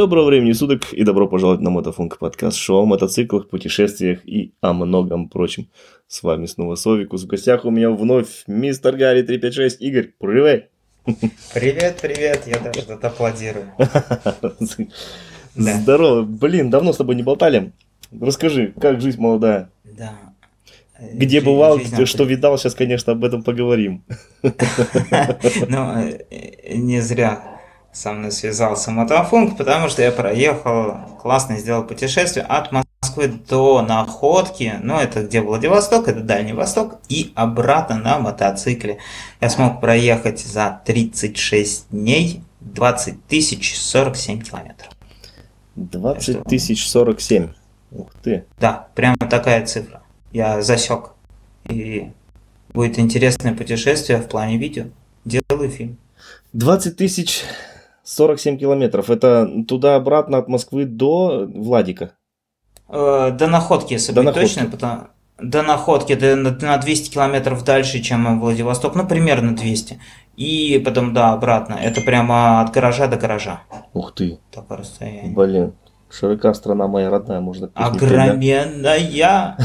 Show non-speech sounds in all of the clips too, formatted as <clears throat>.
Доброго времени суток и добро пожаловать на Мотофунк подкаст, шоу о мотоциклах, путешествиях и о многом прочем. С вами снова Совикус. В гостях у меня вновь мистер Гарри 356. Игорь, привет! Привет, привет, я даже тут аплодирую. <laughs> Здорово. Блин, давно с тобой не болтали. Расскажи, как жизнь молодая? Да. Где бывал, жизнь что видал, сейчас, конечно, об этом поговорим. <laughs> Ну, э, не зря со мной связался Мотофунк, потому что я проехал, классно сделал путешествие от Москвы до Находки, ну, это где Владивосток, это Дальний Восток, и обратно на мотоцикле. Я смог проехать за 36 дней 20 тысяч 47 километров. 20 тысяч 47. Ух ты. Да, прямо такая цифра. Я засек. И будет интересное путешествие в плане видео. Делаю фильм. 20 тысяч 47 километров. Это туда-обратно от Москвы до Владика. Э, до находки, если До быть Находки. точным, потому- до находки, до, на, на 200 километров дальше, чем Владивосток, ну, примерно 200. И потом, да, обратно. Это прямо от гаража до гаража. Ух ты. Такое расстояние. Блин. Широка страна моя родная, можно. Огроменная.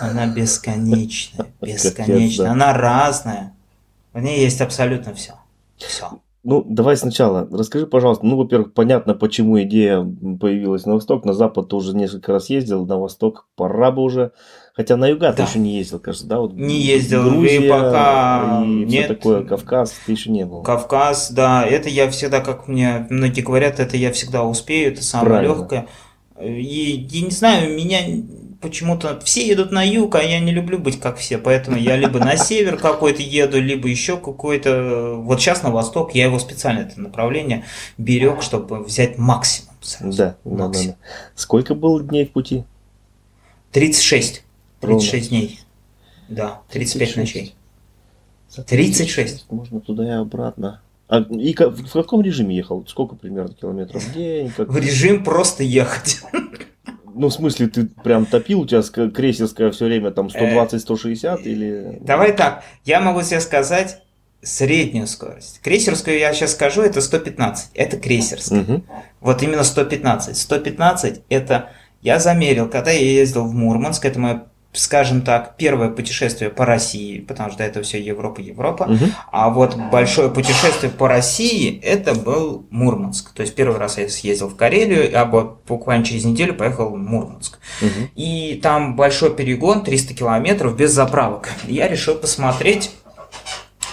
Она бесконечная. <laughs> Бесконечная. Она разная. В ней есть абсолютно все. Все. Ну, давай сначала. Расскажи, пожалуйста, ну, во-первых, понятно, почему идея появилась на восток. На запад ты уже несколько раз ездил, на восток пора бы уже. Хотя на юга ты Да. еще не ездил, кажется, да? Вот Не ездил, Грузия и пока и все нет. такое, Кавказ, ты еще не был. Кавказ, да, это я всегда, как мне многие говорят, это я всегда успею, это самое Правильно. легкое. И я не знаю, меня почему-то все едут на юг, а я не люблю быть как все, поэтому я либо на север какой-то еду, либо еще какой-то. Вот сейчас на восток, я его специально это направление берег, чтобы взять максимум. сразу. Да, да, да, Максимум. да. Сколько было дней в пути? 36. Ровно. 36 дней. Да, 35 36. ночей. За 36. Можно туда и обратно. А, и в каком режиме ехал? Сколько примерно километров в день? Как... В режим просто ехать. Ну, в смысле, ты прям топил, у тебя ск- крейсерская все время там Э, 120-160 или... Давай так, я могу тебе сказать среднюю скорость. Крейсерскую я сейчас скажу, это 115. Это крейсерская. Мгм. Вот именно 115. 115 это я замерил, когда я ездил в Мурманск, это мое, скажем так, первое путешествие по России, потому что это все Европа, Европа. Мгм. А вот большое путешествие по России это был Мурманск. То есть первый раз я съездил в Карелию, а вот буквально через неделю поехал в Мурманск. Мгм. И там большой перегон, 300 километров без заправок. Я решил посмотреть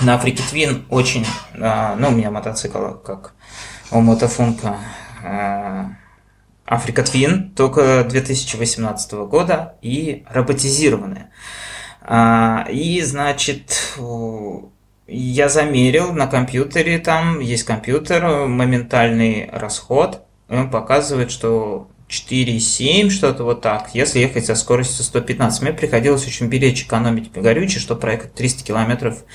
на Африке Твин очень, а, ну, у меня мотоцикл, как у мотофунка, Африка Твин, только 2018 года и роботизированная. А, И, значит, я замерил на компьютере, там есть компьютер, моментальный расход, и он показывает, что 4,7, что-то вот так, если ехать со скоростью 115. Мне приходилось очень беречь экономить горючее, чтобы проехать 300 километров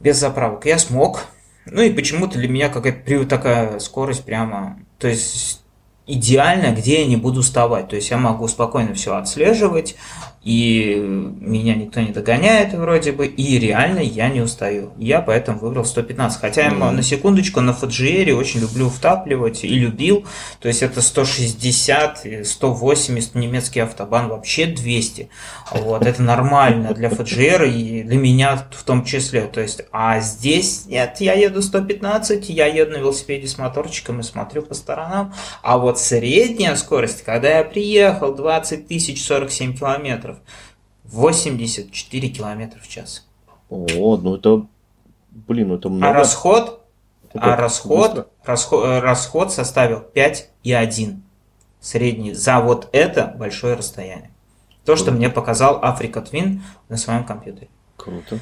без заправок. Я смог. Ну и почему-то для меня какая-то такая скорость прямо, то есть идеально, где я не буду уставать. То есть я могу спокойно все отслеживать, и меня никто не догоняет вроде бы, и реально я не устаю. Я поэтому выбрал 115. Хотя я на секундочку на FGR очень люблю втапливать и любил. То есть это 160, и 180 немецкий автобан, вообще 200. Вот, это нормально для FGR и для меня в том числе. То есть, а здесь нет, я еду 115, я еду на велосипеде с моторчиком и смотрю по сторонам. А вот средняя скорость, когда я приехал, 20 тысяч 47 километров, 84 километра в час. О, ну это... Блин, ну это много. А расход, Ну а расход, быстро? расход, э, расход составил 5,1 средний за вот это большое расстояние. То, что мне показал Африка Твин на своем компьютере. Круто.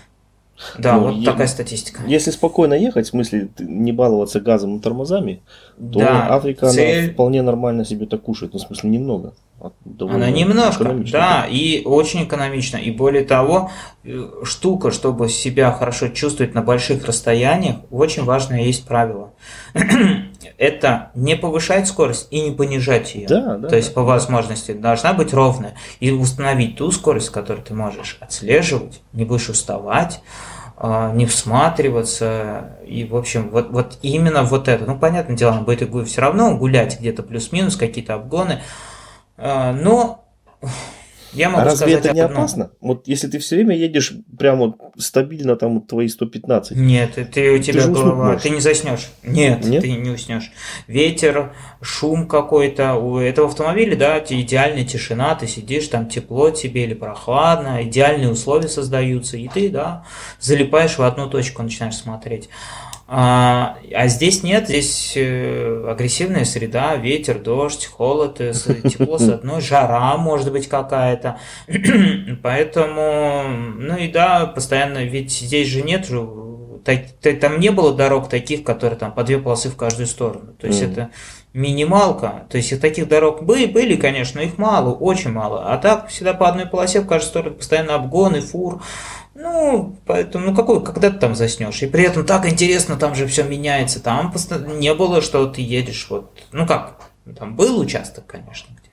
Да, Ну, вот е- такая статистика. Если спокойно ехать, в смысле не баловаться газом и тормозами, то Да, Африка цель- она вполне нормально себе так кушает. Ну, в смысле, немного. Она немножко, да, и очень экономично. И более того, э, штука, чтобы себя хорошо чувствовать на больших расстояниях, очень важное есть правило. <clears throat> Это не повышать скорость и не понижать ее. Да, да. То есть по возможности должна быть ровная. И установить ту скорость, которую ты можешь отслеживать, не будешь уставать, а, не всматриваться. И, в общем, вот, вот именно вот это. Ну, понятное дело, он будет все равно гулять где-то плюс-минус, какие-то обгоны. А, но я могу а разве это не одно. опасно? Вот если ты все время едешь прямо стабильно там твои 115. Нет, ты, у тебя ты голова, ты не заснешь. Нет, Нет, ты не уснешь. Ветер, шум какой-то. У этого автомобиля, да, идеальная тишина, ты сидишь, там тепло тебе или прохладно, идеальные условия создаются, и ты, да, залипаешь в одну точку, начинаешь смотреть. А, а здесь нет, здесь э, агрессивная среда, ветер, дождь, холод, э, <laughs> тепло с одной, жара может быть какая-то. <clears throat> Поэтому, ну и да, постоянно, ведь здесь же нет же, там не было дорог таких, которые там по две полосы в каждую сторону. То есть это минималка. То есть таких дорог были, были, конечно, их мало, очень мало. А так всегда по одной полосе в каждую сторону постоянно обгоны, фур. Ну, поэтому, ну какой, когда ты там заснешь? И при этом так интересно, там же все меняется. Там не было, что ты едешь вот, ну как, там был участок, конечно, где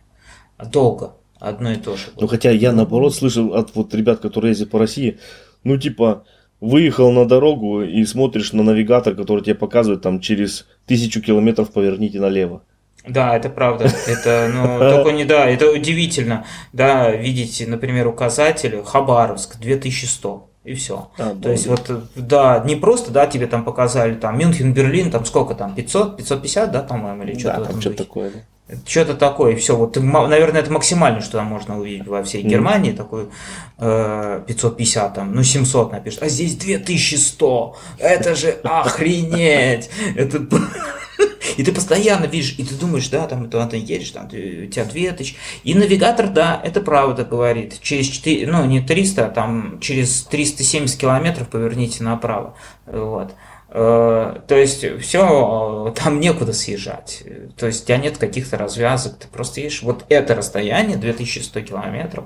а долго одно и то же. Ну хотя я наоборот слышал от вот ребят, которые ездят по России, ну типа выехал на дорогу и смотришь на навигатор, который тебе показывает там через тысячу километров поверните налево. Да, это правда. Это, ну, только не да, это удивительно. Да, видите, например, указатель Хабаровск 2100 и все. А, То есть вот, да, не просто, да, тебе там показали там Мюнхен, Берлин, там сколько там, 500, 550, да, по-моему, или что-то. Да, там что-то такое, да. Что-то такое, все. Вот, наверное, это максимально, что там можно увидеть во всей Германии, mm. такой э, 550, там, ну 700 напишет, а здесь 2100, это же охренеть! Это <laughs> и ты постоянно видишь, и ты думаешь, да, там ты, ты едешь, там ты, у тебя 2000. И навигатор, да, это правда говорит. Через 4, ну не 300, а там через 370 километров поверните направо. Вот. Э, то есть все, там некуда съезжать. То есть у тебя нет каких-то развязок, ты просто едешь. Вот это расстояние, 2100 километров,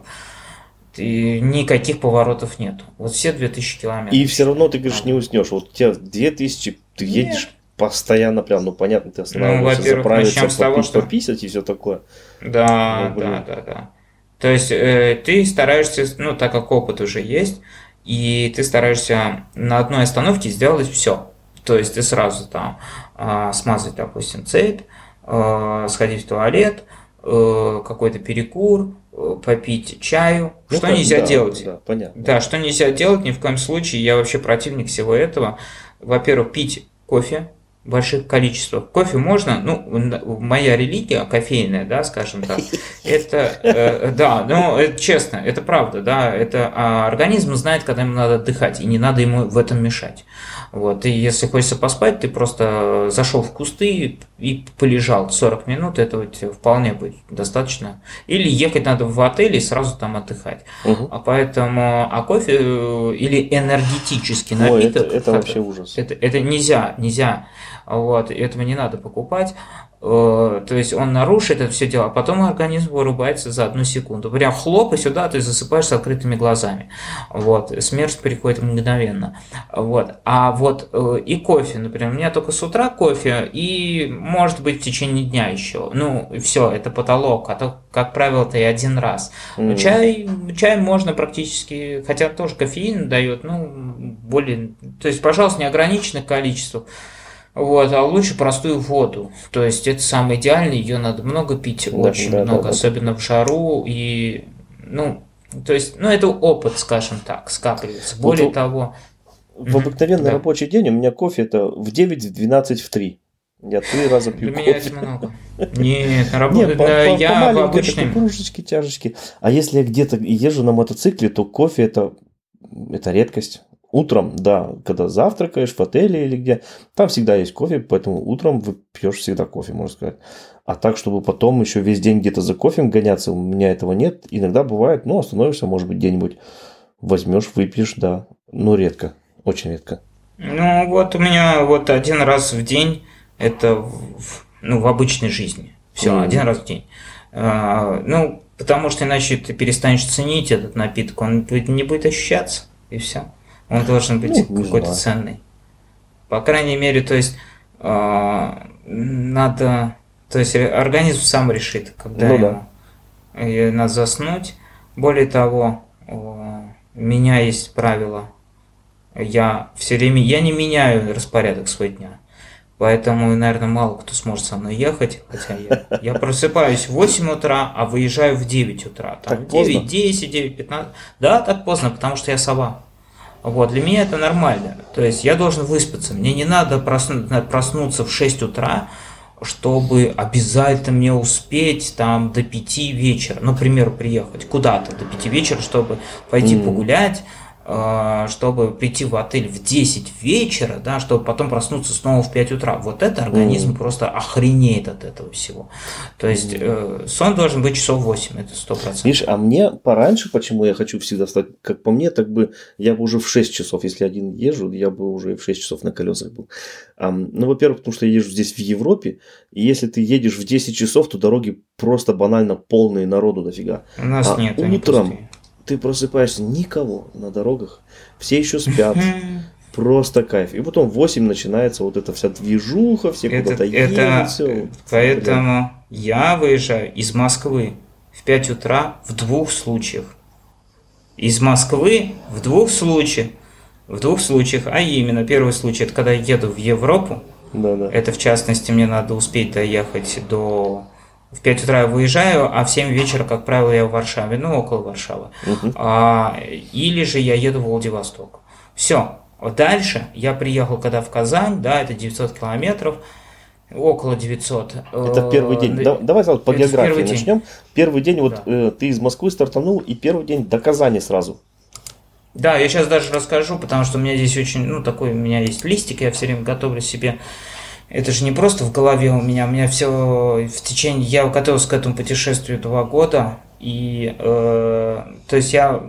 и никаких поворотов нету. Вот все 2000 километров. И все равно ты говоришь, не уснешь. Вот у тебя 2000, ты едешь Нет постоянно прям, ну понятно, ты останавливаешься, ну, заправиться, попить, того, что... пописать и все такое. Да, ну, да, да, да. То есть э, ты стараешься, ну так как опыт уже есть, и ты стараешься на одной остановке сделать все. То есть ты сразу там э, смазать, допустим, цепь, э, сходить в туалет, э, какой-то перекур, э, попить чаю. Ну, что как, нельзя да, делать? Да, понятно. Да, что нельзя делать ни в коем случае. Я вообще противник всего этого. Во-первых, пить кофе больших количествах. Кофе можно, ну, моя религия кофейная, да, скажем так, <laughs> это, э, да, ну, это честно, это правда, да, это а организм знает, когда ему надо отдыхать, и не надо ему в этом мешать. Вот, и если хочется поспать, ты просто зашел в кусты и полежал 40 минут, этого тебе вполне будет достаточно. Или ехать надо в отель и сразу там отдыхать. Угу. А поэтому, а кофе э, или энергетический напиток... Ой, это, это <laughs> вообще ужас. Это, это нельзя, нельзя. Вот, этого не надо покупать. Э, то есть он нарушит это все дело, а потом организм вырубается за одну секунду. Прям хлоп, и сюда ты засыпаешь с открытыми глазами. Вот, смерть приходит мгновенно. Вот. А вот э, и кофе, например, у меня только с утра кофе, и может быть в течение дня еще. Ну, все, это потолок, а то, как правило, это и один раз. Mm. Чай, чай можно практически, хотя тоже кофеин дает, ну, более, то есть, пожалуйста, неограниченное количество. Вот, а лучше простую воду. То есть это самое идеальное, ее надо много пить, да, очень да, много, да, особенно да. в жару. И, ну, то есть, ну, это опыт, скажем так, скапливается. Более вот, того... В обыкновенный да. рабочий день у меня кофе это в 9, в 12, в 3. Я три раза пью Для кофе. меня это много. Нет, на работе да, я в обычной... кружечки, тяжечки. А если я где-то езжу на мотоцикле, то кофе это, это редкость. Утром, да, когда завтракаешь в отеле или где, там всегда есть кофе, поэтому утром вы пьешь всегда кофе, можно сказать. А так, чтобы потом еще весь день где-то за кофе гоняться, у меня этого нет. Иногда бывает, ну, остановишься, может быть, где-нибудь возьмешь, выпьешь, да. Но редко, очень редко. Ну, вот у меня вот один раз в день, это в, ну, в обычной жизни. Все, mm. один раз в день. А, ну, потому что иначе ты перестанешь ценить этот напиток, он не будет ощущаться, и все. Он должен быть ну, какой-то ценный. По крайней мере, то есть э, надо, то есть организм сам решит, когда ну, ему да. и надо заснуть. Более того, у меня есть правило Я все время, я не меняю распорядок своего дня. Поэтому, наверное, мало кто сможет со мной ехать. Хотя я, я просыпаюсь в 8 утра, а выезжаю в 9 утра. Там Так 9, поздно? 10, 9, 15. Да, так поздно, потому что я сова. Вот, для меня это нормально. То есть я должен выспаться. Мне не надо просну- проснуться в 6 утра, чтобы обязательно мне успеть там до 5 вечера, к примеру, приехать куда-то до 5 вечера, чтобы пойти Мгм. погулять, чтобы прийти в отель в 10 вечера, да, чтобы потом проснуться снова в 5 утра. Вот это организм просто охренеет от этого всего. То есть э, сон должен быть часов 8, это 100%. Видишь, а мне пораньше, почему я хочу всегда встать, как по мне, так бы я бы уже в 6 часов, если один езжу, я бы уже в 6 часов на колесах был. Ам, ну, во-первых, потому что я езжу здесь в Европе, и если ты едешь в 10 часов, то дороги просто банально полные народу дофига. У нас а нет, утром. Ты просыпаешься, никого на дорогах, все еще спят, <laughs> просто кайф. И потом в 8 начинается вот эта вся движуха, все Это, куда-то это- едут, все. поэтому я выезжаю из Москвы в 5 утра в двух случаях. Из Москвы в двух случаях. В двух случаях, а именно первый случай, это когда я еду в Европу, Да-да. это в частности мне надо успеть доехать до... В 5 утра я выезжаю, а в 7 вечера, как правило, я в Варшаве, ну, около Варшавы. Мгм. А, или же я еду в Владивосток. Все. Дальше я приехал когда в Казань, да, это 900 километров, около 900. Это первый день. Э, Да- давай сразу по это географии первый день. начнем. Первый день, вот Да. э, ты из Москвы стартанул, и первый день до Казани сразу. Да, я сейчас даже расскажу, потому что у меня здесь очень, ну, такой, у меня есть листик, я все время готовлю себе. Это же не просто в голове у меня, у меня все в течение, я готовился к этому путешествию два года, и, э, то есть я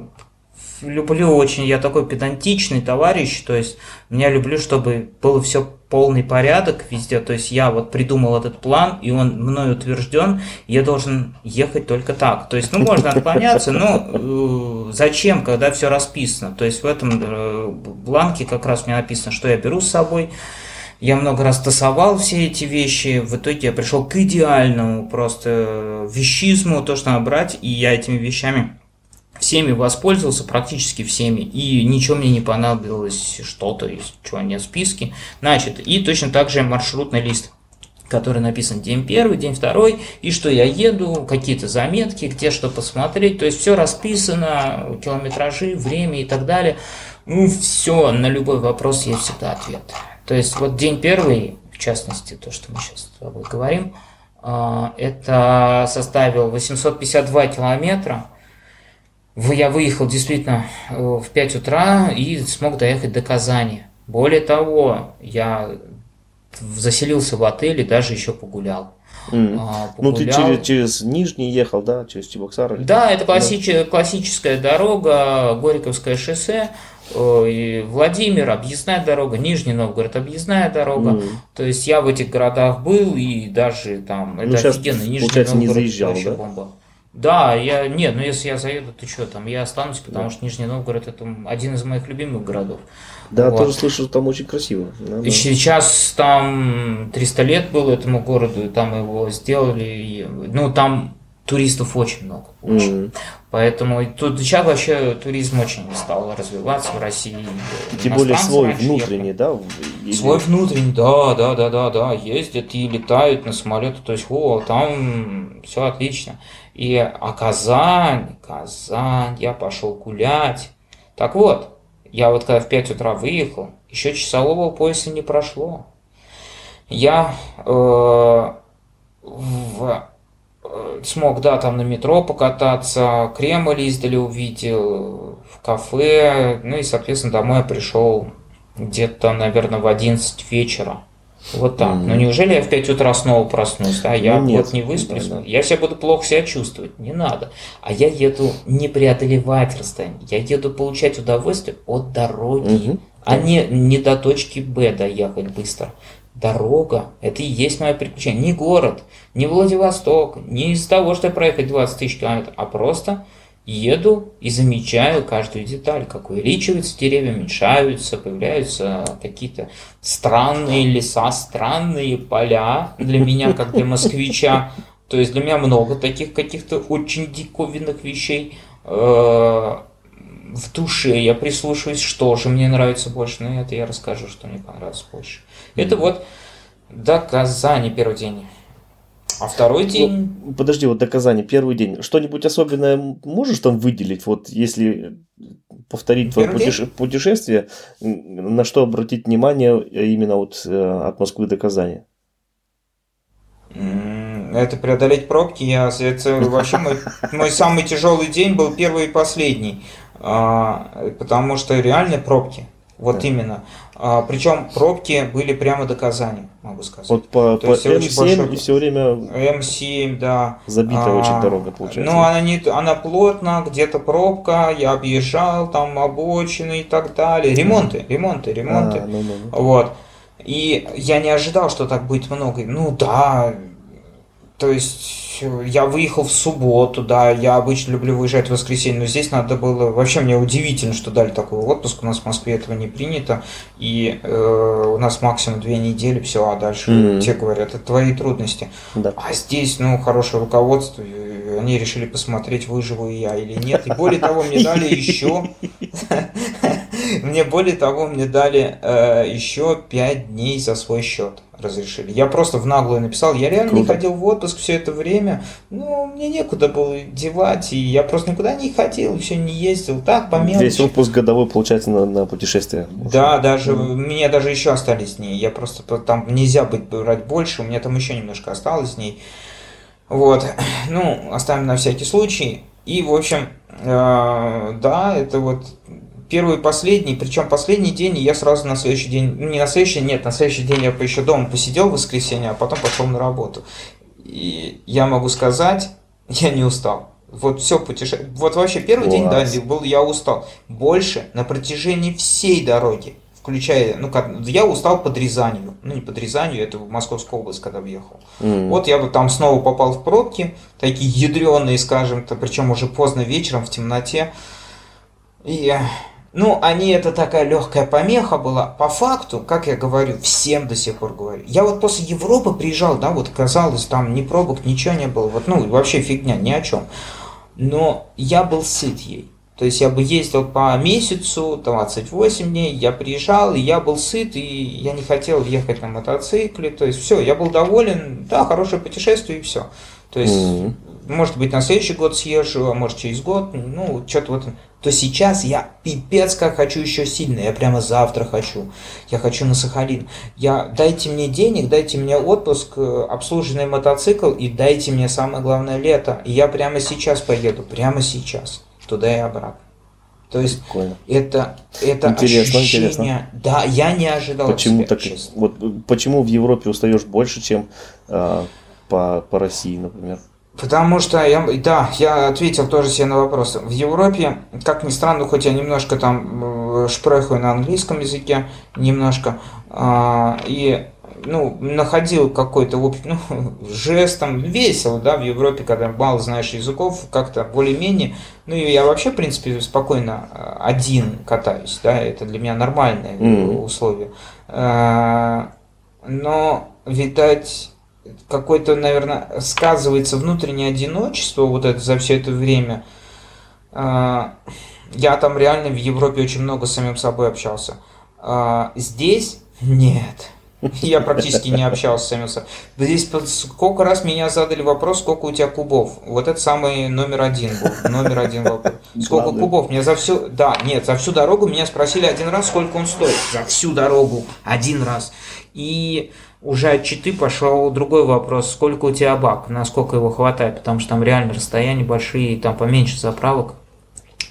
люблю очень, я такой педантичный товарищ, то есть я люблю, чтобы было все полный порядок везде, то есть я вот придумал этот план, и он мной утвержден, я должен ехать только так. То есть, ну, можно отклоняться, но э, зачем, когда все расписано? То есть в этом э, бланке как раз мне написано, что я беру с собой, я много раз тасовал все эти вещи, в итоге я пришел к идеальному просто вещизму, то, что надо брать, и я этими вещами всеми воспользовался, практически всеми, и ничего мне не понадобилось, что-то, из чего нет в списке. Значит, и точно так же маршрутный лист который написан день первый, день второй, и что я еду, какие-то заметки, где что посмотреть, то есть все расписано, километражи, время и так далее. Ну, все, на любой вопрос есть всегда ответ. То есть вот день первый, в частности, то, что мы сейчас с тобой говорим, а, это составил 852 километра. Я выехал действительно э, в 5 утра и смог доехать до Казани. Более того, я заселился в отеле, даже еще погулял. А, Ну, ты через, через Нижний ехал, да, через Чебоксары? Да, это классич- классическая дорога, Горьковское шоссе, и Владимир, объездная дорога, Нижний Новгород, объездная дорога. Мгм. То есть я в этих городах был, и даже там, Ну, это щас, офигенно, Нижний получается, не Новгород заезжал, вообще да? бомба. Да, я, нет, ну если я заеду, то что там, я останусь, потому что Нижний Новгород это один из моих любимых городов. Да, Вот. тоже слышу, что там очень красиво. Да, И да. сейчас там 300 лет было этому городу, там его сделали, ну там туристов очень много. очень. Мгм. Поэтому тут сейчас вообще туризм очень стал развиваться в России. Тем более свой внутренний, да? или- Свой внутренний, да, да, да, да, да, ездят и летают на самолетах, то есть, о, там все отлично. И, а Казань, Казань, я пошел гулять. Так вот, я вот когда в 5 утра выехал, еще часового пояса не прошло. Я э, в- смог, да, там на метро покататься, Кремль издали увидел, в кафе, ну и, соответственно, домой я пришел где-то, наверное, в 11 вечера. Вот так. Мгм. Но неужели я в 5 утра снова проснусь? Да, я Ну, нет. вот не высплюсь. Да, да. Я себя буду плохо себя чувствовать. Не надо. А я еду не преодолевать расстояние. Я еду получать удовольствие от дороги, Мгм. а не, не до точки Б доехать быстро. Дорога – это и есть мое приключение. Не город, не Владивосток, не из-за того, что я проехать 20 тысяч километров, а просто еду и замечаю каждую деталь, как увеличиваются деревья, уменьшаются, появляются какие-то странные леса, странные поля для меня, как для москвича. То есть для меня много таких каких-то очень диковинных вещей. Э, в душе я прислушиваюсь, что же мне нравится больше. Ну, это я расскажу, что мне понравилось больше. Это вот до Казани первый день. А второй ну, день... Ну, подожди, вот до Казани, первый день. Что-нибудь особенное можешь там выделить? Вот если повторить твое путеше... путешествие, на что обратить внимание именно вот э, от Москвы до Казани? Это преодолеть пробки. Я, это вообще мой, мой самый тяжелый день был первый и последний. А, потому что реальные пробки. Вот да. именно. А, причем пробки были прямо до Казани, могу сказать. Вот по, по М7 большой... и все время М7, да. Забитая а, очень дорога получается. Ну, она, не, она плотно, где-то пробка, я объезжал, там обочины и так далее. Ремонты, ремонты, ремонты. А, ну, ну, ну. Вот. И я не ожидал, что так будет много. Ну да, то есть э, я выехал в субботу, да, я обычно люблю выезжать в воскресенье, но здесь надо было... Вообще мне удивительно, что дали такой отпуск, у нас в Москве этого не принято, и э, у нас максимум две недели, все, а дальше mm-hmm. те говорят, это твои трудности. Да. А здесь, ну, хорошее руководство, они решили посмотреть, выживу я или нет, и более того, мне дали еще... <laughs> Мне более того, мне дали э, еще пять дней за свой счет разрешили. Я просто в наглую написал, я реально Круто. не ходил в отпуск все это время, ну, мне некуда было девать, и я просто никуда не ходил, все не ездил, так, по мелочи. Весь отпуск годовой, получается, на, на путешествие. Да, даже, mm. мне даже еще остались дней, я просто, там нельзя быть, брать больше, у меня там еще немножко осталось дней. Вот, <clears throat> ну, оставим на всякий случай. И, в общем, э, да, это вот первый и последний, причем последний день я сразу на следующий день, ну не на следующий, нет, на следующий день я еще дома посидел в воскресенье, а потом пошел на работу. И я могу сказать, <laughs> я не устал. Вот все путешествие. Вот вообще первый Класс. день, да, был, я устал. Больше на протяжении всей дороги, включая, ну как, я устал под Рязанью. Ну не под Рязанью, это в Московскую область, когда въехал. Mm. Вот я бы там снова попал в пробки, такие ядреные, скажем, то причем уже поздно вечером в темноте. И ну, они это такая легкая помеха была. По факту, как я говорю, всем до сих пор говорю. Я вот после Европы приезжал, да, вот казалось, там ни пробок, ничего не было. Вот, ну, вообще фигня, ни о чем. Но я был сыт ей. То есть я бы ездил по месяцу, 28 дней, я приезжал, и я был сыт, и я не хотел ехать на мотоцикле. То есть все, я был доволен, да, хорошее путешествие и все. То есть, mm-hmm. Может быть, на следующий год съезжу, а может через год, ну, что-то вот то сейчас я пипец как хочу еще сильно. Я прямо завтра хочу. Я хочу на Сахалин. Я, дайте мне денег, дайте мне отпуск, э, обслуженный мотоцикл и дайте мне самое главное лето. И я прямо сейчас поеду. Прямо сейчас. Туда и обратно. То есть Прикольно. это, это интересно, ощущение... Интересно. Да, я не ожидал. Почему, себя, так, вот, почему в Европе устаешь больше, чем э, по, по России, например? Потому что, я, да, я ответил тоже себе на вопрос. В Европе, как ни странно, хоть я немножко там э, шпрехаю на английском языке, немножко, а, и ну, находил какой-то <laughs> ну, жестом, весело, да, в Европе, когда мало знаешь языков, как-то более-менее, ну, и я вообще, в принципе, спокойно э, один катаюсь, да, это для меня нормальные mm-hmm. условия. А, но, видать, какое-то, наверное, сказывается внутреннее одиночество вот это за все это время. А, я там реально в Европе очень много с самим собой общался. А, здесь нет. Я практически не общался с самим собой. Здесь сколько раз меня задали вопрос, сколько у тебя кубов. Вот это самый номер один был. Номер один вопрос. Сколько Ладно. кубов? Мне за всю... Да, нет, за всю дорогу меня спросили один раз, сколько он стоит. За всю дорогу. Один раз. И уже от Читы пошел другой вопрос, сколько у тебя бак, насколько его хватает, потому что там реально расстояния большие, там поменьше заправок.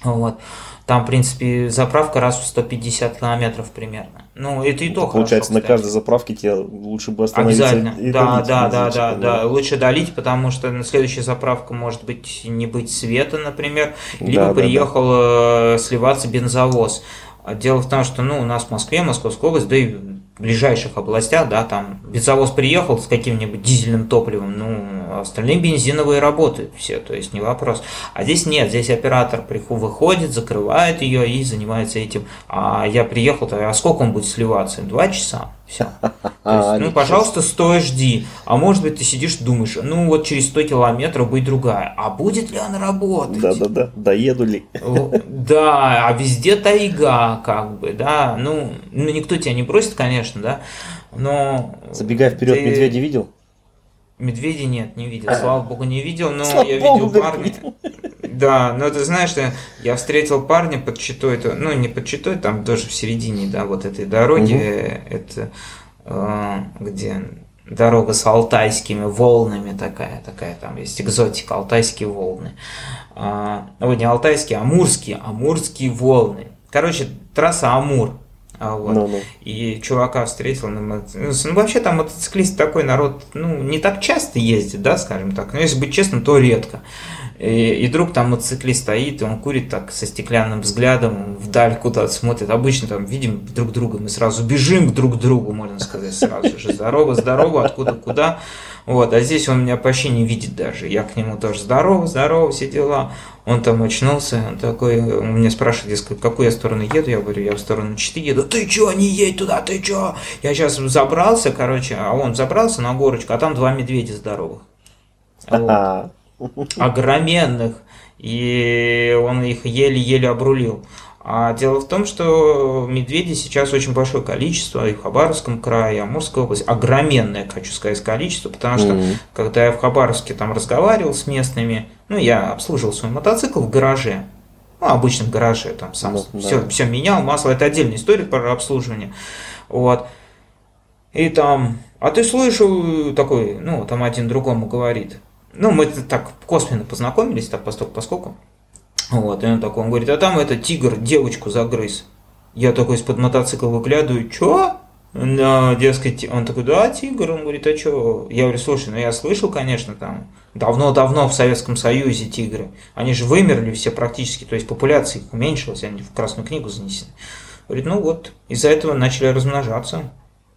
Вот. Там, в принципе, заправка раз в 150 километров примерно. Ну, это и то это Получается, хорошо, на каждой заправке тебе лучше бы остановиться Обязательно. И да, долить, да, да, да, да. Лучше долить, потому что на следующая заправка может быть не быть света, например, либо да, приехал да, да. Э, сливаться бензовоз. А дело в том, что ну, у нас в Москве, Московская область, да и ближайших областях, да, там бензовоз приехал с каким-нибудь дизельным топливом, ну, остальные бензиновые работают все, то есть не вопрос. А здесь нет, здесь оператор выходит, закрывает ее и занимается этим. А я приехал, а сколько он будет сливаться? Два часа. Все. Есть, ну, пожалуйста, стой, жди. А может быть, ты сидишь, думаешь, ну вот через 100 километров будет другая. А будет ли она работать? Да-да-да, доеду ли? Да, а везде тайга, как бы, да. Ну, ну никто тебя не бросит, конечно, да. Но... Забегая вперед, ты... медведя видел? Медведя нет, не видел. Слава богу, не видел, но Слава я богу, видел парня. Да, но ты знаешь, что я встретил парня под Читой, ну не под Читой, там тоже в середине, да, вот этой дороги, угу. это э, где дорога с алтайскими волнами такая, такая там есть экзотика, алтайские волны. А, ой, не алтайские, а амурские, амурские волны. Короче, трасса Амур. А вот. Ну, ну. И чувака встретил на мотоцикле. Ну, вообще там мотоциклист такой народ, ну, не так часто ездит, да, скажем так. Но если быть честным, то редко. И, и вдруг там мотоциклист стоит, и он курит так со стеклянным взглядом, вдаль куда-то смотрит. Обычно там видим друг друга, мы сразу бежим к друг другу, можно сказать, сразу же. Здорово, здорово, откуда, куда. Вот, а здесь он меня почти не видит даже. Я к нему тоже здорово, здорово, все дела. Он там очнулся, он такой, он меня спрашивает, дескать, в какую я сторону еду? Я говорю, я в сторону 4 еду. Ты чё, не едь туда, ты чё? Я сейчас забрался, короче, а он забрался на горочку, а там два медведя здоровых. Вот. Огроменных. И он их еле-еле обрулил. А дело в том, что медведей сейчас очень большое количество и в Хабаровском крае, и Амурской области. Огроменное, хочу сказать, количество, потому что mm-hmm. когда я в Хабаровске там разговаривал с местными, ну, я обслуживал свой мотоцикл в гараже, ну, обычном гараже, там сам ну, все, да. все менял, масло, это отдельная история про обслуживание. Вот. И там, а ты слышал, такой, ну, там один другому говорит. Ну, мы так косвенно познакомились, так поскольку, поскольку вот, и он такой, он говорит, а там это тигр девочку загрыз. Я такой из-под мотоцикла выглядываю, чё? Да, дескать, он такой, да, тигр, он говорит, а чё? Я говорю, слушай, ну я слышал, конечно, там, давно-давно в Советском Союзе тигры, они же вымерли все практически, то есть популяция их уменьшилась, они в Красную книгу занесены. Говорит, ну вот, из-за этого начали размножаться.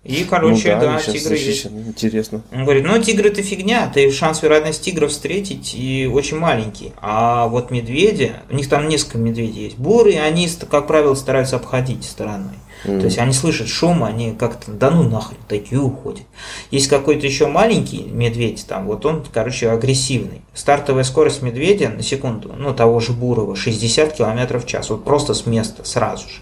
И, короче, ну, да, да тигры есть. Интересно. Он говорит, ну, тигры это фигня, ты шанс вероятность тигра встретить и очень маленький. А вот медведи, у них там несколько медведей есть, бурые, они, как правило, стараются обходить стороной. Mm. То есть они слышат шум, они как-то, да ну нахрен, такие уходят. Есть какой-то еще маленький медведь, там, вот он, короче, агрессивный. Стартовая скорость медведя на секунду, ну, того же бурого, 60 км в час, вот просто с места, сразу же.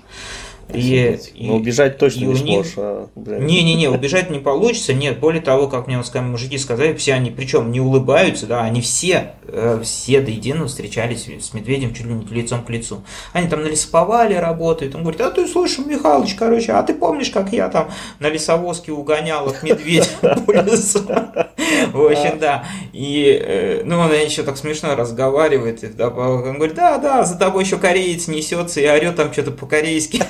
И, и, Но убежать точно и не сможешь. А, Не-не-не, убежать не получится. Нет, более того, как мне вот мужики сказали, все они, причем не улыбаются, да, они все, э, все до единого встречались с медведем чуть ли не лицом к лицу. Они там на лесоповале работают. Он говорит, а ты слушай, Михалыч, короче, а ты помнишь, как я там на лесовозке угонял от медведя по <laughs> лесу? В общем, да. И, э, ну, он еще так смешно разговаривает. Он говорит, да, да, за тобой еще кореец несется и орет там что-то по-корейски.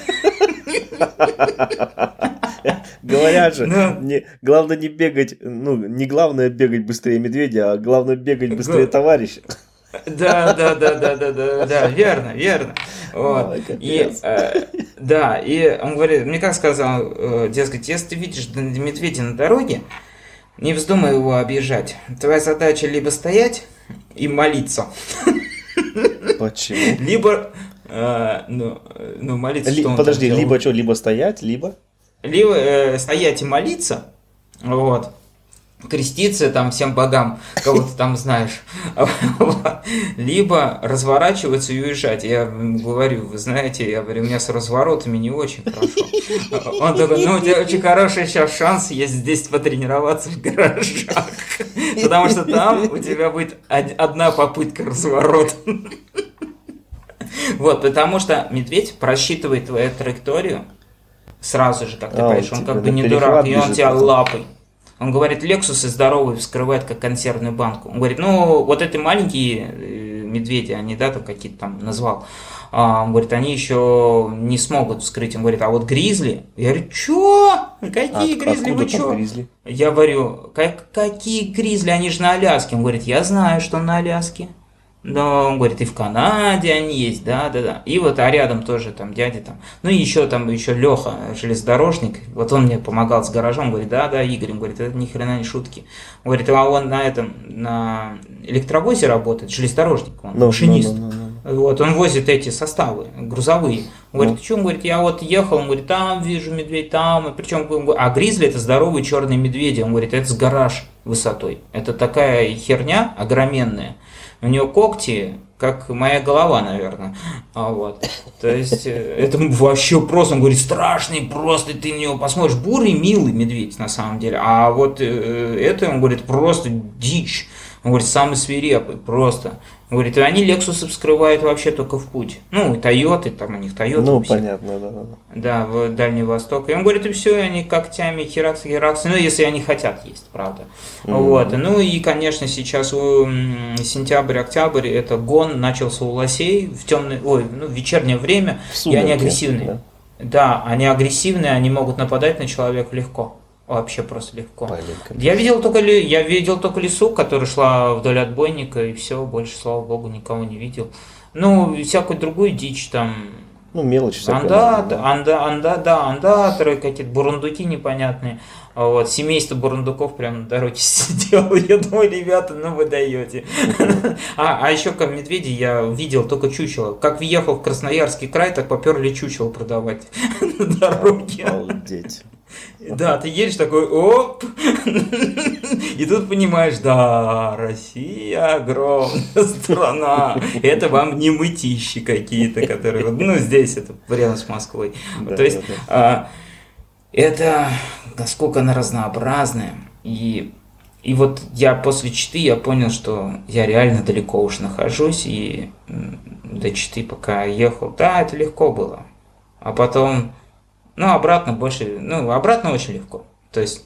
Говорят же, ну, не, главное не бегать, ну, не главное бегать быстрее медведя, а главное бегать быстрее товарища. Да, да, да, да, да, да, да, верно, верно. Вот. Ой, и, э, да, и он говорит, мне как сказал, э, дескать, если ты видишь медведя на дороге, не вздумай его объезжать. Твоя задача либо стоять и молиться. Почему? Либо а, ну, ну, молиться, Ли, что Подожди, либо что, либо стоять, либо? Либо э, стоять и молиться, вот, креститься там всем богам, кого ты там знаешь, <laughs> либо разворачиваться и уезжать. Я говорю, вы знаете, я говорю, у меня с разворотами не очень хорошо. Он такой, ну, у тебя очень хороший сейчас шанс есть здесь потренироваться в гаражах, <laughs> потому что там у тебя будет одна попытка разворота. <laughs> <laughs> Вот, потому что медведь просчитывает твою траекторию сразу же, как ты а, понимаешь. Он как бы не дурак, и он тебя лапой. Он говорит, Лексусы здоровые вскрывает как консервную банку. Он говорит, ну, вот эти маленькие э, медведи, они, да, там какие-то там назвал, а, он говорит, они еще не смогут вскрыть. Он говорит, а вот гризли? Я говорю, что? Какие а, гризли? Вы что? Я говорю, как, какие гризли? Они же на Аляске. Он говорит, я знаю, что на Аляске. Но он говорит, и в Канаде они есть, да, да, да. И вот, а рядом тоже там дядя там. Ну и еще там еще Леха, железнодорожник, вот он мне помогал с гаражом, говорит, да, да, Игорь, он говорит, это ни хрена не шутки. Он говорит, а он на этом, на электровозе работает, железнодорожник, он, no, машинист. No, no, no, no. Вот, он возит эти составы грузовые. Он говорит, что? Он говорит, я вот ехал, он говорит, там вижу медведь, там, причем, а гризли это здоровые черные медведи. Он говорит, это с гараж высотой. Это такая херня огроменная. У него когти, как моя голова, наверное. А вот. То есть, э, это вообще просто, он говорит, страшный, просто ты на него посмотришь. Бурый, милый медведь, на самом деле. А вот э, это, он говорит, просто дичь. Он говорит, самый свирепый, просто. Говорит, и они Lexus вскрывают вообще только в путь. Ну, и Toyota, там у них Toyota. Ну, понятно, да, да. Да, в Дальний Восток. И он говорит, и все, и они когтями херакс, херакс, ну, если они хотят есть, правда. Mm-hmm. Вот. Ну, и, конечно, сейчас сентябрь-октябрь, это гон начался у лосей в темное, ой, ну, в вечернее время, и они агрессивные. Да. да, они агрессивные, они могут нападать на человека легко. Вообще просто легко. я видел только ли, я видел только лесу, которая шла вдоль отбойника, и все, больше, слава богу, никого не видел. Ну, всякую другую дичь там. Ну, мелочь всякая. Анда, да. анда, анда, да, андаторы какие-то, бурундуки непонятные. Вот, семейство бурундуков прямо на дороге <laughs> сидело. Я думаю, ребята, ну вы даете. А, а еще как медведи я видел только чучело. Как въехал в Красноярский край, так поперли чучело продавать <laughs> на дороге. Обалдеть. Да, ты едешь такой, оп, и тут понимаешь, да, Россия огромная страна, это вам не мытищи какие-то, которые, ну, здесь это рядом с Москвой. Да, То есть, да, да. А, это, насколько она разнообразная, и и вот я после Читы я понял, что я реально далеко уж нахожусь, и до Читы пока ехал, да, это легко было. А потом ну, обратно больше, ну, обратно очень легко. То есть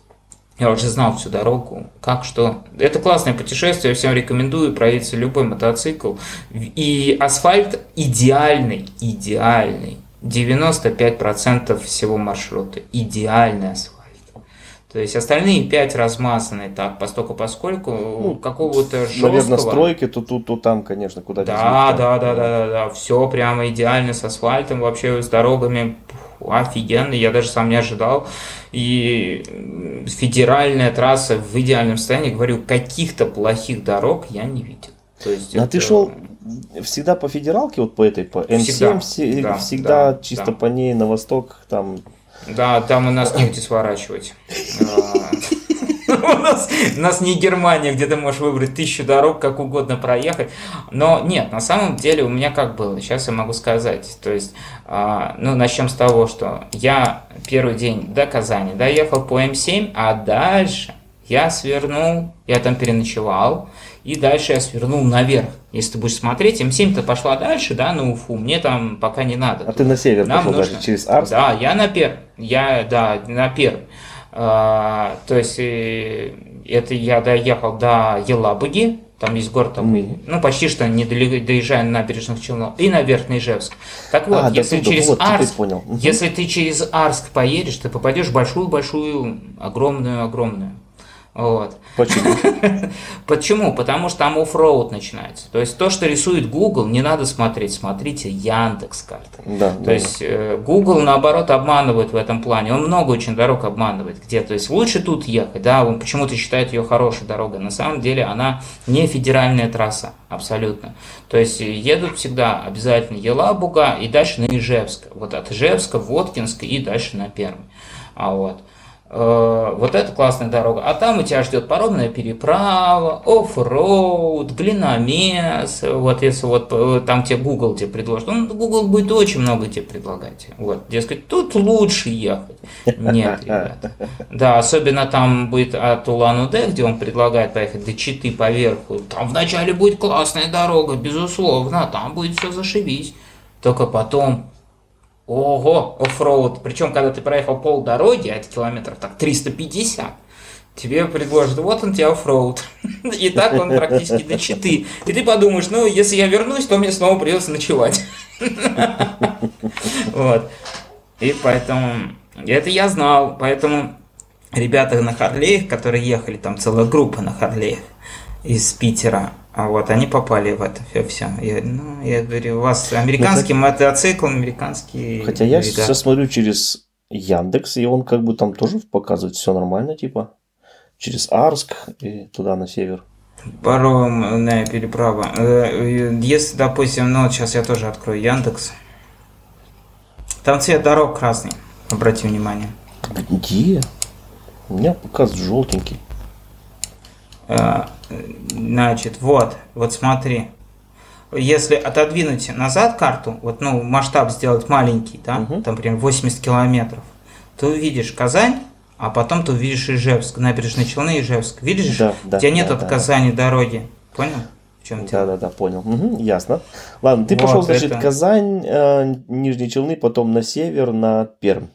я уже знал всю дорогу, как, что. Это классное путешествие, я всем рекомендую проверить любой мотоцикл. И асфальт идеальный, идеальный. 95% всего маршрута. Идеальный асфальт. То есть остальные пять размазаны так, постольку поскольку ну, какого-то жесткого... Наверное, стройки то тут, то там, конечно, куда да, да, да, да, да, да, все прямо идеально с асфальтом, вообще с дорогами офигенно, я даже сам не ожидал. И федеральная трасса в идеальном состоянии, говорю, каких-то плохих дорог я не видел. То есть а это... ты шел всегда по федералке, вот по этой, по М7, всегда, да, всегда да, чисто да. по ней на восток, там... Да, там у нас негде сворачивать. А, <laughs> у нас, у нас не Германия, где ты можешь выбрать тысячу дорог, как угодно проехать. Но нет, на самом деле у меня как было, сейчас я могу сказать. То есть, а, ну, начнем с того, что я первый день до Казани доехал по М7, а дальше я свернул, я там переночевал, и дальше я свернул наверх. Если ты будешь смотреть, М7-то пошла дальше, да, на Уфу, мне там пока не надо. А ты на север Нам пошел нужно... даже через Арск? Да, я на первый, я, да, на первый. А, то есть э, это я доехал до Елабуги, там есть город такой, mm. ну почти что не доезжая на набережных Челнов, и на Верхний Ижевск. Так вот, а, если да, через вот, Арск, понял. если ты через Арск поедешь, ты попадешь в большую-большую, огромную-огромную вот. Почему? <laughs> Почему? Потому что там оффроуд начинается. То есть то, что рисует Google, не надо смотреть, смотрите Яндекс карты. Да, то да, есть. Э, Google наоборот обманывает в этом плане. Он много очень дорог обманывает. Где, то есть лучше тут ехать, да, он почему-то считает ее хорошей дорогой. На самом деле она не федеральная трасса, абсолютно. То есть едут всегда обязательно Елабуга и дальше на Ижевск. Вот от Ижевска, Воткинска и дальше на Пермь. А вот. Э, вот это классная дорога. А там у тебя ждет паромная переправа, оффроуд, глиномес. Вот если вот э, там тебе Google тебе предложит, он Google будет очень много тебе предлагать. Вот, дескать, тут лучше ехать. Нет, ребят. Да, особенно там будет от Улан-Удэ, где он предлагает поехать до Читы поверху. Там вначале будет классная дорога, безусловно, там будет все зашибись. Только потом Ого, оффроуд. Причем, когда ты проехал пол дороги, а это километров так 350, тебе предложат, вот он тебе оффроуд. <laughs> И так он практически до читы. И ты подумаешь, ну, если я вернусь, то мне снова придется ночевать. <laughs> Вот. И поэтому, это я знал, поэтому ребята на Харлеях, которые ехали, там целая группа на Харлеях из Питера, А вот они попали в это все. Я, ну, я говорю, у вас американский ну, мотоцикл, американский. Хотя я сейчас смотрю через Яндекс, и он как бы там тоже показывает все нормально, типа через Арск и туда на север. Паромная переправа. Э, если, допустим, ну сейчас я тоже открою Яндекс. Там цвет дорог красный. Обрати внимание. Где? У меня показывает желтенький. Э, значит, вот, вот смотри. Если отодвинуть назад карту, вот, ну, масштаб сделать маленький, да, угу. там, например, 80 километров, ты увидишь Казань, а потом ты увидишь Ижевск, набережные Челны, Ижевск. Видишь, да, да, у тебя нет да, от да. Казани дороги. Понял? В чем дело? Да, да, да, понял. Угу, ясно. Ладно, ты вот пошел, значит, это... Казань, э, Нижние Челны, потом на север, на Пермь.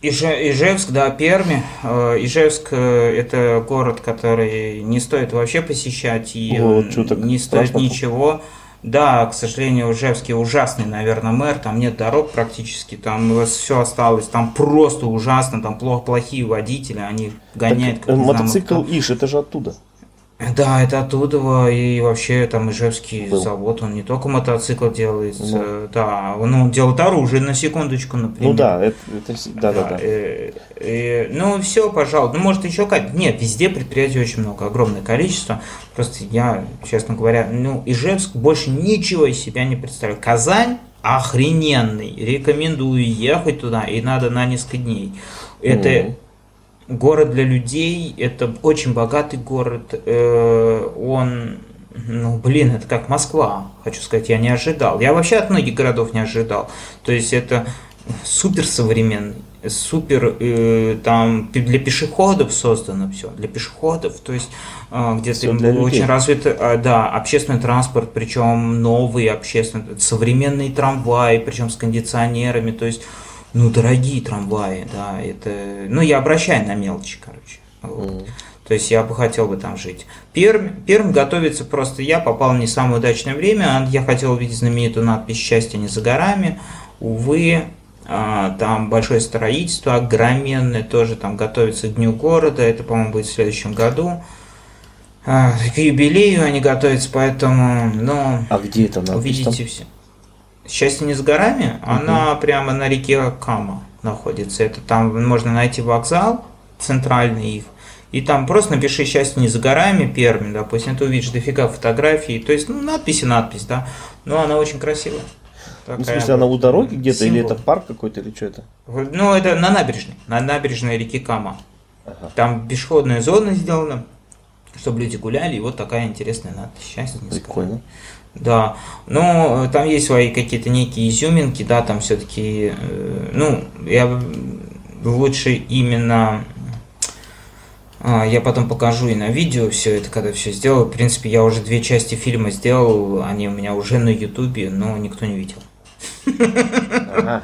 Ижевск, да, Перми. Э, Ижевск э, – это город, который не стоит вообще посещать и вот, не стоит транспорт. ничего. Да, к сожалению, Ижевский ужасный, наверное, мэр, там нет дорог практически, там все осталось, там просто ужасно, там плохо, плохие водители, они гоняют. Так, мотоцикл знаю, Иш, это же оттуда. Да, это оттуда, и вообще там Ижевский Был. завод, он не только мотоцикл делает, ну. да, он, он делает оружие, на секундочку, например. Ну да, это, это да, да, да. да. И, и, ну все, пожалуйста, ну может еще как, нет, везде предприятий очень много, огромное количество, просто я, честно говоря, ну Ижевск больше ничего из себя не представляю. Казань охрененный, рекомендую ехать туда, и надо на несколько дней. Это mm город для людей, это очень богатый город, э, он, ну, блин, это как Москва, хочу сказать, я не ожидал. Я вообще от многих городов не ожидал. То есть это супер современный, супер э, там для пешеходов создано все, для пешеходов, то есть э, где-то очень развит, э, да, общественный транспорт, причем новый общественный, современный трамвай, причем с кондиционерами, то есть ну, дорогие трамваи, да, это, ну, я обращаю на мелочи, короче. Вот. Mm. То есть я бы хотел бы там жить. Пермь, Пермь готовится просто, я попал в не самое удачное время, я хотел увидеть знаменитую надпись «Счастье не за горами», увы, а, там большое строительство, огроменное, тоже там готовится к Дню города, это, по-моему, будет в следующем году. А, к юбилею они готовятся, поэтому, ну... А где это надпись? Увидите все. Счастье не с горами, угу. она прямо на реке Кама находится. Это там можно найти вокзал центральный их. И там просто напиши «Счастье не за горами», Перми, допустим, ты увидишь дофига фотографий. То есть, ну, надпись и надпись, да. Но она очень красивая. Такая, ну, в смысле, она у дороги где-то, или это парк какой-то, или что это? Ну, это на набережной, на набережной реки Кама. Ага. Там пешеходная зона сделана, чтобы люди гуляли, и вот такая интересная надпись. Счастье не Прикольно. Да, но там есть свои какие-то некие изюминки, да, там все-таки, э, ну, я лучше именно а, я потом покажу и на видео все это, когда все сделаю. В принципе, я уже две части фильма сделал, они у меня уже на ютубе, но никто не видел. <laughs>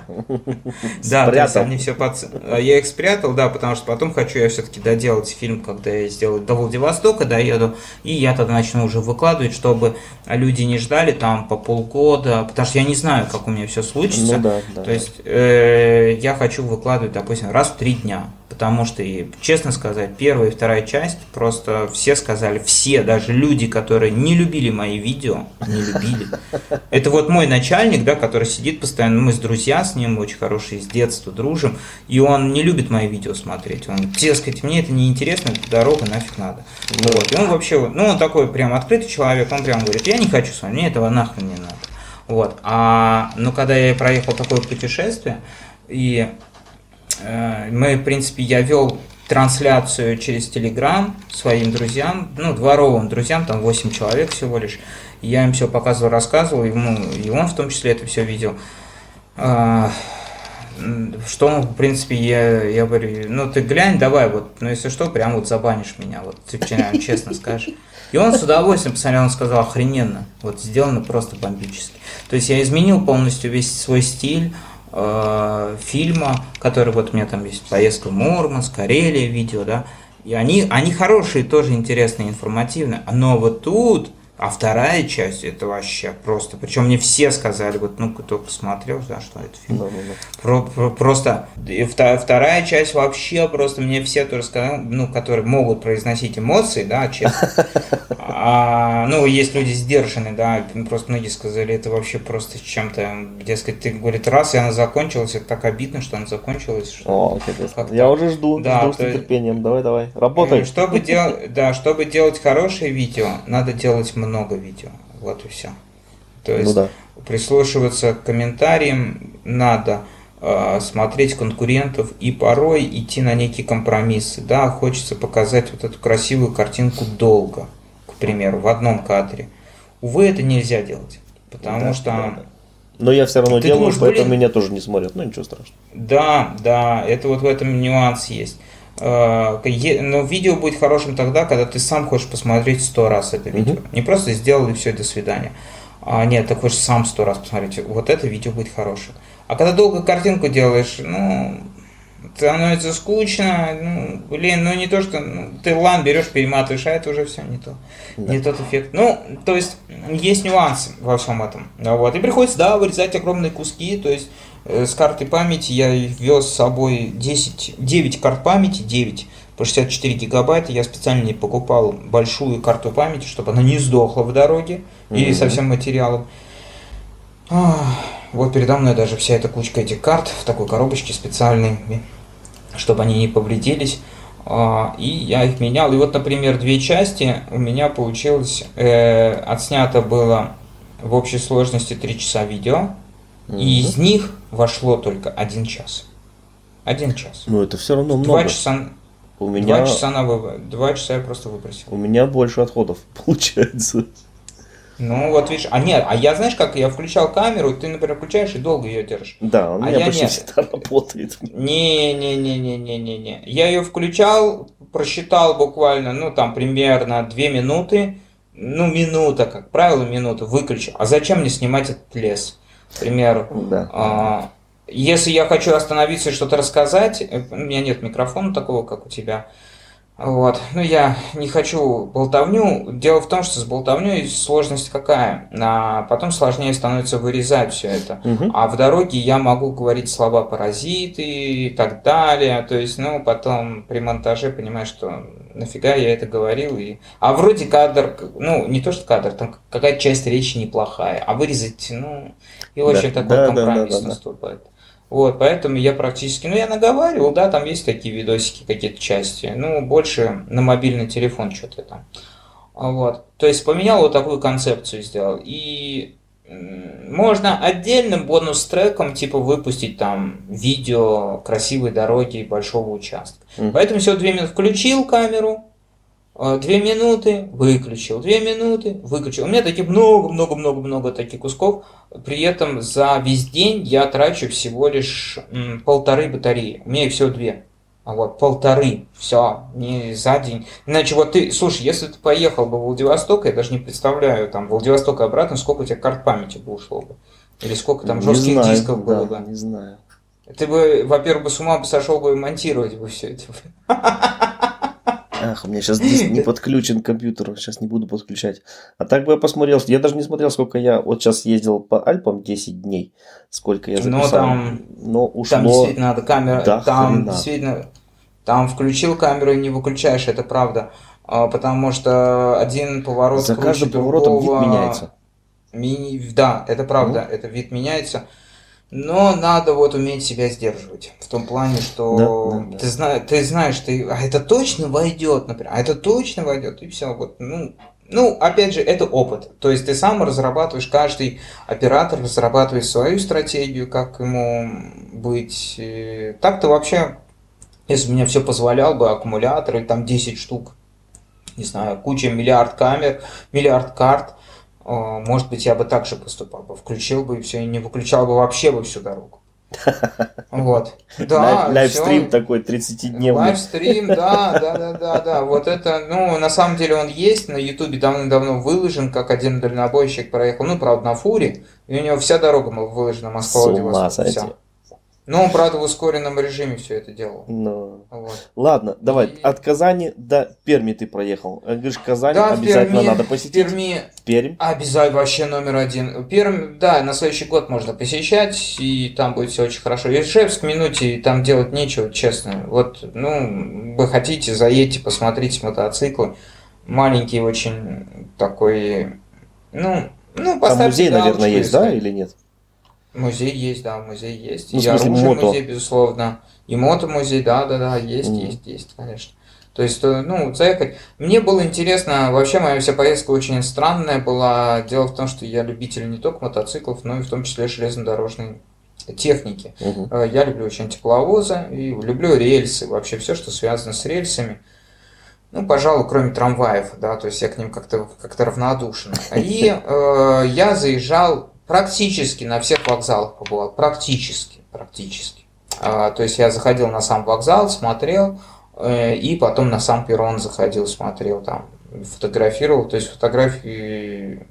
Да, то есть они все под... А я их спрятал, да, потому что потом хочу я все-таки доделать фильм, когда я сделаю до Владивостока, доеду, и я тогда начну уже выкладывать, чтобы люди не ждали там по полгода, потому что я не знаю, как у меня все случится. Ну, да, да. То есть э, я хочу выкладывать, допустим, раз в три дня потому что, и, честно сказать, первая и вторая часть просто все сказали, все, даже люди, которые не любили мои видео, не любили. <laughs> Это вот мой начальник, да, который сидит постоянно, мы с друзья с ним очень хорошие, с детства дружим, и он не любит мои видео смотреть. Он, дескать, мне это не интересно, это дорога, нафиг надо. Вот. И он вообще, ну, он такой прям открытый человек, он прям говорит, я не хочу с вами, мне этого нахрен не надо. Вот. А, ну, когда я проехал такое путешествие, и Э, мы, в принципе, я вел трансляцию через Телеграм своим друзьям, ну, дворовым друзьям, там 8 человек всего лишь. Я им все показывал, рассказывал, ему, и он в том числе это все видел. А, что он, в принципе, я, я говорю, ну ты глянь, давай, вот, ну если что, прям вот забанишь меня, вот ты честно скажешь. И он с удовольствием посмотрел, он сказал, охрененно, вот сделано просто бомбически. То есть я изменил полностью весь свой стиль, э, фильма, который вот у меня там есть поездка в Мурманск, Карелия видео, да, и они, они хорошие, тоже интересные, информативные, но вот тут А вторая часть это вообще просто. Причем мне все сказали, вот ну кто посмотрел, да, что это фильм. Да, да, да. Про, про- просто и вта- вторая часть вообще просто мне все тоже сказали, ну, которые могут произносить эмоции, да, честно. А, ну, есть люди сдержанные, да, просто многие сказали, это вообще просто чем-то, дескать, ты, говорит, раз, и она закончилась, это так обидно, что она закончилась. что- О, Я уже жду, Да, жду с нетерпением. Давай, давай. Работай. М, Чтобы делать, да, чтобы делать хорошее видео, надо делать много видео. Вот и все. То есть Ну да. прислушиваться к комментариям надо, э, смотреть конкурентов и порой идти на некие компромиссы. Да, хочется показать вот эту красивую картинку долго, к примеру, в одном кадре. Увы, это нельзя делать, потому Да, что да, да. Но я все равно Ты делаю, думаешь, поэтому блин- меня тоже не смотрят. Ну ничего страшного. Да, да, это вот в этом нюанс есть. Е- Но видео будет хорошим тогда, когда ты сам хочешь посмотреть сто раз это видео. Не просто сделал и все, до свидания. А нет, ты хочешь сам сто раз посмотреть. Вот это видео будет хорошим. А когда долго картинку делаешь, ну, становится скучно, ну, блин, ну не то, что ну, ты лан берешь, перематываешь, а это уже все не то. Не тот эффект. Ну, то есть, есть нюансы во всем этом. А Вот. И приходится, да, вырезать огромные куски, то есть с карты памяти я вез с собой 10, 9 карт памяти, 9 по 64 гигабайта. Я специально не покупал большую карту памяти, чтобы она не сдохла в дороге или Мгм. со всем материалом. Вот передо мной даже вся эта кучка этих карт в такой коробочке специальной, чтобы они не повредились. А, И я их менял. И вот, например, две части у меня получилось, э, отснято было в общей сложности 3 часа видео, и из них вошло только один час. Один час. Ну это все равно Два много. часа, У меня, два часа на вывод. Два часа я просто выбросил. у меня больше отходов <laughs> получается. Ну, вот видишь, а нет, а я знаешь, как я включал камеру, ты, например, включаешь и долго ее держишь. Да, у А меня я почти нет. всегда <laughs> работает. Не-не-не-не-не-не-не. Я ее включал, просчитал буквально, ну, там, примерно две минуты. Ну, минута, как правило, минута, выключил. А зачем мне снимать этот лес? К примеру, Да. а, если я хочу остановиться и что-то рассказать, э, у меня нет микрофона такого, как у тебя. Вот. Ну, я не хочу болтовню. Дело в том, что с болтовней сложность какая? А потом сложнее становится вырезать все это. Мгм. А в дороге я могу говорить слова паразиты и так далее. То есть, ну, потом при монтаже понимаешь, что нафига я это говорил. И... А вроде кадр, ну, не то, что кадр, там какая-то часть речи неплохая. А вырезать, ну, и очень Да, такой да, да, компромисс да, да. наступает. Вот, поэтому я практически, ну, я наговаривал, да, там есть такие видосики, какие-то части, ну, больше на мобильный телефон что-то там. А Вот, то есть поменял вот такую концепцию сделал. И можно отдельным бонус-треком, типа, выпустить там видео красивой дороги большого участка. Мгм. Поэтому все, две минуты включил камеру, две минуты, выключил, две минуты, выключил. У меня таких много-много-много-много таких кусков. При этом за весь день я трачу всего лишь м, полторы батареи. У меня их всего две. А вот полторы, все, не за день. Иначе вот ты, слушай, если ты поехал бы в Владивосток, я даже не представляю, там, Владивосток и обратно, сколько у тебя карт памяти бы ушло бы. Или сколько там Не жестких знаю, дисков было да, бы. Не знаю. Ты бы, во-первых, бы с ума бы сошел бы и монтировать бы все это. <laughs> Ах, у меня сейчас не <laughs> подключен к компьютеру, сейчас не буду подключать. А так бы я посмотрел, я даже не смотрел, сколько я вот сейчас ездил по Альпам 10 дней, сколько я Ну, записал. там- Но ушло... Там действительно надо камера, до там хрена. действительно, там включил камеру и не выключаешь, это правда. А, Потому что один поворот За каждым поворотом вид другого. меняется. Ми- Да, это правда, это вид меняется. Но надо вот уметь себя сдерживать. В том плане, что Да, да, да. Ты, зна- ты знаешь, ты, а это точно войдет, например, а это точно войдет, и все. Вот, ну, ну, опять же, это опыт. То есть ты сам разрабатываешь, каждый оператор разрабатывает свою стратегию, как ему быть. Так-то вообще, если бы мне все позволял бы, аккумуляторы, там 10 штук, не знаю, куча, миллиард камер, миллиард карт, может быть, я бы так же поступал бы. Включил бы и все, и не выключал бы вообще бы всю дорогу. Вот. Да, Лайв- Лайвстрим такой 30-дневный. Лайвстрим, да, да, да, да, да. Вот это, ну, на самом деле он есть, на Ютубе давным-давно выложен, как один дальнобойщик проехал, ну, правда, на фуре, и у него вся дорога была выложена С Вся. Ну, он, правда, в ускоренном режиме все это делал. Ну. Вот. Ладно, давай, И- от Казани до Перми ты проехал. А Говоришь, Казань Да, обязательно Перми- надо посетить. Перми Пермь. Обязательно вообще номер один. Пермь, да, на следующий год можно посещать, и там будет все очень хорошо. Ижевск, минуте, там делать нечего, честно. Вот, ну, вы хотите, заедьте, посмотрите мотоциклы. Маленький очень такой, ну, ну, Там поставьте музей, галочку, наверное, есть, да, или нет? Музей есть, да, музей есть. Ну, и смысле, оружие мото. музей, безусловно. И мото-музей, да, да, да, есть, Мгм. есть, есть, конечно. То есть, э, ну, заехать. Мне было интересно, вообще моя вся поездка очень странная была. Дело в том, что я любитель не только мотоциклов, но и в том числе железнодорожной техники. Э, Я люблю очень тепловозы и люблю рельсы, вообще все, что связано с рельсами. Ну, пожалуй, кроме трамваев, да, то есть я к ним как-то как равнодушен. И э, я заезжал практически на всех вокзалах побывал, практически, практически. А, то есть я заходил на сам вокзал, смотрел, э, и потом на сам перрон заходил, смотрел там, фотографировал, то есть фотографии...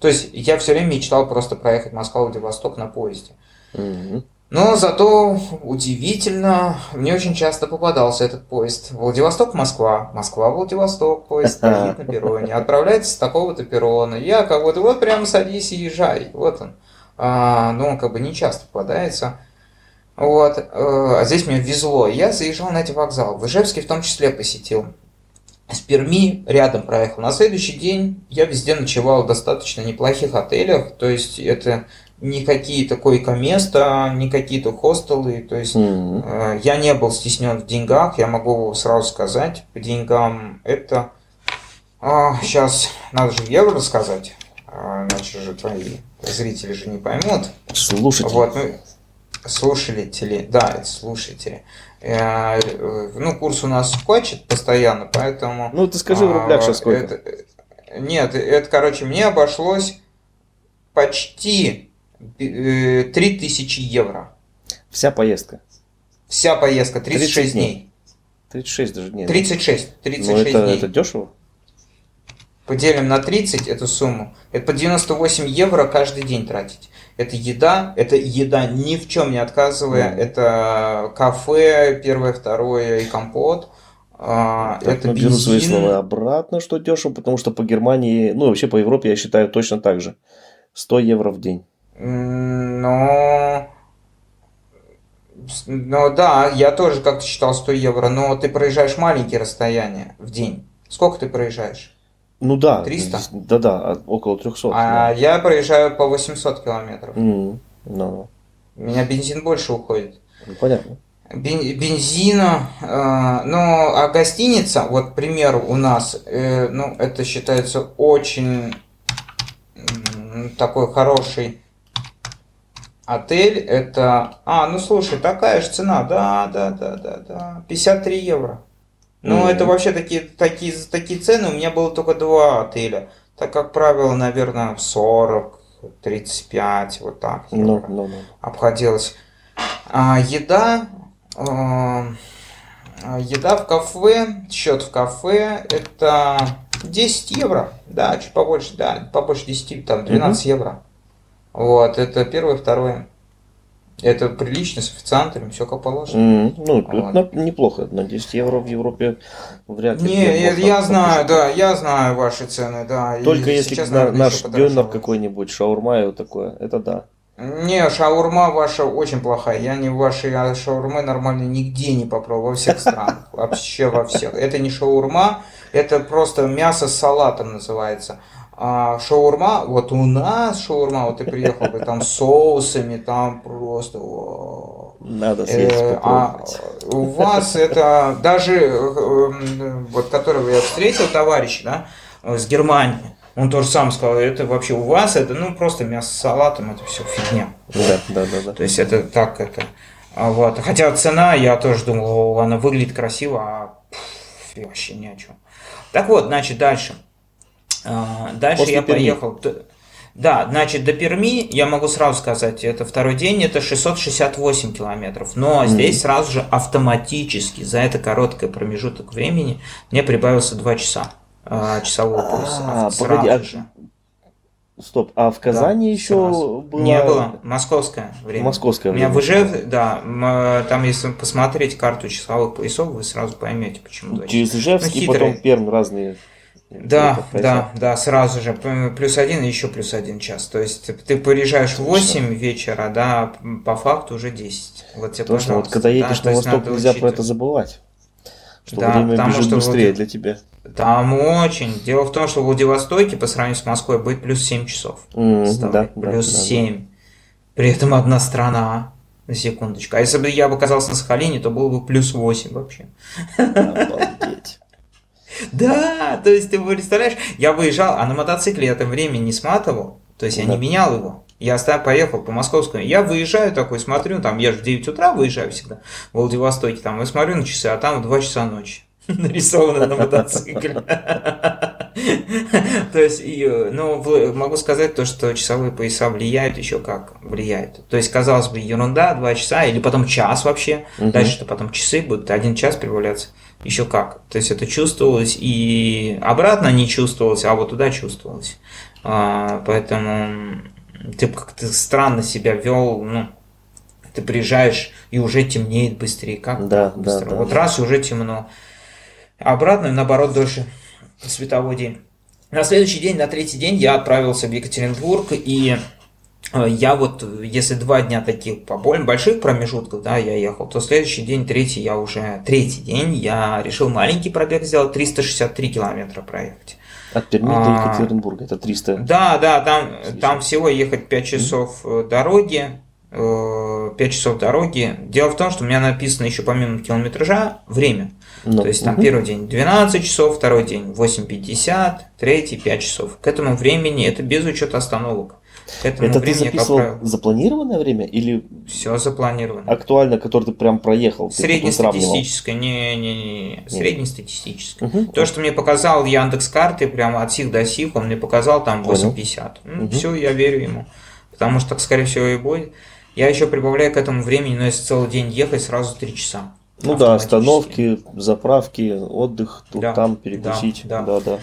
То есть я все время мечтал просто проехать Москва-Владивосток на поезде. Мгм. Но зато удивительно, мне очень часто попадался этот поезд. Владивосток-Москва, Москва-Владивосток, поезд <laughs> стоит на перроне, отправляется с такого-то перрона. Я как вот, вот прямо садись и езжай, вот он. А, ну, он как бы не часто попадается. Вот, э, а здесь мне везло. Я заезжал на эти вокзалы. В Ижевске в том числе посетил. С Перми рядом проехал. На следующий день я везде ночевал в достаточно неплохих отелях. То есть это не какие-то койко-места, не какие-то хостелы. То есть Мгм. э, я не был стеснен в деньгах. Я могу сразу сказать, по деньгам это... сейчас надо же в евро рассказать. а, Иначе же твои зрители же не поймут. Слушайте. Вот, ну, слушатели, да, это слушатели. Э, э, Ну, курс у нас скачет постоянно, поэтому... Ну, ты скажи в а, рублях сейчас сколько. это- э, нет, это, короче, мне обошлось почти э, 3000 евро. Вся поездка. Вся поездка, 36 30 дней. дней. 36 даже нет. 36, 36 Ну, это, дней. это дешево? Поделим на 30 эту сумму. Это по 98 евро каждый день тратить. Это еда, это еда ни в чем не отказывая. Мгм. Это кафе, первое, второе и компот. А, Так, это ну, беру свои слова обратно, что дешево, потому что по Германии, ну, вообще по Европе, я считаю, точно так же. 100 евро в день. Но... Ну да, я тоже как-то считал 100 евро, но ты проезжаешь маленькие расстояния в день. Сколько ты проезжаешь? Ну да. 300? Да-да, около 300. А да. я проезжаю по 800 километров. М, Ну, У меня бензин больше уходит. ну, понятно. Бен- бензина, э, ну, а гостиница, вот, к примеру, у нас, э, ну, это считается очень м, такой хороший отель, это, а, ну, слушай, такая же цена, да, да, да, да, да, 53 евро. Ну, Мгм. это вообще такие, такие, такие цены, у меня было только два отеля, так, как правило, наверное, 40, 35, вот так. Евро ну, ну. обходилось. А, еда, а, еда в кафе, счет в кафе, это 10 евро, да, чуть побольше, да, побольше 10, там 12 евро. Вот, это первое, второе. Это прилично, с официантами, все как положено. М, Ну, Вот. это на- неплохо. На 10 евро в Европе вряд ли. Не, я, я знаю, да, я знаю ваши цены, да. и Только если сейчас, на- наверное, наш дёнер какой-нибудь, шаурма и вот такое, это да. Не, шаурма ваша очень плохая. Я не вашей а шаурмы нормально нигде не попробовал во всех странах. Вообще во всех. Это не шаурма, это просто мясо с салатом называется. А шаурма, вот у нас шаурма, вот ты приехал бы там с соусами, там просто... Надо съесть, Э, а у вас это даже э, э, вот которого я встретил товарищ, да, с Германии, он тоже сам сказал, это вообще у вас это ну просто мясо с салатом, это все фигня. Да, да, да, да. То есть это так это. а Вот. Хотя цена, я тоже думал, она выглядит красиво, а пф, вообще ни о чем. Так вот, значит, дальше. А, Дальше После я Перми. поехал. Да, значит, до Перми, я могу сразу сказать, это второй день, это 668 километров. Но Мгм. здесь сразу же автоматически за это короткое промежуток времени мне прибавился 2 часа а, часового пояса. А, погоди, а же. Стоп, а в Казани да, еще сразу. было... Не было, московское время. Московское время. У меня в Ижев, да, там если посмотреть карту часовых поясов, вы сразу поймете, почему. Через Ижевск ну, и потом Пермь разные да, да, да, сразу же. Плюс один и еще плюс один час. То есть ты приезжаешь в 8 вечера, да, по факту уже 10. Вот тебе, Точно, вот когда едешь да, на восток, нельзя учитывать. про это забывать. Что да, время потому бежит что быстрее Влад... для тебя. Там очень. Дело в том, что в Владивостоке по сравнению с Москвой будет плюс 7 часов. Mm, да, плюс да, 7. Да. При этом одна страна. На секундочку. А если бы я бы оказался на Сахалине, то было бы плюс 8 вообще. Да, то есть ты представляешь, я выезжал, а на мотоцикле я это время не сматывал, то есть я не менял его. Я поехал по московскому, я выезжаю такой, смотрю, там я же в 9 утра выезжаю всегда в Владивостоке, там, и смотрю на часы, а там 2 часа ночи <laughs> нарисовано на мотоцикле. <laughs> То есть, ну, могу сказать то, что часовые пояса влияют еще как влияют. То есть, казалось бы, ерунда, 2 часа, или потом час вообще, дальше-то потом часы будут, один час прибавляться еще как. То есть это чувствовалось и обратно не чувствовалось, а вот туда чувствовалось. А, поэтому ты как-то странно себя вел, ну, ты приезжаешь и уже темнеет быстрее. Как да, быстро? Да, да, вот да. раз и уже темно. Обратно, наоборот, дольше световой день. На следующий день, на третий день я отправился в Екатеринбург и я вот, если два дня таких по более больших промежутков, да, я ехал, то следующий день, третий, я уже, третий день, я решил маленький пробег сделать, 363 километра проехать. От Перми а, до Екатеринбурга, это 300. Да, да, там, там всего ехать 5 часов mm-hmm. дороги, 5 э, часов дороги. Дело в том, что у меня написано еще помимо километража время. Ну, То есть там угу. первый день 12 часов, второй день 8.50, третий 5 часов. К этому времени это без учета остановок. Это ты записывал запланированное время или все запланировано? Актуально, который ты прям проехал? Среднестатистическое, не, не, не, среднестатистическое. Угу. То, что мне показал Яндекс карты, прямо от сих до сих, он мне показал там 8.50. Ну, угу. Все, я верю ему, потому что так, скорее всего, и будет. Я еще прибавляю к этому времени, но если целый день ехать, сразу 3 часа. Ну да, остановки, заправки, отдых, тут да, там перекусить. Да, да. да, да.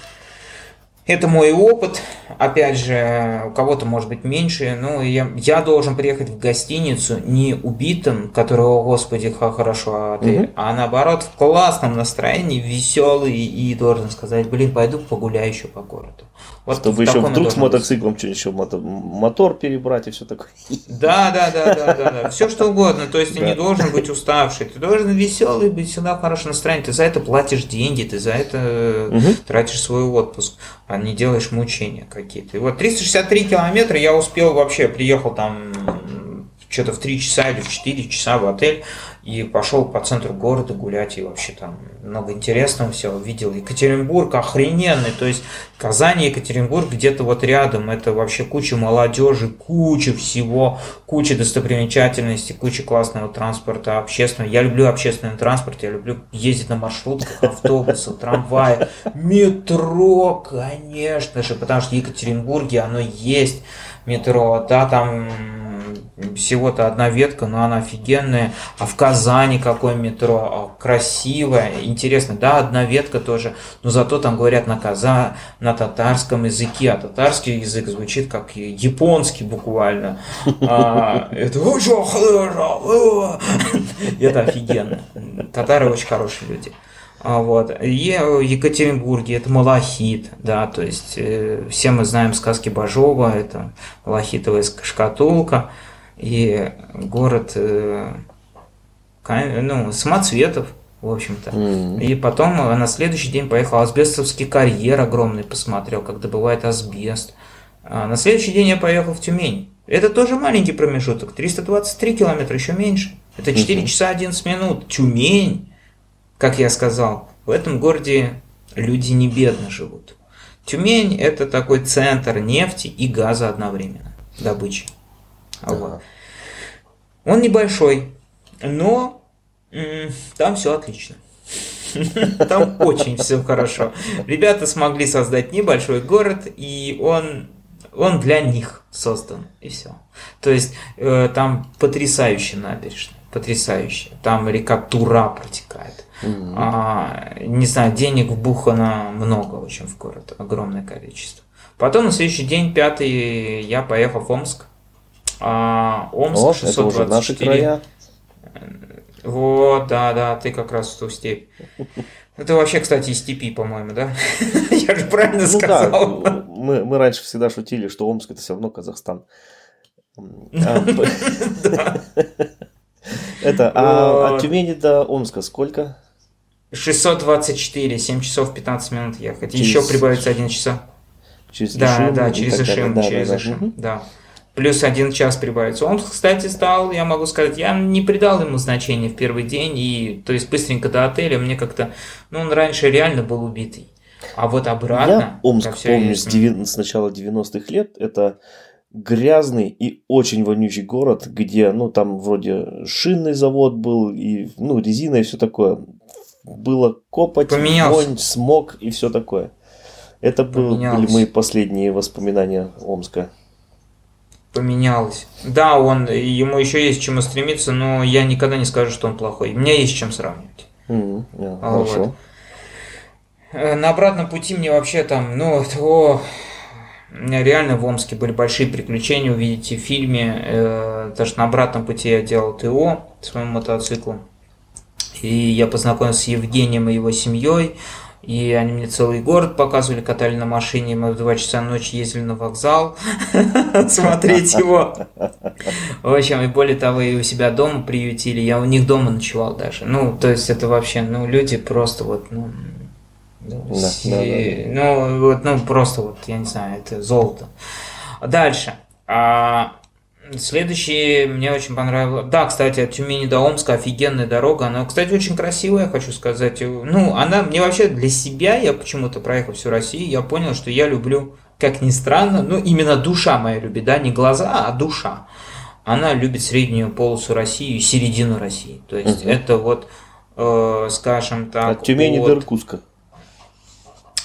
Это мой опыт. Опять же, у кого-то может быть меньше. Но я, я должен приехать в гостиницу не убитым, которого, господи, как хорошо отель, угу. а наоборот в классном настроении, веселый и должен сказать, блин, пойду погуляю еще по городу. Вот Чтобы еще вдруг с мотоциклом что еще мотор перебрать и все такое. Да, да, да, да, да, да. Все что угодно. То есть ты не должен быть уставший, ты должен веселый быть всегда в хорошем настроении. Ты за это платишь деньги, ты за это тратишь свой отпуск, а не делаешь мучения какие-то. И вот 363 километра я успел вообще, приехал там что-то в 3 часа или в 4 часа в отель и пошел по центру города гулять, и вообще там много интересного всего видел. Екатеринбург охрененный, то есть Казань и Екатеринбург где-то вот рядом, это вообще куча молодежи, куча всего, куча достопримечательностей, куча классного транспорта общественного. Я люблю общественный транспорт, я люблю ездить на маршрутках, автобусах, трамвае, метро, конечно же, потому что в Екатеринбурге оно есть, метро, да, там всего-то одна ветка, но она офигенная. А в Казани какое метро, а, красивое, интересно. Да, одна ветка тоже, но зато там говорят на каза, на татарском языке, а татарский язык звучит как японский буквально. А, это <laughs> это офигенно. Татары очень хорошие люди. А вот. И в Екатеринбурге это малахит, да, то есть э, все мы знаем сказки Бажова, это малахитовая шкатулка, и город э, ну, самоцветов, в общем-то. Mm-hmm. И потом на следующий день поехал асбестовский карьер огромный, посмотрел, как добывает асбест. А на следующий день я поехал в Тюмень. Это тоже маленький промежуток, 323 километра, еще меньше. Это 4 mm-hmm. часа 11 минут. Тюмень как я сказал, в этом городе люди не бедно живут. Тюмень – это такой центр нефти и газа одновременно, добычи. Вот. Он небольшой, но там все отлично. <laughs> Там очень все хорошо. Ребята смогли создать небольшой город, и он, он для них создан, и все. То есть э, там потрясающая набережная, потрясающая. Там река Тура протекает. Mm-hmm. А, не знаю, денег вбухано много очень в город, огромное количество. Потом на следующий день, пятый, я поехал в Омск. А, Омск О, 624. это уже наши края. Вот, да, да, ты как раз в ту степь. Это вообще, кстати, из степи, по-моему, да? <laughs> Я же правильно Ну да, сказал. мы, мы раньше всегда шутили, что Омск это все равно Казахстан. А, <laughs> Да. Это, а от Тюмени до Омска сколько? 624, 7 часов 15 минут ехать. Еще прибавится 1 часа. Через Да, да, через. Ишим, Да, через да, да. Ишим, да. Плюс один час прибавится. Омск, кстати, стал, я могу сказать, я не придал ему значения в первый день, и то есть быстренько до отеля мне как-то, ну, он раньше реально был убитый. А вот обратно... Я Омск помню с, деви- с начала 90-х лет. Это грязный и очень вонючий город, где, ну, там вроде шинный завод был, и, ну, резина и все такое. Было копоть, Поменялся. вонь, смог и все такое. Это был- были мои последние воспоминания Омска. Поменялось. Да, он, ему еще есть к чему стремиться, но я никогда не скажу, что он плохой. У меня есть с чем сравнивать. М, да, А. Хорошо. Э, На обратном пути мне вообще там, ну, о, реально в Омске были большие приключения, увидите в фильме. Э, даже на обратном пути я делал ТО своему мотоциклу. И я познакомился с Евгением и его семьей. И они мне целый город показывали, катали на машине. Мы в 2 часа ночи ездили на вокзал <laughs> смотреть его. В общем, и более того, и у себя дома приютили. Я у них дома ночевал даже. Ну, то есть это вообще, ну, люди просто вот, ну, ну, Да, ну, вот, ну, просто вот, я не знаю, это золото. Дальше. А, следующий мне очень понравилось. Да, кстати, от Тюмени до Омска офигенная дорога. Она, кстати, очень красивая, хочу сказать. Ну, она мне вообще для себя, я почему-то проехал всю Россию, я понял, что я люблю, как ни странно, ну, именно душа моя любит, да, не глаза, а душа. Она любит среднюю полосу России и середину России. То есть Мгм. это вот, э, скажем так... От Тюмени от- до Иркутска.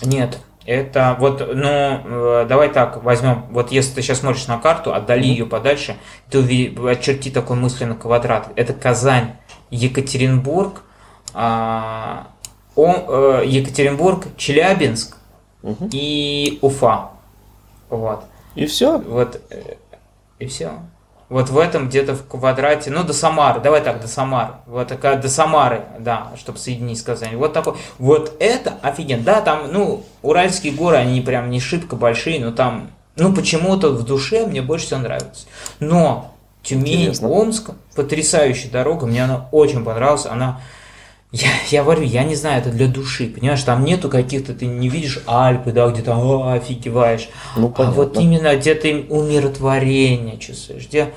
нет, это вот, ну, э, давай так, возьмем, вот если ты сейчас смотришь на карту, отдали ее подальше, ты увидишь, очерти такой мысленный квадрат. Это Казань, Екатеринбург, а, О- э, Екатеринбург, Челябинск Мгм. и Уфа. Вот. И все. Вот, э, и все. Вот в этом где-то в квадрате, ну, до Самары, давай так, до Самары. Вот такая, до Самары, да, чтобы соединить с Казанью. Вот такой, вот это офигенно. Да, там, ну, Уральские горы, они прям не шибко большие, но там, ну, почему-то в душе мне больше всего нравится. Но Тюмень, Интересно. Омск, потрясающая дорога, мне она очень понравилась, она... Я, я говорю, я не знаю, это для души, понимаешь, там нету каких-то, ты не видишь Альпы, да, где там «А, офигеваешь, Ну, а понятно. вот именно где ты умиротворение чувствуешь, где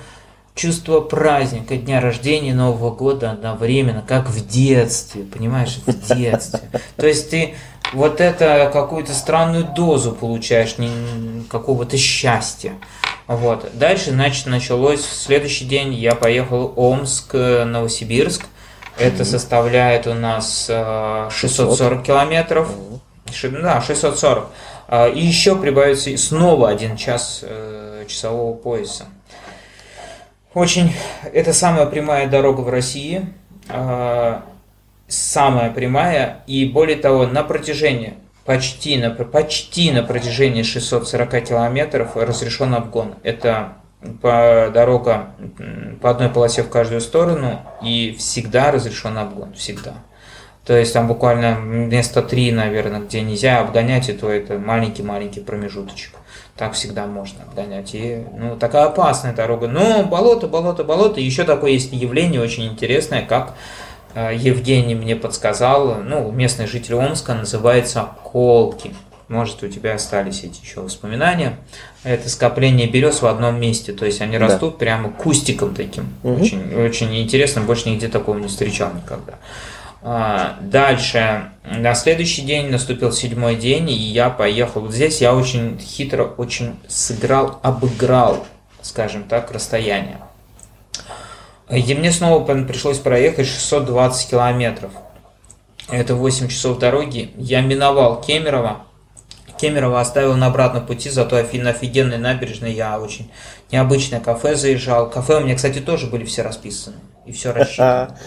чувство праздника, дня рождения, Нового года одновременно, как в детстве, понимаешь, в детстве. <laughs> То есть ты вот это какую-то странную дозу получаешь какого-то счастья. Вот. Дальше, значит, началось в следующий день я поехал в Омск, э, Новосибирск. Это составляет у нас э, 640 километров. Ши- Да, 640. А, И еще прибавится снова один час э, часового пояса. Очень, это самая прямая дорога в России, а, самая прямая, и более того, на протяжении, почти на, почти на протяжении 640 километров разрешен обгон. Это по дорога по одной полосе в каждую сторону, и всегда разрешен обгон, всегда. То есть там буквально место три, наверное, где нельзя обгонять, и то это маленький-маленький промежуточек. Так всегда можно обгонять. И, ну, такая опасная дорога. Но болото, болото, болото. Еще такое есть явление очень интересное, как э, Евгений мне подсказал, ну, местный житель Омска, называется колки. Может, у тебя остались эти еще воспоминания. Это скопление берез в одном месте. То есть они Да. растут прямо кустиком таким. Мгм. Очень, очень интересно. Больше нигде такого не встречал никогда. А, Дальше, на следующий день наступил седьмой день, и я поехал. Вот здесь я очень хитро, очень сыграл, обыграл, скажем так, расстояние. И мне снова пришлось проехать 620 километров. Это 8 часов дороги. Я миновал Кемерово. Кемерово оставил на обратном пути, зато на офигенной набережной я очень необычное кафе заезжал. Кафе у меня, кстати, тоже были все расписаны. и все рассчитано.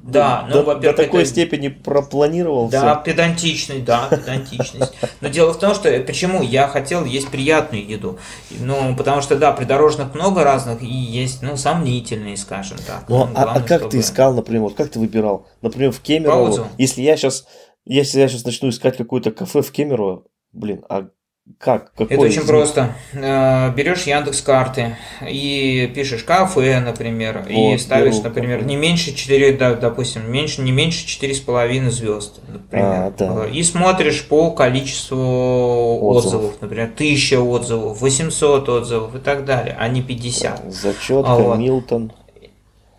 Да, ну, во-первых, до такой степени пропланировал Да, педантичный, да, педантичность. Но дело в том, что почему я хотел есть приятную еду. Ну, потому что, да, придорожных много разных и есть, ну, сомнительные, скажем так. Ну, ну а, а как ты искал, например, вот как ты выбирал? Например, в Кемерово, если я сейчас, если я сейчас начну искать какое-то кафе в Кемерово, блин, а как? Какой Это очень просто. Э, берешь Яндекс карты и пишешь кафе, например, вот, и ставишь, беру, например, не меньше 4, да, допустим, меньше, не меньше 4,5 звезд, например. А, да. И смотришь по количеству отзывов. отзывов, например, 1000 отзывов, 800 отзывов и так далее, а не 50. Зачетка, вот. Милтон.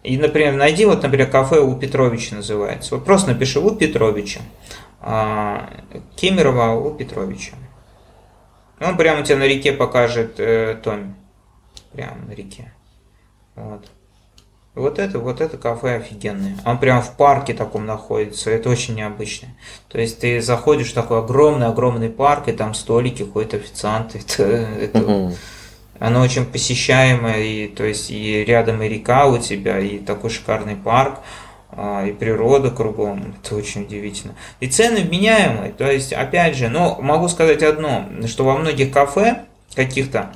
И, например, найди, вот, например, кафе у Петровича называется. Вот просто напиши у Петровича. А, Кемерово у Петровича. Он прямо тебе на реке покажет э, Томми. Прямо на реке. Вот. Вот это, вот это кафе офигенное. Он прямо в парке таком находится. Это очень необычно. То есть ты заходишь в такой огромный-огромный парк, и там столики, ходят официанты. <laughs> Это, это, Оно очень посещаемое, и, то есть и рядом и река у тебя, и такой шикарный парк. А, и природа кругом. Это очень удивительно. И цены вменяемые. То есть, опять же, но могу сказать одно, что во многих кафе каких-то,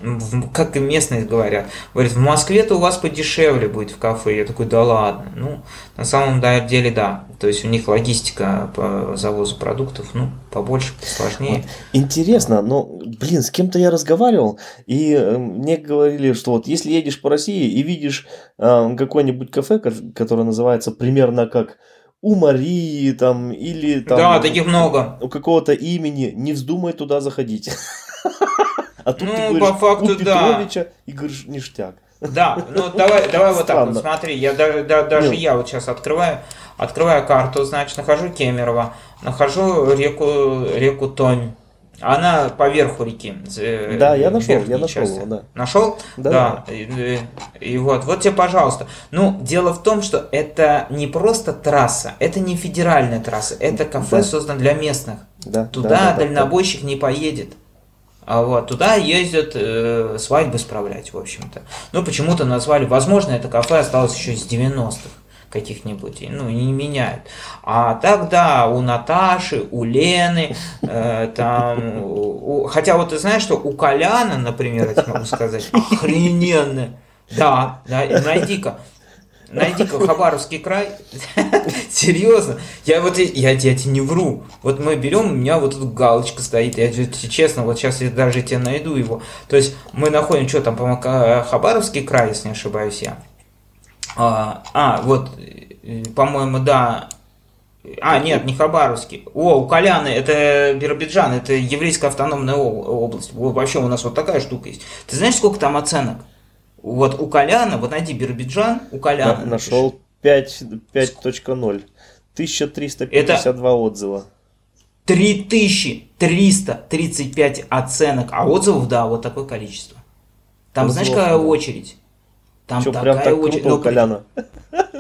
как и местные говорят, говорят, в Москве-то у вас подешевле будет в кафе. Я такой, да ладно. Ну, на самом деле, да. То есть у них логистика по завозу продуктов, ну, побольше, сложнее. Интересно, но, блин, с кем-то я разговаривал, и э, мне говорили, что вот если едешь по России и видишь э, какое-нибудь кафе, которое называется примерно как у Марии там или там да, таких много. у какого-то имени, не вздумай туда заходить. <laughs> А тут ну, ты говоришь, по факту, у Петровича да. и говоришь, ништяк. Да, ну давай, <laughs> давай вот так вот, смотри, я даже, да, даже я вот сейчас открываю, открываю карту, значит, нахожу Кемерово, нахожу реку, реку Тонь. Она по верху реки. Да, я нашел, я нашел его, да. Нашел? Да. да. И, и вот, вот тебе, пожалуйста. Ну, дело в том, что это не просто трасса, это не федеральная трасса, это кафе да. создано для местных. Да, Туда да, да, дальнобойщик да. не поедет. А вот туда ездят э, свадьбы справлять, в общем-то. Ну, почему-то назвали, возможно, это кафе осталось еще из 90-х каких-нибудь, ну, не меняют. А тогда у Наташи, у Лены, э, там, у, хотя вот ты знаешь, что у Коляна, например, я могу сказать, охрененно, да, да, найди-ка, Найди-ка Хабаровский край. <laughs> Серьезно. Я вот я, я тебе не вру. Вот мы берем, у меня вот тут галочка стоит. Я честно, вот сейчас я даже тебе найду его. То есть мы находим, что там, по-моему, Хабаровский край, если не ошибаюсь я. А, а вот, э, по-моему, да, а, нет, не Хабаровский. О, у Коляны, это Биробиджан, это еврейская автономная область. Вообще у нас вот такая штука есть. Ты знаешь, сколько там оценок? Вот у Коляна, вот найди Биробиджан, у Коляна. Нашел 5.0. 1352 Это... отзыва. 3335 оценок, а отзывов, да, вот такое количество. Там, Отзывов, знаешь, какая да. очередь? Там Что, такая прям так очередь. Ну, Коляна?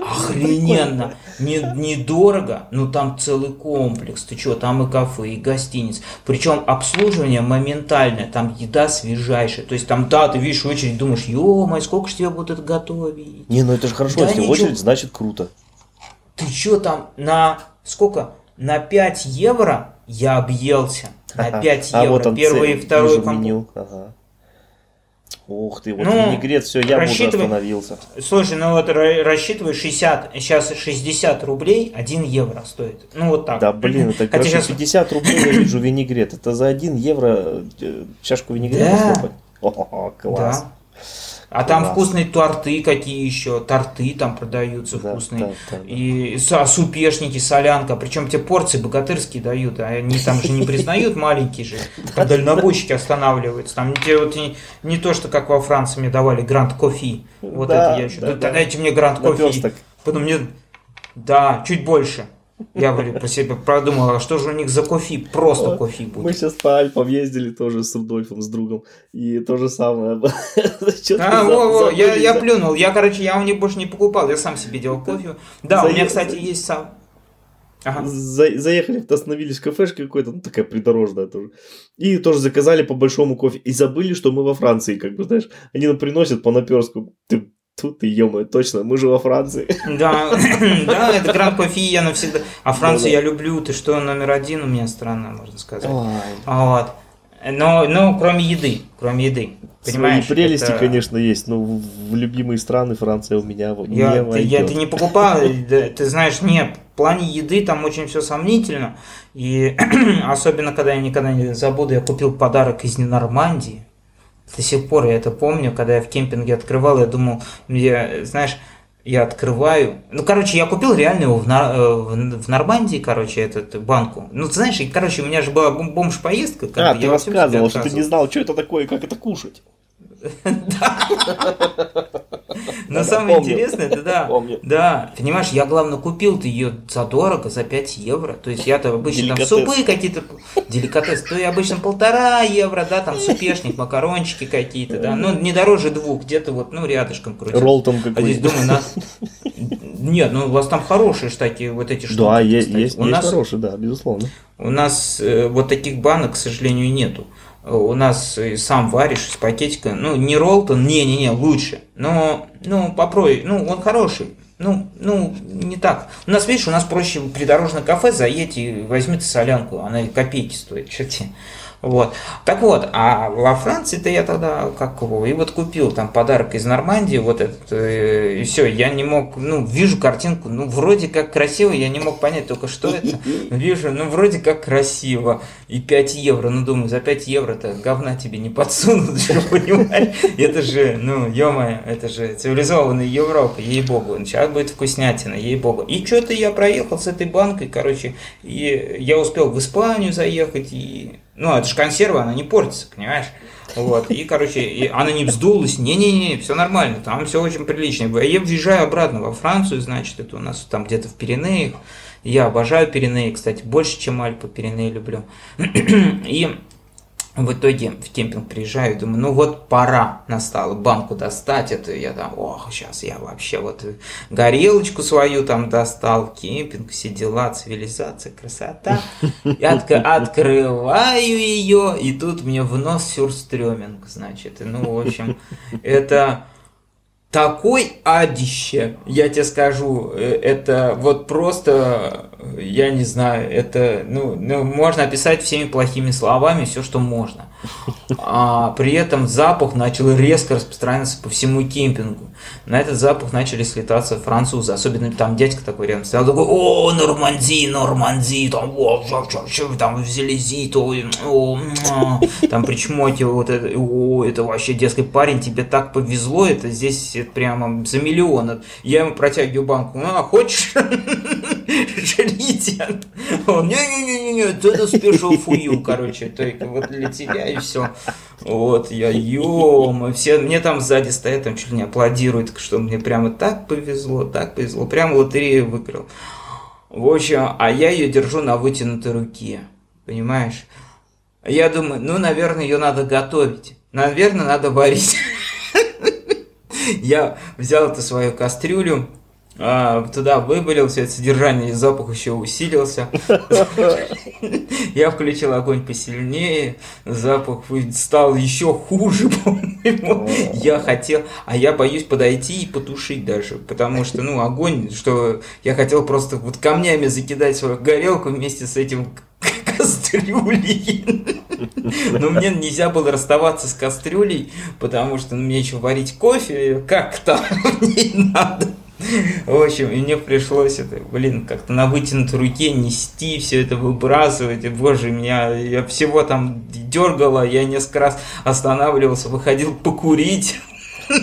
Охрененно. Не, недорого, но там целый комплекс. Ты что, там и кафе, и гостиниц. Причем обслуживание моментальное, там еда свежайшая. То есть там, да, ты видишь очередь, думаешь, ё сколько ж тебе будут готовить. Не, ну это же хорошо, да если ничего. очередь, значит круто. Ты что там, на сколько? На 5 евро я объелся. На 5 а евро. Вот он Первый и второй меню. Ага. Ух ты, вот ну, винегрет, все, я рассчитывай, уже остановился. Слушай, ну вот рассчитывай 60, сейчас 60 рублей 1 евро стоит. Ну вот так. Да блин, это Хотя сейчас... 50 рублей я вижу винегрет. Это за 1 евро э, чашку винегрета да. О, класс. Да. А там вкусные торты какие еще, торты там продаются да, вкусные. Да, да, да. И супешники, солянка. Причем те порции богатырские дают, а они там же не признают маленькие же. <laughs> Дальнобойщики останавливаются. Там не, вот, не, не то, что как во Франции мне давали грант кофе. Вот это я еще. Дайте мне грант кофе. Потом мне. Да, чуть больше. Я говорю про себя продумал, а что же у них за кофе? Просто кофе будет. Мы сейчас по Альпам ездили тоже с Рудольфом, с другом. И то же самое. <laughs> А, во, во, я, я плюнул. Я, короче, я у них больше не покупал. Я сам себе делал кофе. Да, у меня, кстати, есть сам. Ага. За, заехали, остановились в кафешке какой-то, ну такая придорожная тоже. И тоже заказали по большому кофе. И забыли, что мы во Франции, как бы, знаешь. Они нам приносят по наперску. Ты Тут ты, ё точно, мы же во Франции. Да, <laughs> да, это Гранд Кофе я навсегда. А Францию я люблю, ты что, номер один у меня страна, можно сказать. Вот. Но, но кроме еды, кроме еды. Понимаешь, Свои прелести, это... конечно, есть, но в любимые страны Франция у меня я, не ты, Я ты не покупал, ты знаешь, нет, в плане еды там очень все сомнительно. И <clears throat> особенно, когда я никогда не забуду, я купил подарок из Нормандии. До сих пор я это помню, когда я в кемпинге открывал, я думал, я, знаешь, я открываю. Ну, короче, я купил реально его в, Нар... Э, в Нормандии, короче, этот банку. Ну, ты знаешь, короче, у меня же была бомж-поездка. А, ты рассказывал, что ты не знал, что это такое и как это кушать. Да. Но самое интересное, это да. Да, понимаешь, я главное купил ты ее за дорого, за 5 евро. То есть я-то обычно там супы какие-то, деликатес, то я обычно полтора евро, да, там супешник, макарончики какие-то, да. Ну, не дороже двух, где-то вот, ну, рядышком крутится. Ролл там какой-то. А здесь думаю, на... Нет, ну у вас там хорошие штуки, вот эти штуки. Да, есть, есть, есть хорошие, да, безусловно. У нас э, вот таких банок, к сожалению, нету у нас сам варишь из пакетика, ну, не Ролтон, не-не-не, лучше, но, ну, попробуй, ну, он хороший, ну, ну, не так. У нас, видишь, у нас проще придорожное кафе заедь и возьми ты солянку, она копейки стоит, тебе. Вот. Так вот, а во Франции-то я тогда как его, и вот купил там подарок из Нормандии, вот этот, э, и все, я не мог, ну, вижу картинку, ну, вроде как красиво, я не мог понять только, что это. <laughs> Вижу, ну, вроде как красиво, и 5 евро, ну, думаю, за 5 евро-то говна тебе не подсунут, <laughs> же, понимаешь? Это же, ну, ё это же цивилизованная Европа, ей-богу, сейчас будет вкуснятина, ей-богу. И что-то я проехал с этой банкой, короче, и я успел в Испанию заехать, и ну, это же консерва, она не портится, понимаешь? Вот, и, короче, и она не вздулась, не-не-не, все нормально, там все очень прилично. Я въезжаю обратно во Францию, значит, это у нас там где-то в Пиренеях. Я обожаю Пиренеи, кстати, больше, чем Альпы, Пиренеи люблю. <clears throat> И в итоге в кемпинг приезжаю, думаю, ну вот пора настало банку достать, это я там, ох, сейчас я вообще вот горелочку свою там достал, кемпинг, все дела, цивилизация, красота. И от, открываю ее, и тут мне в нос сюрстрёминг, значит, ну, в общем, это такой адище, я тебе скажу, э, это вот просто, я не знаю, это, ну, ну можно описать всеми плохими словами все, что можно. А при этом запах начал резко распространяться по всему кемпингу. На этот запах начали слетаться французы, особенно там дядька такой рядом стоял, такой, о, Нормандии, Нормандии, там, о, там взяли зиту, о, там причмокивал, вот это, о, это вообще, дескать, парень, тебе так повезло, это здесь прямо за миллион. Я ему протягиваю банку, ну, а хочешь? <laughs> Жрите. Он, не-не-не, это спешл фую, короче, только вот для тебя и все. Вот, я, ё все, мне там сзади стоят, там чуть ли не аплодируют, что мне прямо так повезло, так повезло, прямо лотерею выиграл. В общем, а я ее держу на вытянутой руке, понимаешь? Я думаю, ну, наверное, ее надо готовить, наверное, надо варить. <laughs> Я взял эту свою кастрюлю, туда выболел все это содержание, запах еще усилился. Я включил огонь посильнее, запах стал еще хуже, по-моему. Я хотел, а я боюсь подойти и потушить даже, потому что, ну, огонь, что я хотел просто вот камнями закидать свою горелку вместе с этим кастрюлей. Но мне нельзя было расставаться с кастрюлей, потому что ну, мне еще варить кофе, как то мне <laughs> надо. <laughs> В общем, и мне пришлось это, блин, как-то на вытянутой руке нести, все это выбрасывать. И, боже, меня я всего там дергало, я несколько раз останавливался, выходил покурить. <laughs>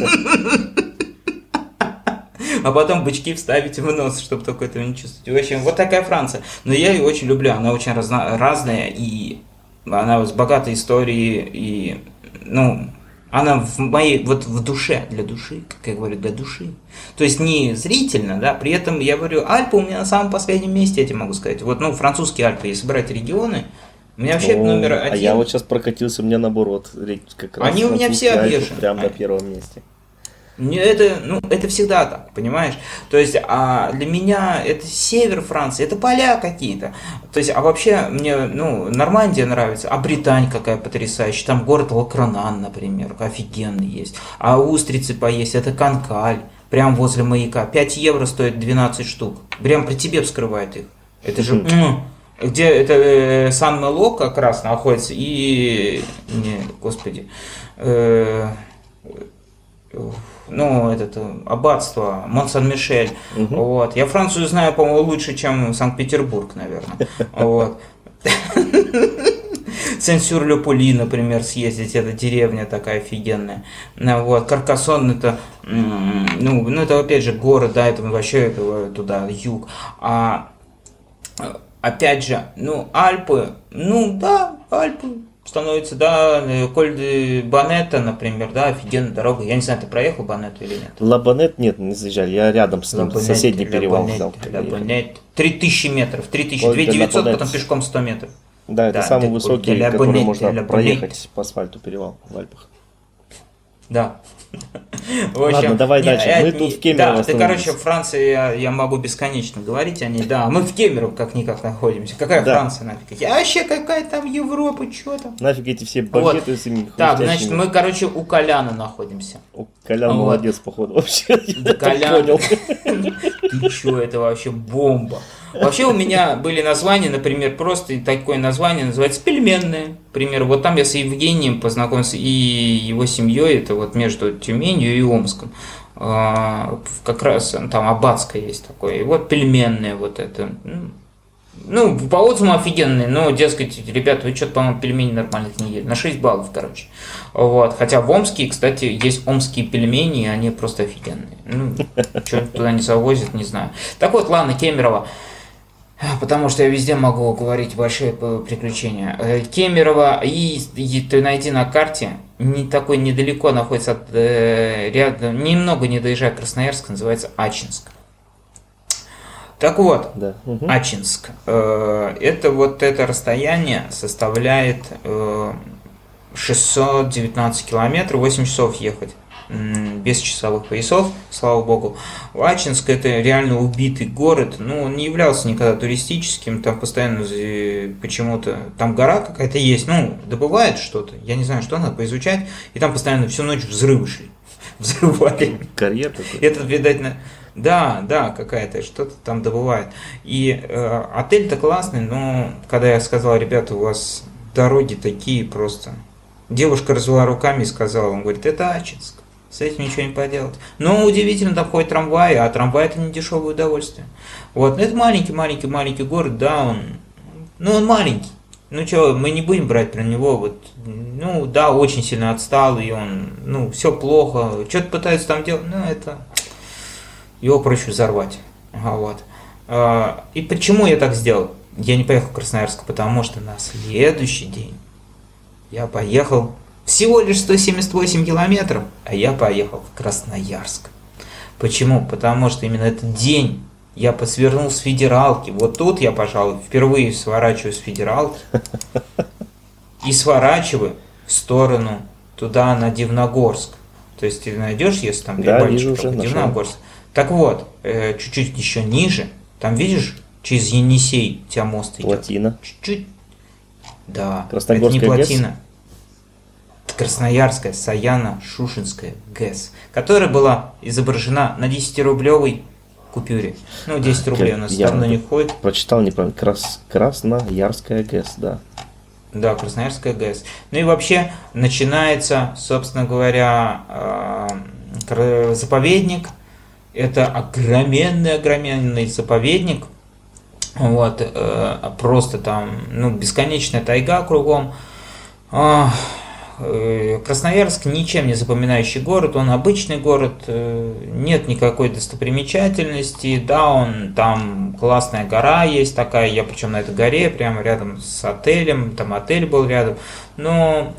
А потом бычки вставить в нос, чтобы только этого не чувствовать. В общем, вот такая Франция. Но я ее очень люблю, она очень разно, разная, и она с богатой историей, и, ну, она в моей, вот в душе, для души, как я говорю, для души. То есть не зрительно, да, при этом я говорю, Альпы у меня на самом последнем месте, я тебе могу сказать. Вот, ну, французские Альпы, если брать регионы, у меня вообще О, номер один. А я вот сейчас прокатился, у меня наоборот, как раз Они у меня все объезжены. Прямо на первом месте. Это, ну, это всегда так, понимаешь? То есть, а для меня это север Франции, это поля какие-то. То есть, а вообще мне, ну, Нормандия нравится, а Британь какая потрясающая. Там город Лакронан, например, офигенный есть. А устрицы поесть, это Канкаль, прям возле маяка. 5 евро стоит 12 штук. Прям при тебе вскрывает их. Это же... Где это э, Сан-Мело как раз находится и... Не, господи. Э, ну, это э, аббатство, Монсан-Мишель. Угу. Вот. Я Францию знаю, по-моему, лучше, чем Санкт-Петербург, наверное. <laughs> Вот. Сен-Сюр-Ле-Пули, например, съездить, это деревня такая офигенная. Вот, Каркасон это, ну, ну, это опять же город, да, это вообще это, туда, юг. А опять же, ну, Альпы, ну, да, Альпы, становится, да, э, Коль де Банета, например, да, офигенная дорога. Я не знаю, ты проехал Банету или нет? Ла Банет нет, не заезжали. Я рядом с ним, соседний перевал взял. Лабонет. 3000 метров, 3000, 2900, потом пешком 100 метров. Да, это да, самый высокий, который можно проехать по асфальту перевал в Альпах. Да. <laughs> В общем, Ладно, давай не, дальше. Мы не, тут в Кемерово Да, ты, короче, в Франции я, я могу бесконечно говорить о ней. Да, мы в Кемерово как-никак находимся. Какая да. Франция нафиг? А вообще какая там Европа, что там? Нафиг эти все багеты вот. с ними Так, значит, мы, короче, у Коляна находимся. У Колян вот. молодец, походу, вообще. <laughs> Да, Колян. <laughs> Ты что, это вообще бомба. Вообще у меня были названия, например, просто такое название называется пельменные. Например, вот там я с Евгением познакомился и его семьей, это вот между Тюменью и Омском. А, как раз там Аббатское есть такое. И вот пельменные вот это. Ну, по отзывам офигенные, но, дескать, ребята, вы что-то, по-моему, пельмени нормальных не ели. На 6 баллов, короче. Вот. Хотя в Омске, кстати, есть омские пельмени, и они просто офигенные. Ну, что туда не завозят, не знаю. Так вот, ладно, Кемерово. Потому что я везде могу говорить большие приключения. Э, Кемерово, и, и ты найди на карте, не такой недалеко находится от э, рядом, немного не доезжая Красноярск, называется Ачинск. Так вот, да. угу. Ачинск. Э, это вот это расстояние составляет э, 619 километров, 8 часов ехать без часовых поясов, слава богу. Лачинск это реально убитый город, ну он не являлся никогда туристическим, там постоянно почему-то, там гора какая-то есть, ну добывает что-то, я не знаю, что надо поизучать, и там постоянно всю ночь взрывы шли, <laughs> взрывали. Карьер такой. Это, видать, на... Да, да, какая-то, что-то там добывает. И э, отель-то классный, но когда я сказал, ребята, у вас дороги такие просто. Девушка развела руками и сказала, он говорит, это Ачинск. С этим ничего не поделать. Но удивительно, там ходит трамвай, а трамвай это не дешевое удовольствие. Вот, это маленький-маленький-маленький город, да, он, ну, он маленький. Ну что, мы не будем брать про него, вот, ну да, очень сильно отстал, и он, ну, все плохо, что-то пытается там делать, ну это, его проще взорвать. Вот. А, и почему я так сделал? Я не поехал в Красноярск, потому что на следующий день я поехал всего лишь 178 километров, а я поехал в Красноярск. Почему? Потому что именно этот день я посвернул с федералки. Вот тут я, пожалуй, впервые сворачиваю с федералки <laughs> и сворачиваю в сторону туда, на Дивногорск. То есть ты найдешь, если там да, вижу уже Дивногорск. Так вот, э, чуть-чуть еще ниже, там видишь, через Енисей у тебя мост идет. Плотина. Чуть-чуть. Да, это не плотина. Красноярская Саяна-Шушинская ГЭС, которая была изображена на 10-рублевой купюре. Ну, 10 рублей у нас Я давно не ходит. Прочитал неправильно. Крас... Красноярская ГЭС, да. Да, Красноярская ГЭС. Ну и вообще начинается, собственно говоря, э, заповедник. Это огроменный-огроменный заповедник. Вот, э, просто там, ну, бесконечная тайга кругом. Э, Красноярск ничем не запоминающий город, он обычный город, э, нет никакой достопримечательности, да, он там классная гора есть такая, я причем на этой горе, прямо рядом с отелем, там отель был рядом, но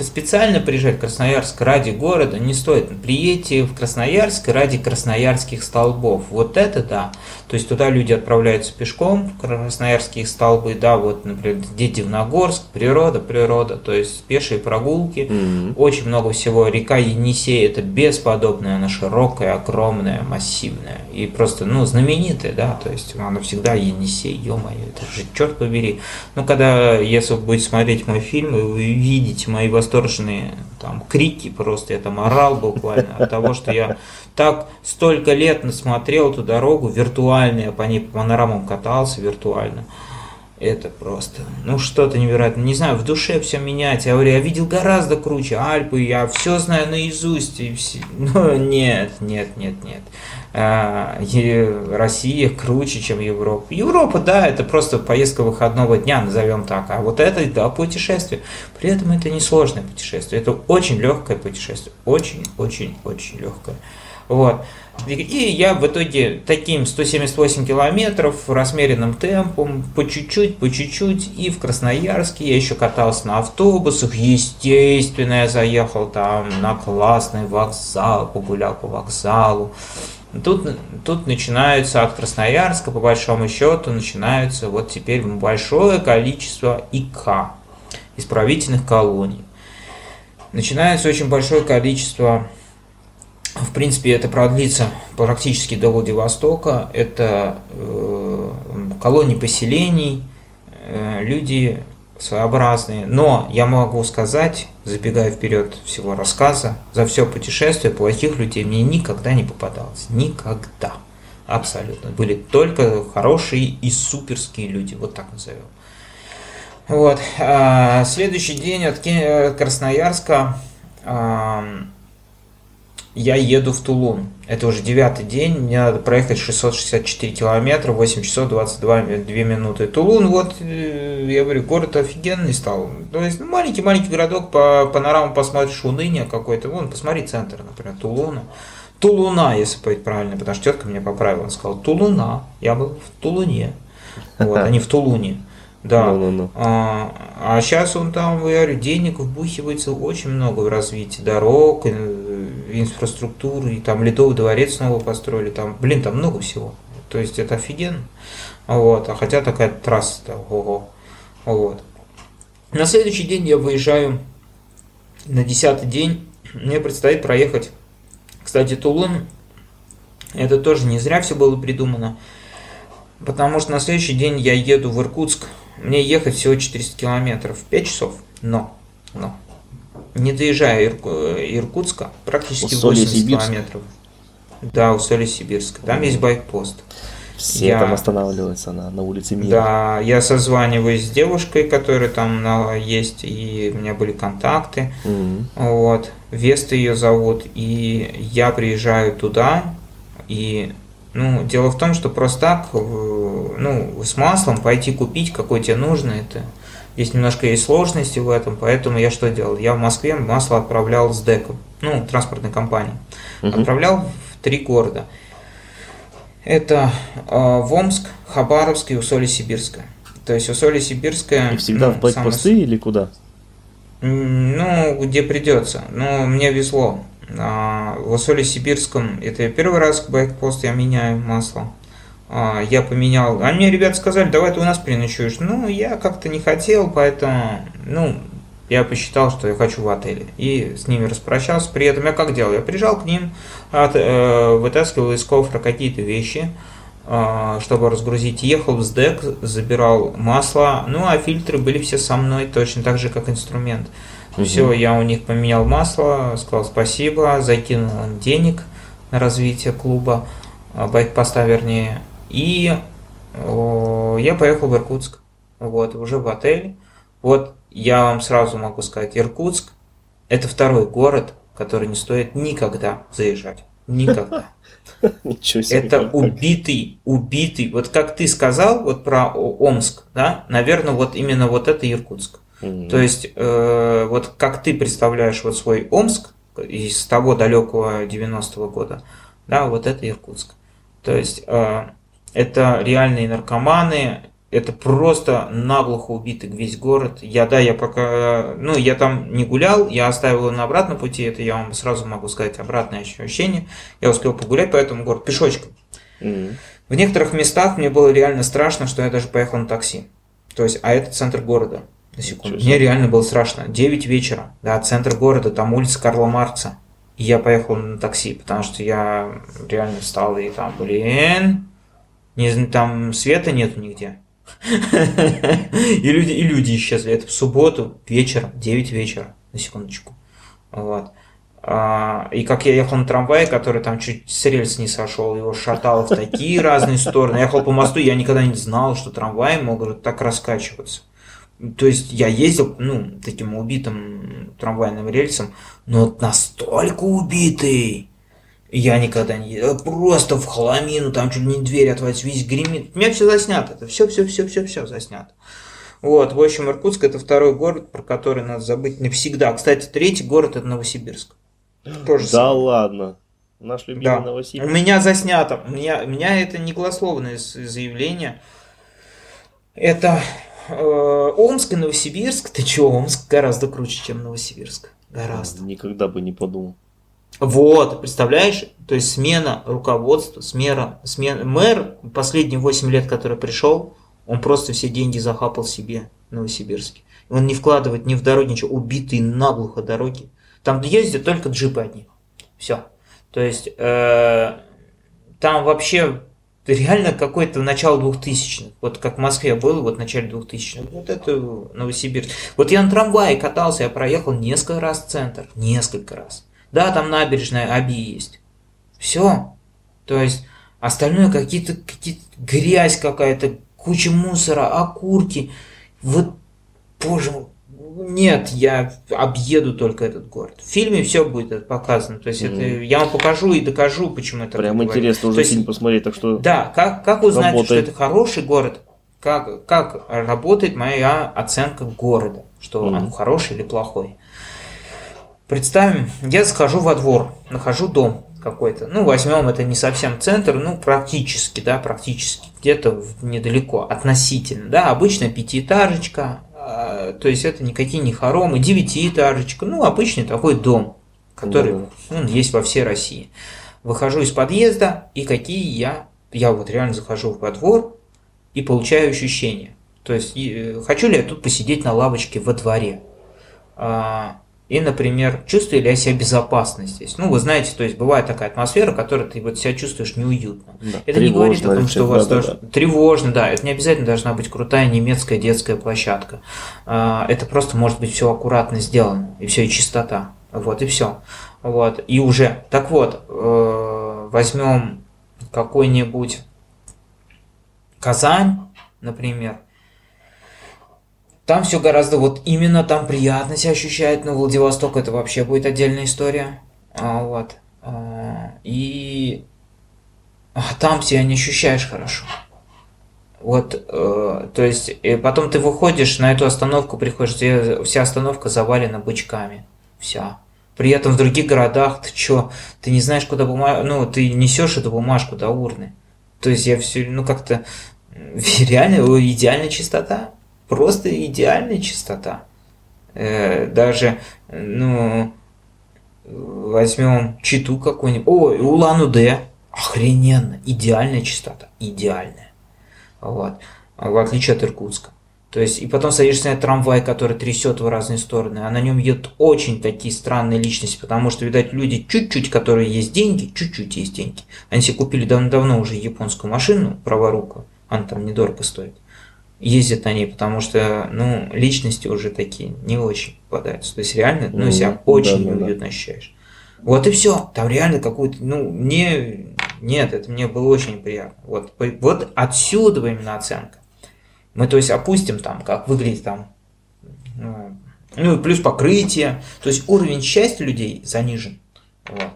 специально приезжать в Красноярск ради города не стоит. Приедьте в Красноярск ради красноярских столбов. Вот это да. То есть туда люди отправляются пешком, в красноярские столбы, да, вот, например, Дедивногорск, природа, природа, то есть пешие прогулки, mm-hmm. очень много всего. Река Енисей это бесподобная, она широкая, огромная, массивная и просто, ну, знаменитая, да, то есть она всегда Енисей, ё-моё, это же черт побери. Ну, когда, если вы будете смотреть мой фильм, вы увидите мои восторженные там крики, просто я там орал буквально от того, что я так столько лет насмотрел эту дорогу виртуально, я по ней по панорамам катался виртуально. Это просто, ну что-то невероятное. Не знаю, в душе все меняется. Я говорю, я видел гораздо круче Альпы, я все знаю наизусть. И все... <laughs> Но нет, нет, нет, нет. А, Россия круче, чем Европа. Европа, да, это просто поездка выходного дня, назовем так. А вот это, да, путешествие. При этом это не сложное путешествие. Это очень легкое путешествие. Очень, очень, очень легкое. Вот. И я в итоге таким 178 километров размеренным темпом, по чуть-чуть, по чуть-чуть, и в Красноярске я еще катался на автобусах, естественно, я заехал там на классный вокзал, погулял по вокзалу. Тут, тут начинаются от Красноярска, по большому счету, начинаются вот теперь большое количество ИК, исправительных колоний. Начинается очень большое количество в принципе, это продлится практически до Владивостока. Это э, колонии поселений, э, люди своеобразные. Но я могу сказать, забегая вперед всего рассказа, за все путешествие плохих людей мне никогда не попадалось. Никогда. Абсолютно. Были только хорошие и суперские люди. Вот так назовем. Вот. А, следующий день от Красноярска я еду в Тулун. Это уже девятый день, мне надо проехать 664 километра, 8 часов 22 2 минуты. Тулун, вот, э, я говорю, город офигенный стал. То есть, ну, маленький-маленький городок, по панораму посмотришь, уныние какое-то. Вон, посмотри центр, например, Тулуна. Тулуна, если быть правильно, потому что тетка меня поправила, она сказала, Тулуна. Я был в Тулуне, вот, а не в Тулуне. Да. No, no, no. А, а сейчас он там, я говорю, денег вбухивается очень много в развитии дорог, инфраструктуры, и там Ледовый дворец снова построили, там, блин, там много всего. То есть это офигенно. Вот. А хотя такая трасса-то, ого. Вот. На следующий день я выезжаю на десятый день. Мне предстоит проехать. Кстати, Тулун, это тоже не зря все было придумано. Потому что на следующий день я еду в Иркутск. Мне ехать всего 400 километров, 5 часов. Но, но, не доезжая Ирку, Иркутска, практически Усолье 80 Сибирск. километров. Да, у Соли Сибирска. Там есть байкпост. Все я, там останавливаются на, на улице Мира. Да, я созваниваюсь с девушкой, которая там на, есть, и у меня были контакты. Mm-hmm. Вот. Веста ее зовут, и я приезжаю туда, и ну, дело в том, что просто так, ну, с маслом пойти купить, какой тебе нужно, это есть немножко есть сложности в этом, поэтому я что делал? Я в Москве масло отправлял с ДЭКом, ну, транспортной компании. Угу. Отправлял в три города. Это э, в Омск, Хабаровск и Усолье-Сибирское. То есть Усолье-Сибирское... И всегда ну, в блокпосты самое... или куда? Ну, где придется. Ну, мне везло. А, в Усолье-Сибирском, это первый раз байкпост я меняю масло. А, я поменял. А мне ребята сказали, давай ты у нас переночуешь. Ну, я как-то не хотел, поэтому, ну, я посчитал, что я хочу в отеле. И с ними распрощался. При этом я как делал? Я приезжал к ним, от, э, вытаскивал из кофра какие-то вещи, э, чтобы разгрузить. Ехал в СДЭК, забирал масло. Ну, а фильтры были все со мной, точно так же, как инструмент. Угу. Все, я у них поменял масло, сказал спасибо, закинул им денег на развитие клуба, а, байкпоста вернее. И о, я поехал в Иркутск. Вот, уже в отель. Вот я вам сразу могу сказать, Иркутск – это второй город, который не стоит никогда заезжать. Никогда. <laughs> Ничего себе. Это убитый, убитый. Вот как ты сказал вот про Омск, да, наверное, вот именно вот это Иркутск. Mm-hmm. То есть, э, вот как ты представляешь вот свой Омск из того далекого 90-го года, да, вот это Иркутск. То есть, э, это реальные наркоманы, это просто наглухо убитый весь город. Я, да, я пока, ну, я там не гулял, я оставил его на обратном пути, это я вам сразу могу сказать обратное ощущение. Я успел погулять по этому городу пешочком. Mm-hmm. В некоторых местах мне было реально страшно, что я даже поехал на такси. То есть, а это центр города. На секунду. Мне реально было страшно. 9 вечера, да, центр города, там улица Карла Маркса. И я поехал на такси, потому что я реально встал и там, блин, не, там света нету нигде. <laughs> И люди, и люди исчезли. Это в субботу вечером, 9 вечера, на секундочку. Вот. А, и как я ехал на трамвае, который там чуть с рельс не сошел, его шатало в такие разные стороны. Я ехал по мосту, я никогда не знал, что трамваи могут так раскачиваться. То есть я ездил, ну, таким убитым трамвайным рельсом, но настолько убитый, я никогда не... Просто в хламину, там чуть не дверь отвалится, весь гремит. У меня все заснято, это все, все, все, все, все заснято. Вот, в общем, Иркутск это второй город, про который надо забыть навсегда. Кстати, третий город это Новосибирск. Тоже да самое. ладно. Наш любимый да. Новосибирск. У меня заснято. У меня, у меня это не голословное заявление. Это Омск и Новосибирск. Ты чё, Омск гораздо круче, чем Новосибирск. Гораздо. Никогда бы не подумал. Вот, представляешь? То есть смена руководства, смена, смена... Мэр последние 8 лет, который пришел, он просто все деньги захапал себе в Новосибирске. Он не вкладывает ни в дороги, ничего. Убитые наглухо дороги. Там ездят только джипы одни. Все. То есть э, там вообще реально какой-то начало 2000-х. Вот как в Москве было, вот в начале 2000-х. Вот это Новосибирск. Вот я на трамвае катался, я проехал несколько раз в центр. Несколько раз. Да, там набережная Аби есть. Все. То есть остальное какие-то какие грязь какая-то, куча мусора, окурки. Вот, боже мой, нет, я объеду только этот город. В фильме все будет показано. То есть mm. это я вам покажу и докажу, почему это. Прям интересно уже фильм посмотреть, так что. Да, как, как узнать, работает. что это хороший город? Как, как работает моя оценка города, что mm. он хороший или плохой? Представим, я захожу во двор, нахожу дом какой-то. Ну, возьмем это не совсем центр, ну, практически, да, практически, где-то недалеко, относительно, да, обычная пятиэтажечка, то есть это никакие не хоромы, девятиэтажечка, ну, обычный такой дом, который ну, он есть во всей России. Выхожу из подъезда, и какие я, я вот реально захожу во двор и получаю ощущения. То есть, э, хочу ли я тут посидеть на лавочке во дворе? И, например, чувствую ли я себя безопасно здесь. Ну, вы знаете, то есть бывает такая атмосфера, в которой ты вот себя чувствуешь неуютно. Да, это не говорит о том, что у вас да, должно... да. тревожно, да, это не обязательно должна быть крутая немецкая детская площадка. А, это просто может быть все аккуратно сделано, и все, и чистота. Вот, и все. Вот, и уже. Так вот, э, возьмем какой-нибудь Казань, например, там все гораздо вот именно там приятно себя ощущает, но Владивосток это вообще будет отдельная история. А, вот. А, и а, там себя не ощущаешь хорошо. Вот, э, то есть, и потом ты выходишь на эту остановку, приходишь, где вся остановка завалена бычками. Вся. При этом в других городах ты что, ты не знаешь, куда бумажку, ну, ты несешь эту бумажку до урны. То есть я все, ну, как-то <laughs> реально идеальная чистота просто идеальная чистота. Э, даже, ну, возьмем читу какую-нибудь. О, Улан-Удэ. Охрененно. Идеальная чистота. Идеальная. Вот. В отличие от Иркутска. То есть, и потом садишься на трамвай, который трясет в разные стороны, а на нем едут очень такие странные личности, потому что, видать, люди чуть-чуть, которые есть деньги, чуть-чуть есть деньги. Они себе купили давно-давно уже японскую машину, праворукую, она там недорого стоит ездят на ней, потому что, ну, личности уже такие не очень попадаются. То есть реально, ну, себя очень да, неуютно да. ощущаешь. Вот и все. Там реально какую-то, ну, мне, нет, это мне было очень приятно. Вот, вот отсюда именно оценка. Мы, то есть, опустим там, как выглядит там, ну, ну и плюс покрытие. То есть уровень счастья людей занижен. Вот.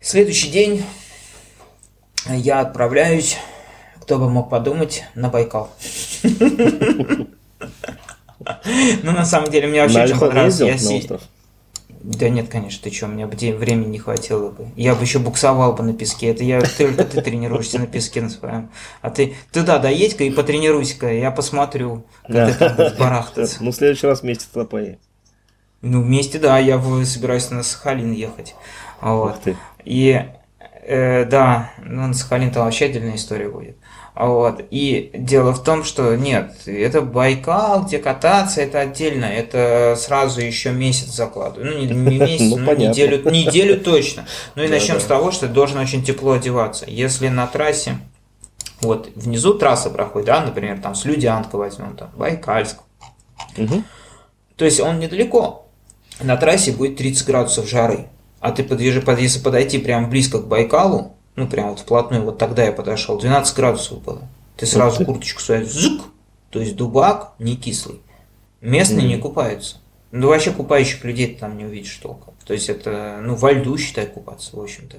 Следующий день я отправляюсь кто бы мог подумать, на Байкал. Ну, на самом деле, мне вообще очень понравилось. Да нет, конечно, ты что, меня бы времени не хватило бы. Я бы еще буксовал бы на песке. Это я только ты тренируешься на песке на своем. А ты туда доедь-ка и потренируйся-ка, я посмотрю, как ты там будешь барахтаться. Ну, в следующий раз вместе туда поедем. Ну, вместе, да, я собираюсь на Сахалин ехать. Вот. И э, да, ну, на Сахалин там вообще отдельная история будет. Вот. И дело в том, что нет, это Байкал, где кататься, это отдельно, это сразу еще месяц закладываю. Ну, не, не <laughs> месяц, ну, ну неделю, неделю точно. Ну и начнем с того, что должен очень тепло одеваться. Если на трассе, вот внизу трасса проходит, да, например, там с Людянка возьмем, там, Байкальск. Угу. То есть он недалеко. На трассе будет 30 градусов жары. А ты подъезжай, если подойти прямо близко к Байкалу, ну прям вот вплотную, вот тогда я подошел, 12 градусов было. Ты сразу курточку свою, зук, то есть дубак не кислый. Местные mm. не купаются. Ну, вообще купающих людей ты там не увидишь толком. То есть это, ну, во льду, считай, купаться, в общем-то.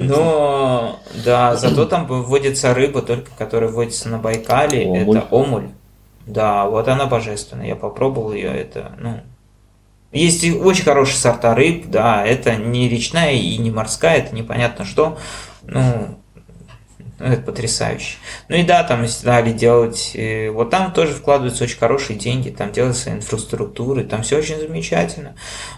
Но, да, зато там выводится рыба, только которая вводится на Байкале, это омуль. Да, вот она божественная, я попробовал ее, это, ну, есть очень хорошие сорта рыб, да, это не речная и не морская, это непонятно что, ну, это потрясающе. Ну и да, там стали делать, э, вот там тоже вкладываются очень хорошие деньги, там делается инфраструктура, там все очень замечательно.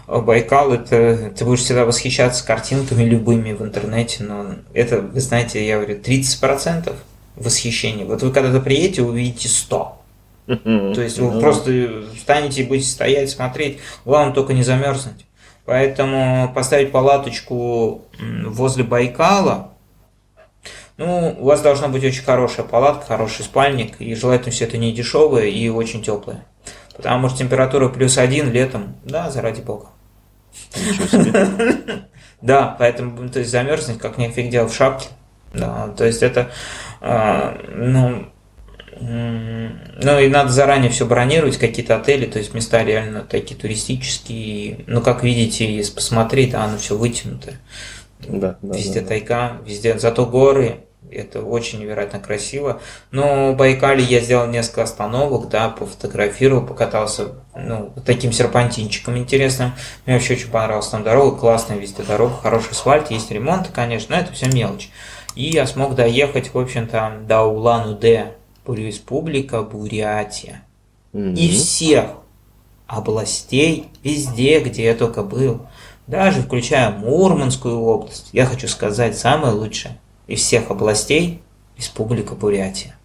Байкал, это ты будешь всегда восхищаться картинками любыми в интернете, но это, вы знаете, я говорю, 30% восхищения. Вот вы когда-то приедете, увидите 100. То есть вы ну просто встанете и будете стоять, смотреть, главное только не замерзнуть. Поэтому поставить палаточку возле Байкала, ну, у вас должна быть очень хорошая палатка, хороший спальник, и желательно все это не дешевое и очень теплое. Потому что температура плюс один летом, да, заради бога. <laughs> Да, поэтому, то есть замерзнуть, как нифиг делать в шапке. Да, то есть это, а, ну, ну и надо заранее все бронировать, какие-то отели, то есть места реально такие туристические. Ну, как видите, если посмотреть, да, оно все вытянуто. Да, да, везде да, тайга, везде, зато горы, это очень невероятно красиво. Но в Байкале я сделал несколько остановок, да, пофотографировал, покатался, ну, таким серпантинчиком интересным. Мне вообще очень понравилась там дорога, классная везде дорога, хороший асфальт, есть ремонт, конечно, но это все мелочь. И я смог доехать, в общем-то, до Улан-Удэ, Республика Бурятия. Mm-hmm. И всех областей, везде, где я только был, даже включая Мурманскую область, я хочу сказать, самое лучшее из всех областей Республика Бурятия.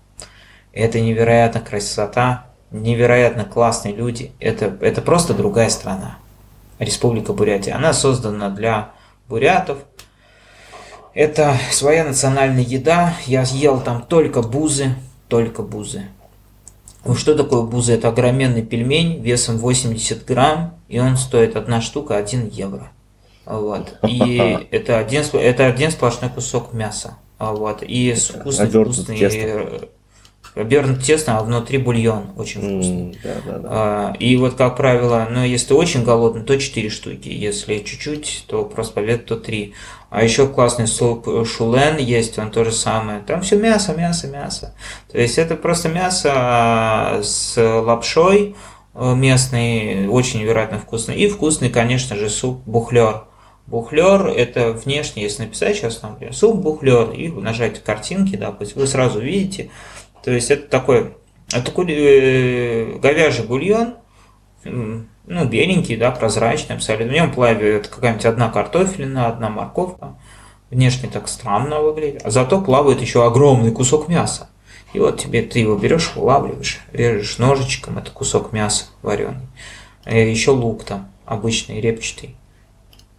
Это невероятно красота, невероятно классные люди. Это, это просто другая страна. Республика Бурятия. Она создана для бурятов. Это своя национальная еда. Я ел там только бузы, только бузы. Ну, что такое бузы? Это огроменный пельмень весом 80 грамм, и он стоит одна штука 1 евро. Вот. И <laughs> это один, это один сплошной кусок мяса. Вот. И вкусный, вкусный Обернут тесно, а внутри бульон очень вкусный. Mm, да, да, да. А, и вот, как правило, ну, если ты очень голодный, то 4 штуки. Если чуть-чуть, то просто побед, то 3. А еще классный суп шулен есть, он то же самое. Там все мясо, мясо, мясо. То есть это просто мясо а, с лапшой э, местный, очень невероятно вкусный. И вкусный, конечно же, суп бухлер. Бухлер это внешне, если написать сейчас, например, суп бухлер и нажать картинки, да, пусть вы сразу видите, то есть это такой, это э, говяжий бульон, ну, беленький, да, прозрачный абсолютно. В нем плавает какая-нибудь одна картофелина, одна морковка. Внешне так странно выглядит. А зато плавает еще огромный кусок мяса. И вот тебе ты его берешь, вылавливаешь, режешь ножичком, это кусок мяса вареный. И еще лук там обычный, репчатый.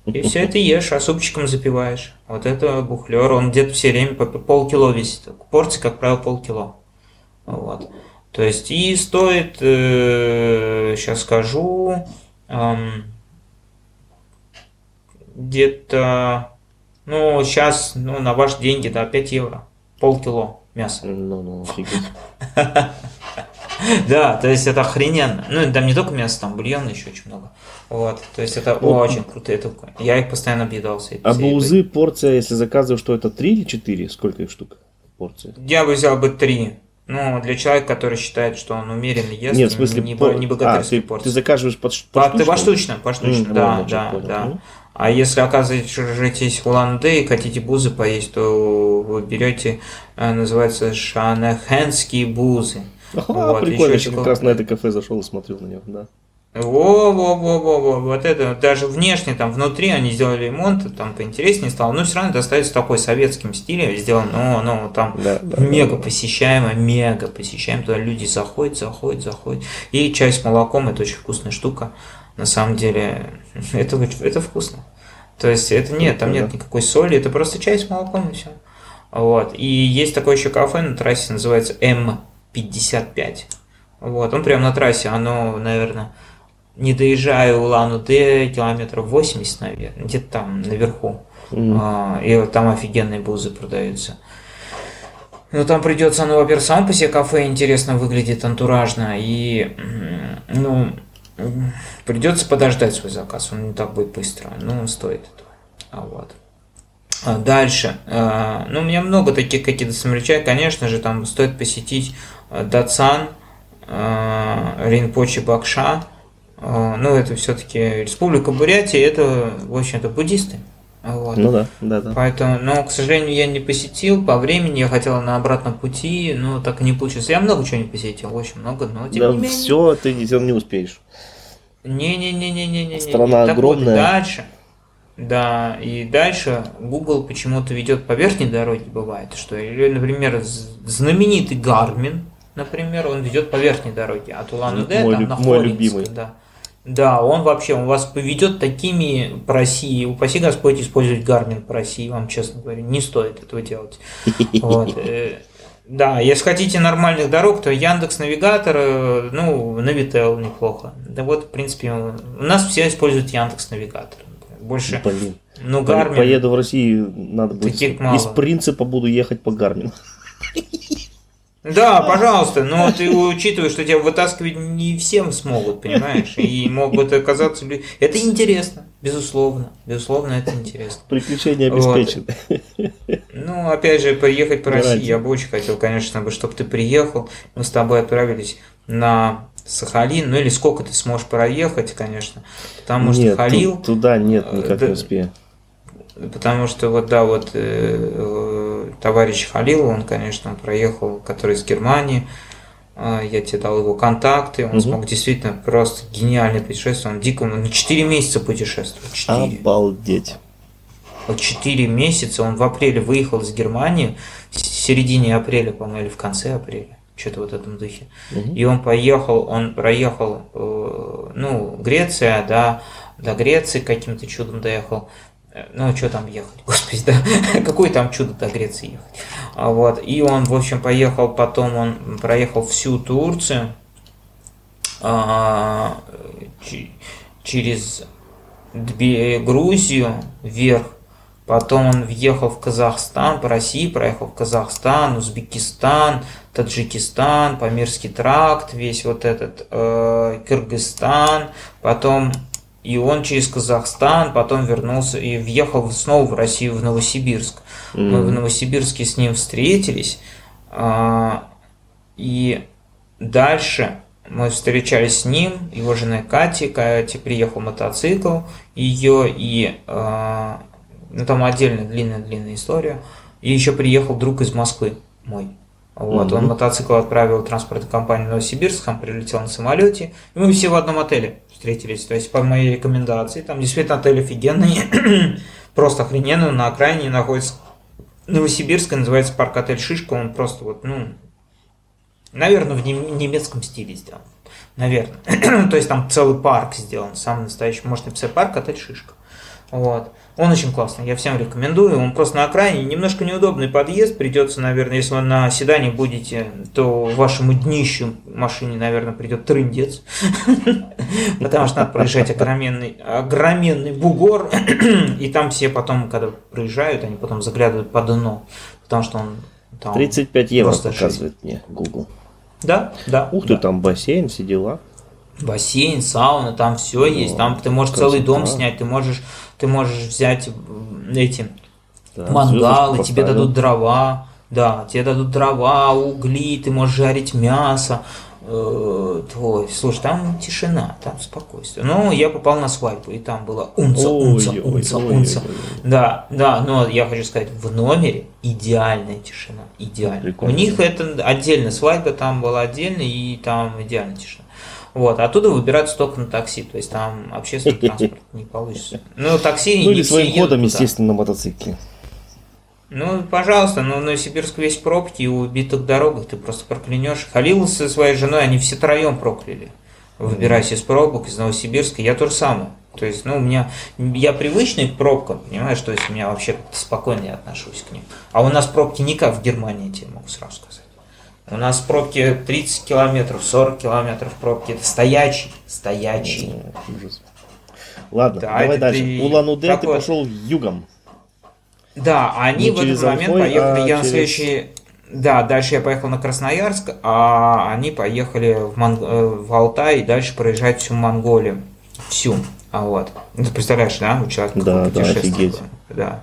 И все это ешь, а супчиком запиваешь. Вот это бухлер, он где-то все время по полкило весит. Порции, как правило, полкило. Вот. То есть и стоит, э, сейчас скажу, эм, где-то, ну, сейчас, ну, на ваши деньги, да, 5 евро, полкило мяса. Ну, ну, <laughs> Да, то есть это охрененно. Ну, там не только мясо, там бульон еще очень много. Вот, то есть это очень крутые штуки. Я их постоянно объедался. А бузы порция, если заказываю, что это 3 или 4? Сколько их штук порция? Я бы взял бы 3. Ну, для человека, который считает, что он умеренно ест, Нет, в смысле, не, по... не а, богатырской ты, порции. ты заказываешь под, По, ты поштучно, поштучно, М, да, да, понял. да. Мгм. А если, оказывается, житесь в Улан-Удэ и хотите бузы поесть, то вы берете, э, называется, шанахенские бузы. Ага, Вот, прикольно, еще я как чего- раз на это кафе зашел и смотрел на него, да. Во-во-во-во-во, вот это, даже внешне, там, внутри они сделали ремонт, там, поинтереснее стало, но все равно это остается такой советским стилем сделан, ну, ну, там, Да, да, мега да. посещаемо, мега посещаемо, туда люди заходят, заходят, заходят, и чай с молоком, это очень вкусная штука, на самом деле, <laughs> это, это вкусно, то есть, это нет, там нет никакой соли, это просто чай с молоком и все, вот, и есть такое еще кафе на трассе, называется М55, вот, он прямо на трассе, оно, наверное, не доезжая Улан-Удэ, километров 80, наверное, где-то там наверху. А, и вот там офигенные бузы продаются. Ну, там придется, ну, во-первых, само по себе кафе интересно выглядит антуражно, и, ну, придется подождать свой заказ, он не так будет быстро, но он стоит этого. А вот. А Дальше. А, Ну, у меня много таких каких-то самаричай. Конечно же, там стоит посетить а, Датсан, а, Ринпоче Бакша. А, Ну, это все-таки Республика Бурятия, это, в общем-то, буддисты. Вот. Ну да, да, да. Поэтому, но, к сожалению, я не посетил по времени, я хотел на обратном пути, но так и не получилось. Я много чего не посетил, очень много, но тем да не менее. все, ты не, не успеешь. Не-не-не-не-не-не. Страна Так вот, огромная. дальше. Да, и дальше Google почему-то ведет по верхней дороге, бывает, что, или, например, знаменитый Гармин, например, он ведет по верхней дороге, от Улан-Удэ Мой там на мой Хоринск, любимый. Да. Да, он вообще, он вас поведет такими по России. Упаси Господь использовать Гармин по России, вам честно говорю, не стоит этого делать. Вот, э, Да, если хотите нормальных дорог, то Яндекс Навигатор, э, ну, Навител неплохо. Да вот, в принципе, у нас все используют Яндекс Навигатор. Больше, Блин. ну, Гармин. Поеду в Россию, надо будет. Таких мало. Из принципа буду ехать по Гармину. Да, пожалуйста, но <laughs> ты учитывая, что тебя вытаскивать не всем смогут, понимаешь? И могут оказаться... Это интересно, безусловно. Безусловно, это интересно. Приключения Вот. обеспечены. Ну, опять же, поехать по России, я бы очень хотел, конечно, бы, чтобы ты приехал, мы с тобой отправились на Сахалин, ну или сколько ты сможешь проехать, конечно, потому что нет, Халил, ту- туда нет, э, никак да. не успею. Потому что вот, да, вот э, товарищ Халил, он, конечно, проехал, который из Германии, э, я тебе дал его контакты, он Мгм. смог действительно просто гениально путешествовать, он дико, он 4 месяца путешествовал, 4. Обалдеть. Вот 4 месяца он в апреле выехал из Германии, в середине апреля, по-моему, или в конце апреля, что-то вот в этом духе. Мгм. И он поехал, он проехал, э, ну, Греция, да, до Греции каким-то чудом доехал. Ну, что там ехать, <laughs> господи, да, какое там чудо до Греции ехать. А Вот, и он, в общем, поехал, потом он проехал всю Турцию, а, через Грузию вверх, потом он въехал в Казахстан, по России проехал в Казахстан, Узбекистан, Таджикистан, Памирский тракт, весь вот этот, э, Кыргызстан, потом и он через Казахстан, потом вернулся и въехал снова в Россию, в Новосибирск. Мы в. Новосибирске с ним встретились, а, и дальше мы встречались с ним, его женой Катей. Катя приехал мотоцикл, ее и а, ну там отдельная длинная-длинная история. И еще приехал друг из Москвы мой. Вот, он Мгм. мотоцикл отправил в транспортную компанию Новосибирск, сам прилетел на самолете, и мы все в одном отеле встретились. То есть, по моей рекомендации, там действительно отель офигенный, <clears throat> просто охрененный, он на окраине находится Новосибирска, называется парк отель Шишка, он просто вот, ну, наверное, в нем- немецком стиле сделан. Наверное. <clears throat> То есть там целый парк сделан, самый настоящий. Можно написать парк отель Шишка. Вот. Он очень классный, я всем рекомендую. Он просто на окраине, немножко неудобный подъезд. Придется, наверное, если вы на седане будете, то вашему днищу машине, наверное, придет трындец. <laughs> Потому что надо проезжать огроменный, огроменный бугор. И там все потом, когда проезжают, они потом заглядывают по дно. Потому что он там... 35 евро показывает мне Google. Да, да. Ух ты, да. там бассейн, все дела. Бассейн, сауна, там все есть. Там ты можешь целый дом снять, ты можешь, ты можешь взять эти Да, мангалы, тебе дадут дрова. Да, тебе дадут дрова, угли, ты можешь жарить мясо. Э, Твой, слушай, там тишина, там спокойствие. Ну, я попал на свадьбу, и там было унца, унца, Ой, унца, ой, унца. ой. Да, да, но я хочу сказать, в номере идеальная тишина, идеально. Прикольно. У них это отдельная свадьба, там была отдельная, и там идеальная тишина. Вот, оттуда выбираются только на такси, то есть там общественный <laughs> транспорт не получится. Ну, такси Ну не или своим ходом, естественно, на мотоцикле. Ну, пожалуйста, но в Новосибирске весь пробки и убитых дорогах ты просто проклянешь. Халил со своей женой, они все троем прокляли. Выбираясь из пробок, из Новосибирска, я то же самое. То есть, ну, у меня, я привычный к пробкам, понимаешь, то есть у меня вообще спокойно я отношусь к ним. А у нас пробки не как в Германии, тебе могу сразу сказать. У нас пробки 30 километров, 40 километров пробки. Это стоячий, стоячий. Ужас. Ладно, Да, давай дальше. ты- Улан-Удэ так ты пошел югом. Да, они Не в этот через момент поехали, а я на через- следующий... Да, дальше я поехал на Красноярск, а они поехали в, Монг- э, в Алтай и дальше проезжать всю Монголию. Всю. А вот. Ну, Ты представляешь, да, у человека Да, да, офигеть. Да.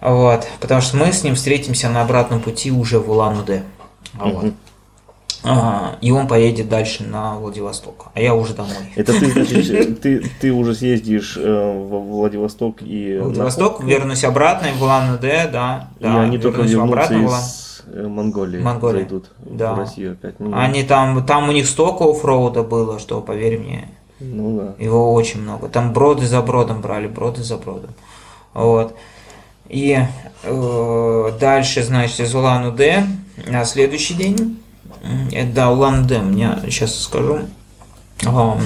Вот. Потому что мы с ним встретимся на обратном пути уже в Улан-Удэ. А вот. Мгм. А, и он поедет дальше на Владивосток, а я уже домой. Это ты, значит, <laughs> ты, ты уже съездишь э, во Владивосток и... на Владивосток, Хокку, вернусь обратно в Улан-Удэ, да. И да, они только вернутся обратно в из э, Монголии, Монголии. зайдут Да. в Россию опять. Ну, Они там, там у них столько оффроуда было, что, поверь мне, ну да. его очень много. Там броды за бродом брали, броды за бродом. Вот. И э, дальше, значит, из Улан-Удэ на следующий день, это, Улан-Удэ, мне сейчас скажу, А,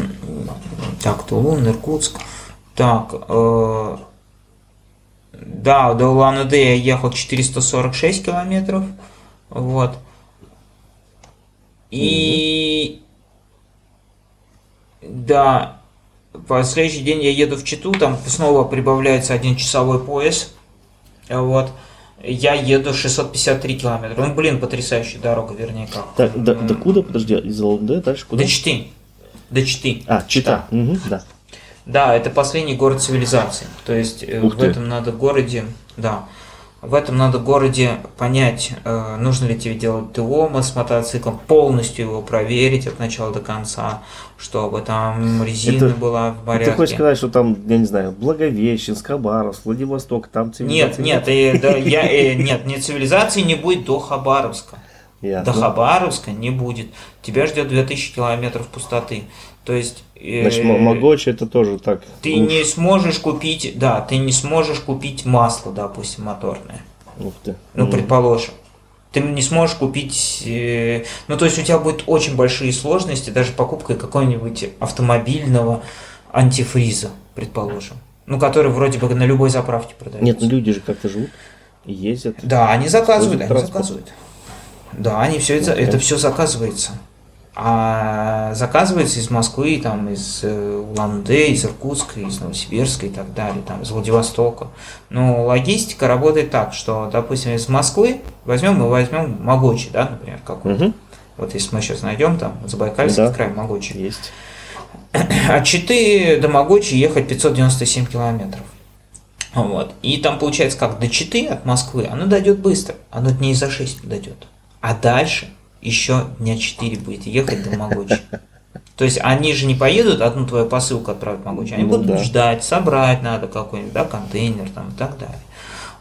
так, Тулун, Иркутск, так, э, да, до Улан-Удэ я ехал 446 километров, вот. И да, по следующий день я еду в Читу, там снова прибавляется один часовой пояс. Вот. Я еду 653 километра. Ну, блин, потрясающая дорога, вернее, как. Так, до, до куда, подожди, из Улан-Удэ дальше куда? До Читы. До Читы. А, Чита. Мгм, да. Да, это последний город цивилизации. То есть э, Ух в ты. этом надо городе, да, в этом надо городе понять, э, нужно ли тебе делать ТО с мотоциклом, полностью его проверить от начала до конца, чтобы там резина Это- была в порядке. Ты хочешь сказать, что там, я не знаю, Благовещенск, Хабаровск, Владивосток, там Нет, цивилизации нет, э, да, <laughs> я, э, нет, нет, цивилизации не будет до Хабаровска. Ясно. До Хабаровска не будет. Тебя ждет 2000 километров пустоты. То есть... э, Значит, М- Могочи это тоже так. Ты уж. не сможешь купить, да, ты не сможешь купить масло, допустим, моторное. Ух ты. Ну, предположим. Ты не сможешь купить, э, ну, то есть у тебя будут очень большие сложности даже покупкой какого-нибудь автомобильного антифриза, предположим. Ну, который вроде бы на любой заправке продается. Нет, ну люди же как-то живут, и ездят. Да, они заказывают, они Транспорт. заказывают. Да, они все это, Ну, это все заказывается. А заказывается из Москвы, там, из э, Улан-Удэ, из Иркутска, из Новосибирска и так далее, там, из Владивостока. Но логистика работает так, что, допустим, из Москвы возьмем, мы возьмем Могочи, да, например, какой Мгм. Вот если мы сейчас найдем там Забайкальский Да. край, Могочи. Есть. От Читы до Могочи ехать 597 километров. Вот. И там получается как, до Читы от Москвы оно дойдет быстро, оно дней за 6 дойдет. А дальше еще дня 4 будет ехать до Могочи. То есть они же не поедут одну твою посылку отправить в Могочи, они Ну будут да. ждать, собрать надо какой-нибудь, да, контейнер там и так далее.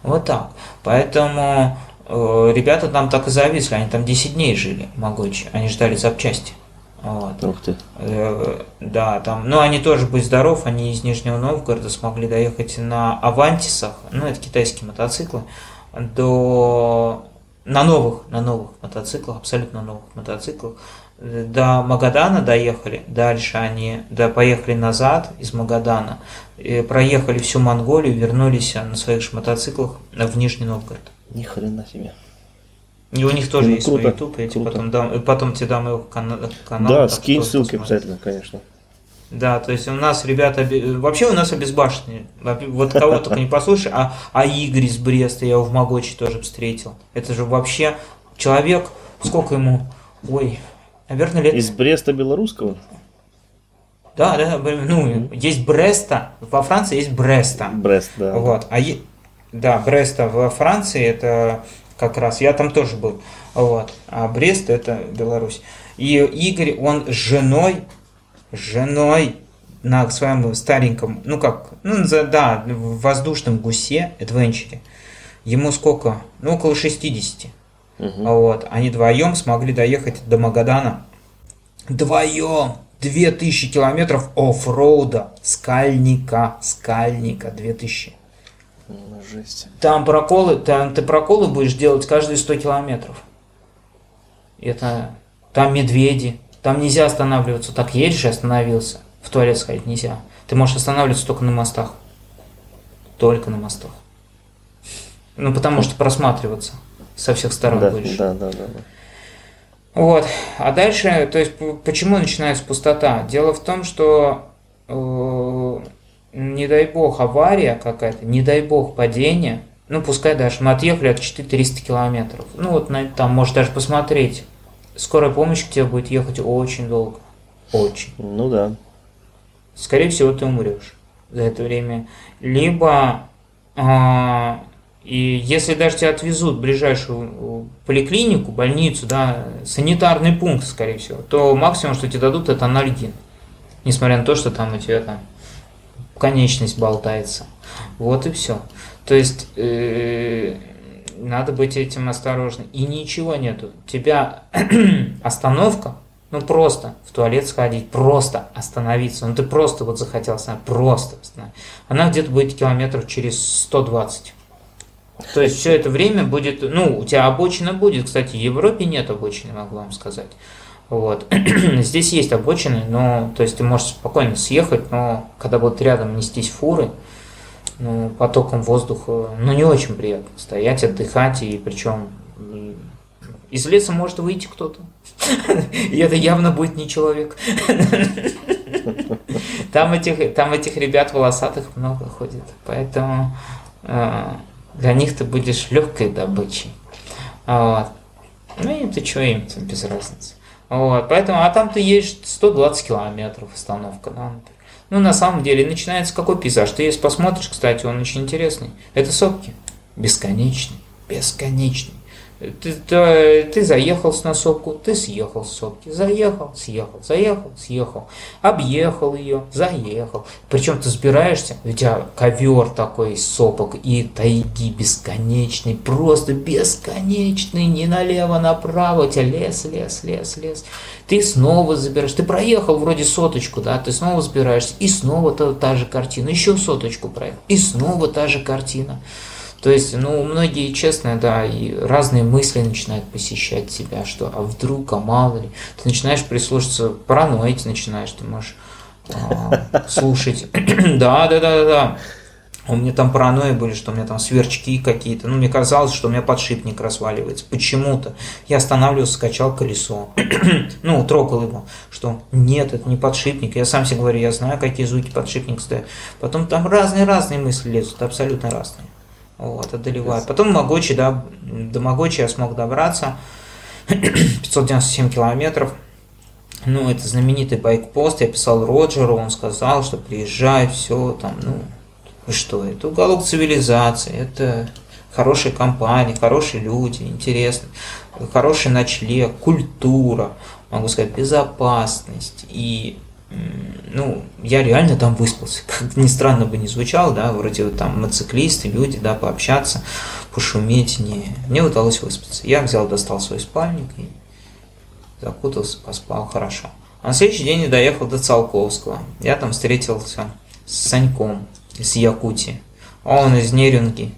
Вот так. Поэтому э, ребята там так и зависли, они там 10 дней жили в Могочи, они ждали запчасти. Вот. Ух ты. Э, Да, там, ну они тоже, будь здоров, они из Нижнего Новгорода смогли доехать на Авантисах, ну это китайские мотоциклы, до на новых, на новых мотоциклах, абсолютно новых мотоциклах, до Магадана доехали, дальше они да, поехали назад из Магадана, проехали всю Монголию, вернулись на своих же мотоциклах в Нижний Новгород. Ни хрена себе. И у них тоже Ну, есть круто, свой YouTube, я тебе круто. потом, дам, потом тебе дам его кана- канал. да, скинь ссылки обязательно, конечно. Да, то есть у нас ребята, вообще у нас обезбашенные. Во- Вот кого только не послушай, а, а Игорь из Бреста, я его в Могочи тоже встретил. Это же вообще человек, сколько ему, ой, наверное, лет... Из Бреста белорусского? Да, да, ну, есть Бреста, во Франции есть Бреста. Брест, да. Вот, а е- да, Бреста во Франции это как раз. Я там тоже был. Вот. А Брест это Беларусь. И Игорь, он с женой, женой на своем стареньком, ну как, ну да, в воздушном гусе, адвенчере. Ему сколько? Ну, около 60. Угу. Вот. Они вдвоем смогли доехать до Магадана. Вдвоем! 2000 километров оффроуда, скальника, скальника, 2000. Ну, жесть. Там проколы, там ты проколы будешь делать каждые 100 километров. Это, там медведи, там нельзя останавливаться. Так едешь и остановился. В туалет сходить нельзя. Ты можешь останавливаться только на мостах. Только на мостах. Ну, потому что просматриваться со всех сторон да, будешь. Да, да, да. Вот. А дальше, то есть, почему начинается пустота? Дело в том, что э, не дай бог авария какая-то, не дай бог падение, ну, пускай даже мы отъехали от 400 километров. Ну, вот на, там, может даже посмотреть. Скорая помощь к тебе будет ехать очень долго. Очень. Ну да. Скорее всего, ты умрешь за это время. Либо а, и если даже тебя отвезут в ближайшую поликлинику, больницу, да, санитарный пункт, скорее всего, то максимум, что тебе дадут, это анальгин. Несмотря на то, что там у тебя там конечность болтается. Вот и все. То есть э, надо быть этим осторожным. И ничего нету. Тебя <clears throat> остановка, ну просто в туалет сходить, просто остановиться. Ну ты просто вот захотел остановиться, просто остановиться. Она где-то будет километров через 120. То есть все это время будет, ну, у тебя обочина будет. Кстати, в Европе нет обочины, могу вам сказать. Вот. <clears throat> Здесь есть обочины, но, то есть ты можешь спокойно съехать, но когда будут рядом нестись фуры, ну, потоком воздуха, ну, не очень приятно стоять, отдыхать, и причем из леса может выйти кто-то. <laughs> И это явно будет не человек. <laughs> Там этих, там этих ребят волосатых много ходит. Поэтому э, для них ты будешь легкой добычей. Вот. Ну им ты что, им без разницы. Вот, поэтому, а там ты едешь 120 километров остановка, да, Ну, на самом деле, начинается какой пейзаж? Ты если посмотришь, кстати, он очень интересный. Это сопки. Бесконечный. Бесконечный. Ты, ты, ты заехал на сопку, ты съехал с сопки, заехал, съехал, заехал, съехал, объехал ее, заехал. Причем ты сбираешься, у тебя ковер такой из сопок и тайги бесконечный, просто бесконечный, не налево, направо, у тебя лес, лес, лес, лес. Ты снова забираешь, ты проехал вроде соточку, да, ты снова сбираешься, и снова та, та же картина, еще соточку проехал, и снова та же картина. То есть, ну, многие, честно, да, и разные мысли начинают посещать тебя, что, а вдруг, а мало ли. Ты начинаешь прислушаться, параноить начинаешь, ты можешь а, слушать. <clears throat> да, да, да, да. У меня там паранойи были, что у меня там сверчки какие-то. Ну, мне казалось, что у меня подшипник разваливается. Почему-то. Я останавливался, скачал колесо. <clears throat> ну, трогал его. Что нет, это не подшипник. Я сам себе говорю, я знаю, какие звуки подшипник стоят. Потом там разные-разные мысли лезут, абсолютно разные. Вот, одолевает. Потом Могочи, да, до Могочи я смог добраться. <clears throat> 597 километров. Ну, это знаменитый байкпост. Я писал Роджеру, он сказал, что приезжай, все там, ну, что, это уголок цивилизации, это хорошая компания, хорошие люди, интересно, хороший ночлег, культура, могу сказать, безопасность и ну, я реально там выспался. <laughs> Как ни странно бы не звучало, да, вроде вот там мотоциклисты, люди, да, пообщаться, пошуметь, не. Мне удалось выспаться. Я взял, достал свой спальник и закутался, поспал хорошо. А на следующий день я доехал до Циолковского. Я там встретился с Саньком из Якутии. Он из Нерюнги.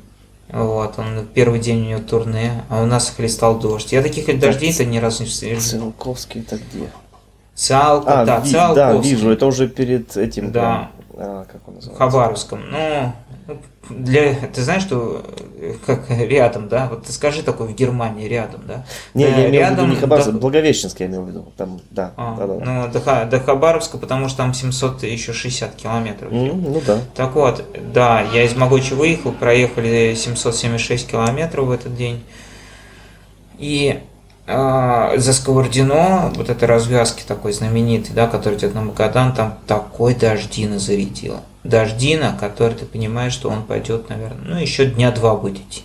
Вот, он первый день у него турне, а у нас хлестал дождь. Я таких дождей-то ни разу не встретил. Циолковский это где? Циалка, а, да, ви, Да, вижу, это уже перед этим. Да. А, как он называется? Хабаровском. Ну, для, ты знаешь, что как рядом, да? Вот ты скажи такой в Германии рядом, да? Не, да, я имел рядом, в виду не Хабаровск, до... Благовещенск я имел в виду. Там, да, а, да, да. Ну, до, до Хабаровска, потому что там 700 еще 60 километров. Mm, ну да. Так вот, да, я из Могочи выехал, проехали 776 километров в этот день. И а, за Сковордино, вот этой развязки такой знаменитый, да, который идет на Магадан, там такой дождина зарядила. Дождина, который ты понимаешь, что он пойдет, наверное, ну, еще дня два будет идти.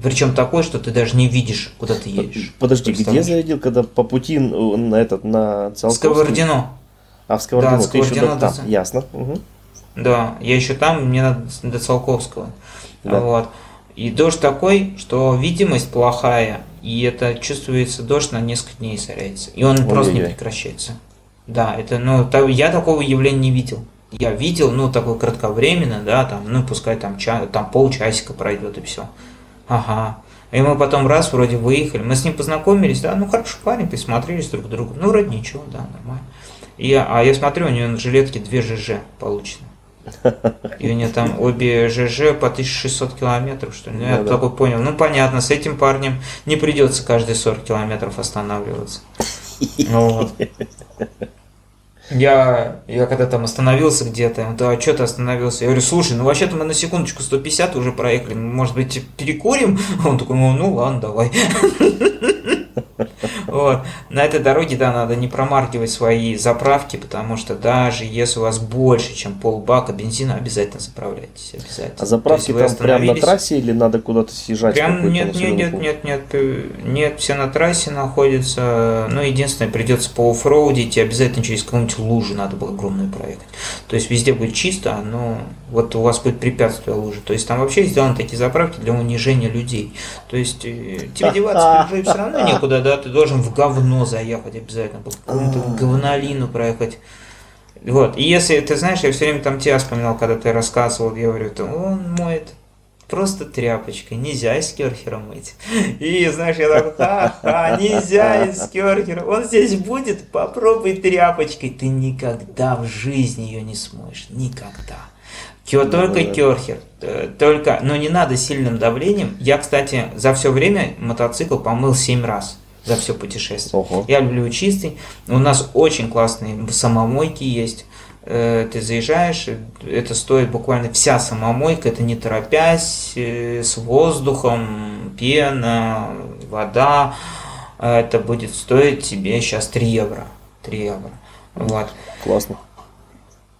Причем такой, что ты даже не видишь, куда ты едешь. Подожди, где зарядил, когда по пути на этот, на Циолковский? Сковородино. А в Сковородино да, ты еще до... там, ясно. Угу. Да, я еще там, мне надо до Циолковского. Да. Вот. И дождь такой, что видимость плохая, и это чувствуется дождь на несколько дней соряется. И он Ой, просто не прекращается. Да, это, ну, я такого явления не видел. Я видел, ну, такое кратковременно, да, там, ну, пускай там, ча, там полчасика пройдет и все. Ага. И мы потом раз вроде выехали, мы с ним познакомились, да, ну, хорошо, парень, присмотрелись друг к другу. Ну, вроде ничего, да, нормально. И, а я смотрю, у него на жилетке две ЖЖ получено. И у нее там обе ЖЖ по 1600 километров, что ли. Ну, я да, такой понял. Ну, понятно, с этим парнем не придется каждые 40 километров останавливаться. Ну, вот. Я, я когда там остановился где-то, да, а что ты остановился? Я говорю, слушай, ну вообще-то мы на секундочку 150 уже проехали, может быть, перекурим? Он такой, ну, ну ладно, давай. Вот. На этой дороге, да, надо не промаркивать свои заправки, потому что даже если у вас больше, чем полбака бензина, обязательно заправляйтесь. Обязательно. А заправки там прямо на трассе или надо куда-то съезжать? Прям нет, нет, нет, нет, нет, нет, все на трассе находятся. Ну, единственное, придется по оффроудить и обязательно через какую-нибудь лужу надо было огромную проехать. То есть везде будет чисто, но вот у вас будет препятствие лужи. То есть там вообще сделаны такие заправки для унижения людей. То есть э, тебе деваться <laughs> все равно некуда, да, ты должен в говно заехать обязательно, по какому-то говнолину проехать. Вот. И если, ты знаешь, я все время там тебя вспоминал, когда ты рассказывал, я говорю, то он моет просто тряпочкой, нельзя из керхера мыть. <laughs> И, знаешь, я так, ха-ха, нельзя из керхера, он здесь будет, попробуй тряпочкой, ты никогда в жизни ее не смоешь, никогда. Кё, только да. керхер, э, только, но не надо сильным давлением. Я, кстати, за все время мотоцикл помыл 7 раз за все путешествие. Ого. Я люблю чистый. У нас очень классные самомойки есть. Э, ты заезжаешь, это стоит буквально вся самомойка, это не торопясь, э, с воздухом, пена, вода. Это будет стоить тебе сейчас 3 евро. 3 евро. Вот. Классно.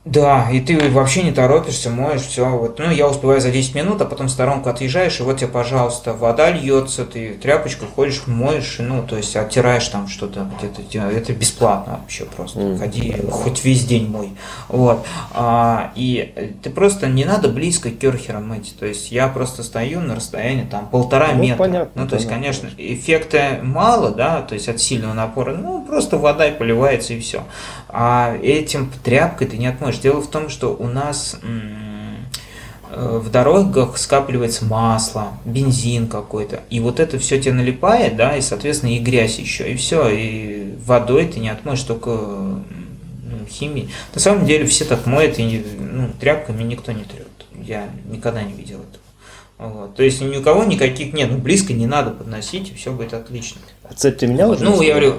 Да, и ты вообще не торопишься, моешь, все. Вот. Ну, я успеваю за 10 минут, а потом в сторонку отъезжаешь, и вот тебе, пожалуйста, вода льется, ты тряпочкой ходишь, моешь, ну, то есть оттираешь там что-то где-то. Это бесплатно вообще просто. Mm. Ходи хоть весь день мой. Вот. А, и ты просто не надо близко керхером мыть. То есть я просто стою на расстоянии там полтора ну, метра. Понятно, ну, то есть, конечно, эффекта мало, да, то есть от сильного напора, ну, просто вода и поливается и все. А этим тряпкой ты не отмоешь. Дело в том, что у нас э, в дорогах скапливается масло, бензин какой-то. И вот это все тебе налипает, да, и, соответственно, и грязь еще. И все, и водой ты не отмоешь, только ну, химией. На самом деле все так моют, и ну, тряпками никто не трет. Я никогда не видел этого. Вот. То есть ни у кого никаких нет, ну близко не надо подносить, и все будет отлично. А цепь ты менял вот. Ну, я говорю,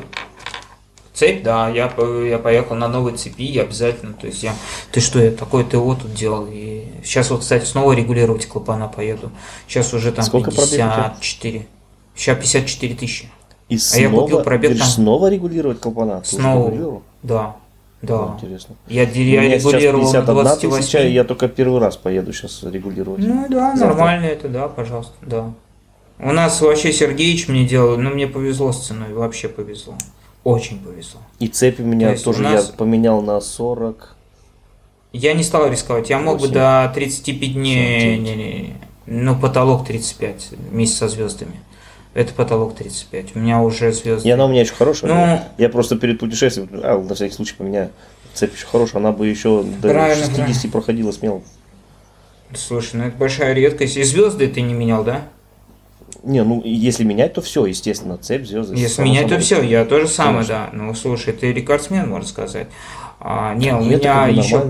Цепь, да, я, я поехал на новой цепи, обязательно, то есть я, ты что, я такое ТО тут делал, и сейчас вот, кстати, снова регулировать клапана поеду, сейчас уже там Сколько 54, сейчас 54 тысячи. И а снова, я купил пробег там... снова регулировать клапана? Ты снова, да. Да. Интересно. Я, я регулировал на 28. Тысяча, я только первый раз поеду сейчас регулировать. Ну да, Завтра. нормально это, да, пожалуйста, да. У нас вообще Сергеич мне делал, ну мне повезло с ценой, вообще повезло. Очень повезло. И цепи меня То тоже нас... я поменял на 40. Я не стал рисковать. Я 8. мог бы до 35 дней. Не, не, ну, потолок 35 вместе со звездами. Это потолок 35. У меня уже звезды. И она у меня еще хорошая. Ну, я просто перед путешествием, а, на всякий случай поменяю. Цепь еще хорошая, она бы еще до правильно, 60 правильно. проходила смело. Слушай, ну это большая редкость. И звезды ты не менял, да? Не, ну если менять, то все, естественно, цепь, звезды. Если менять, то все, я тоже самое, да. Ну слушай, ты рекордсмен, можно сказать. А, не, у Нет, меня еще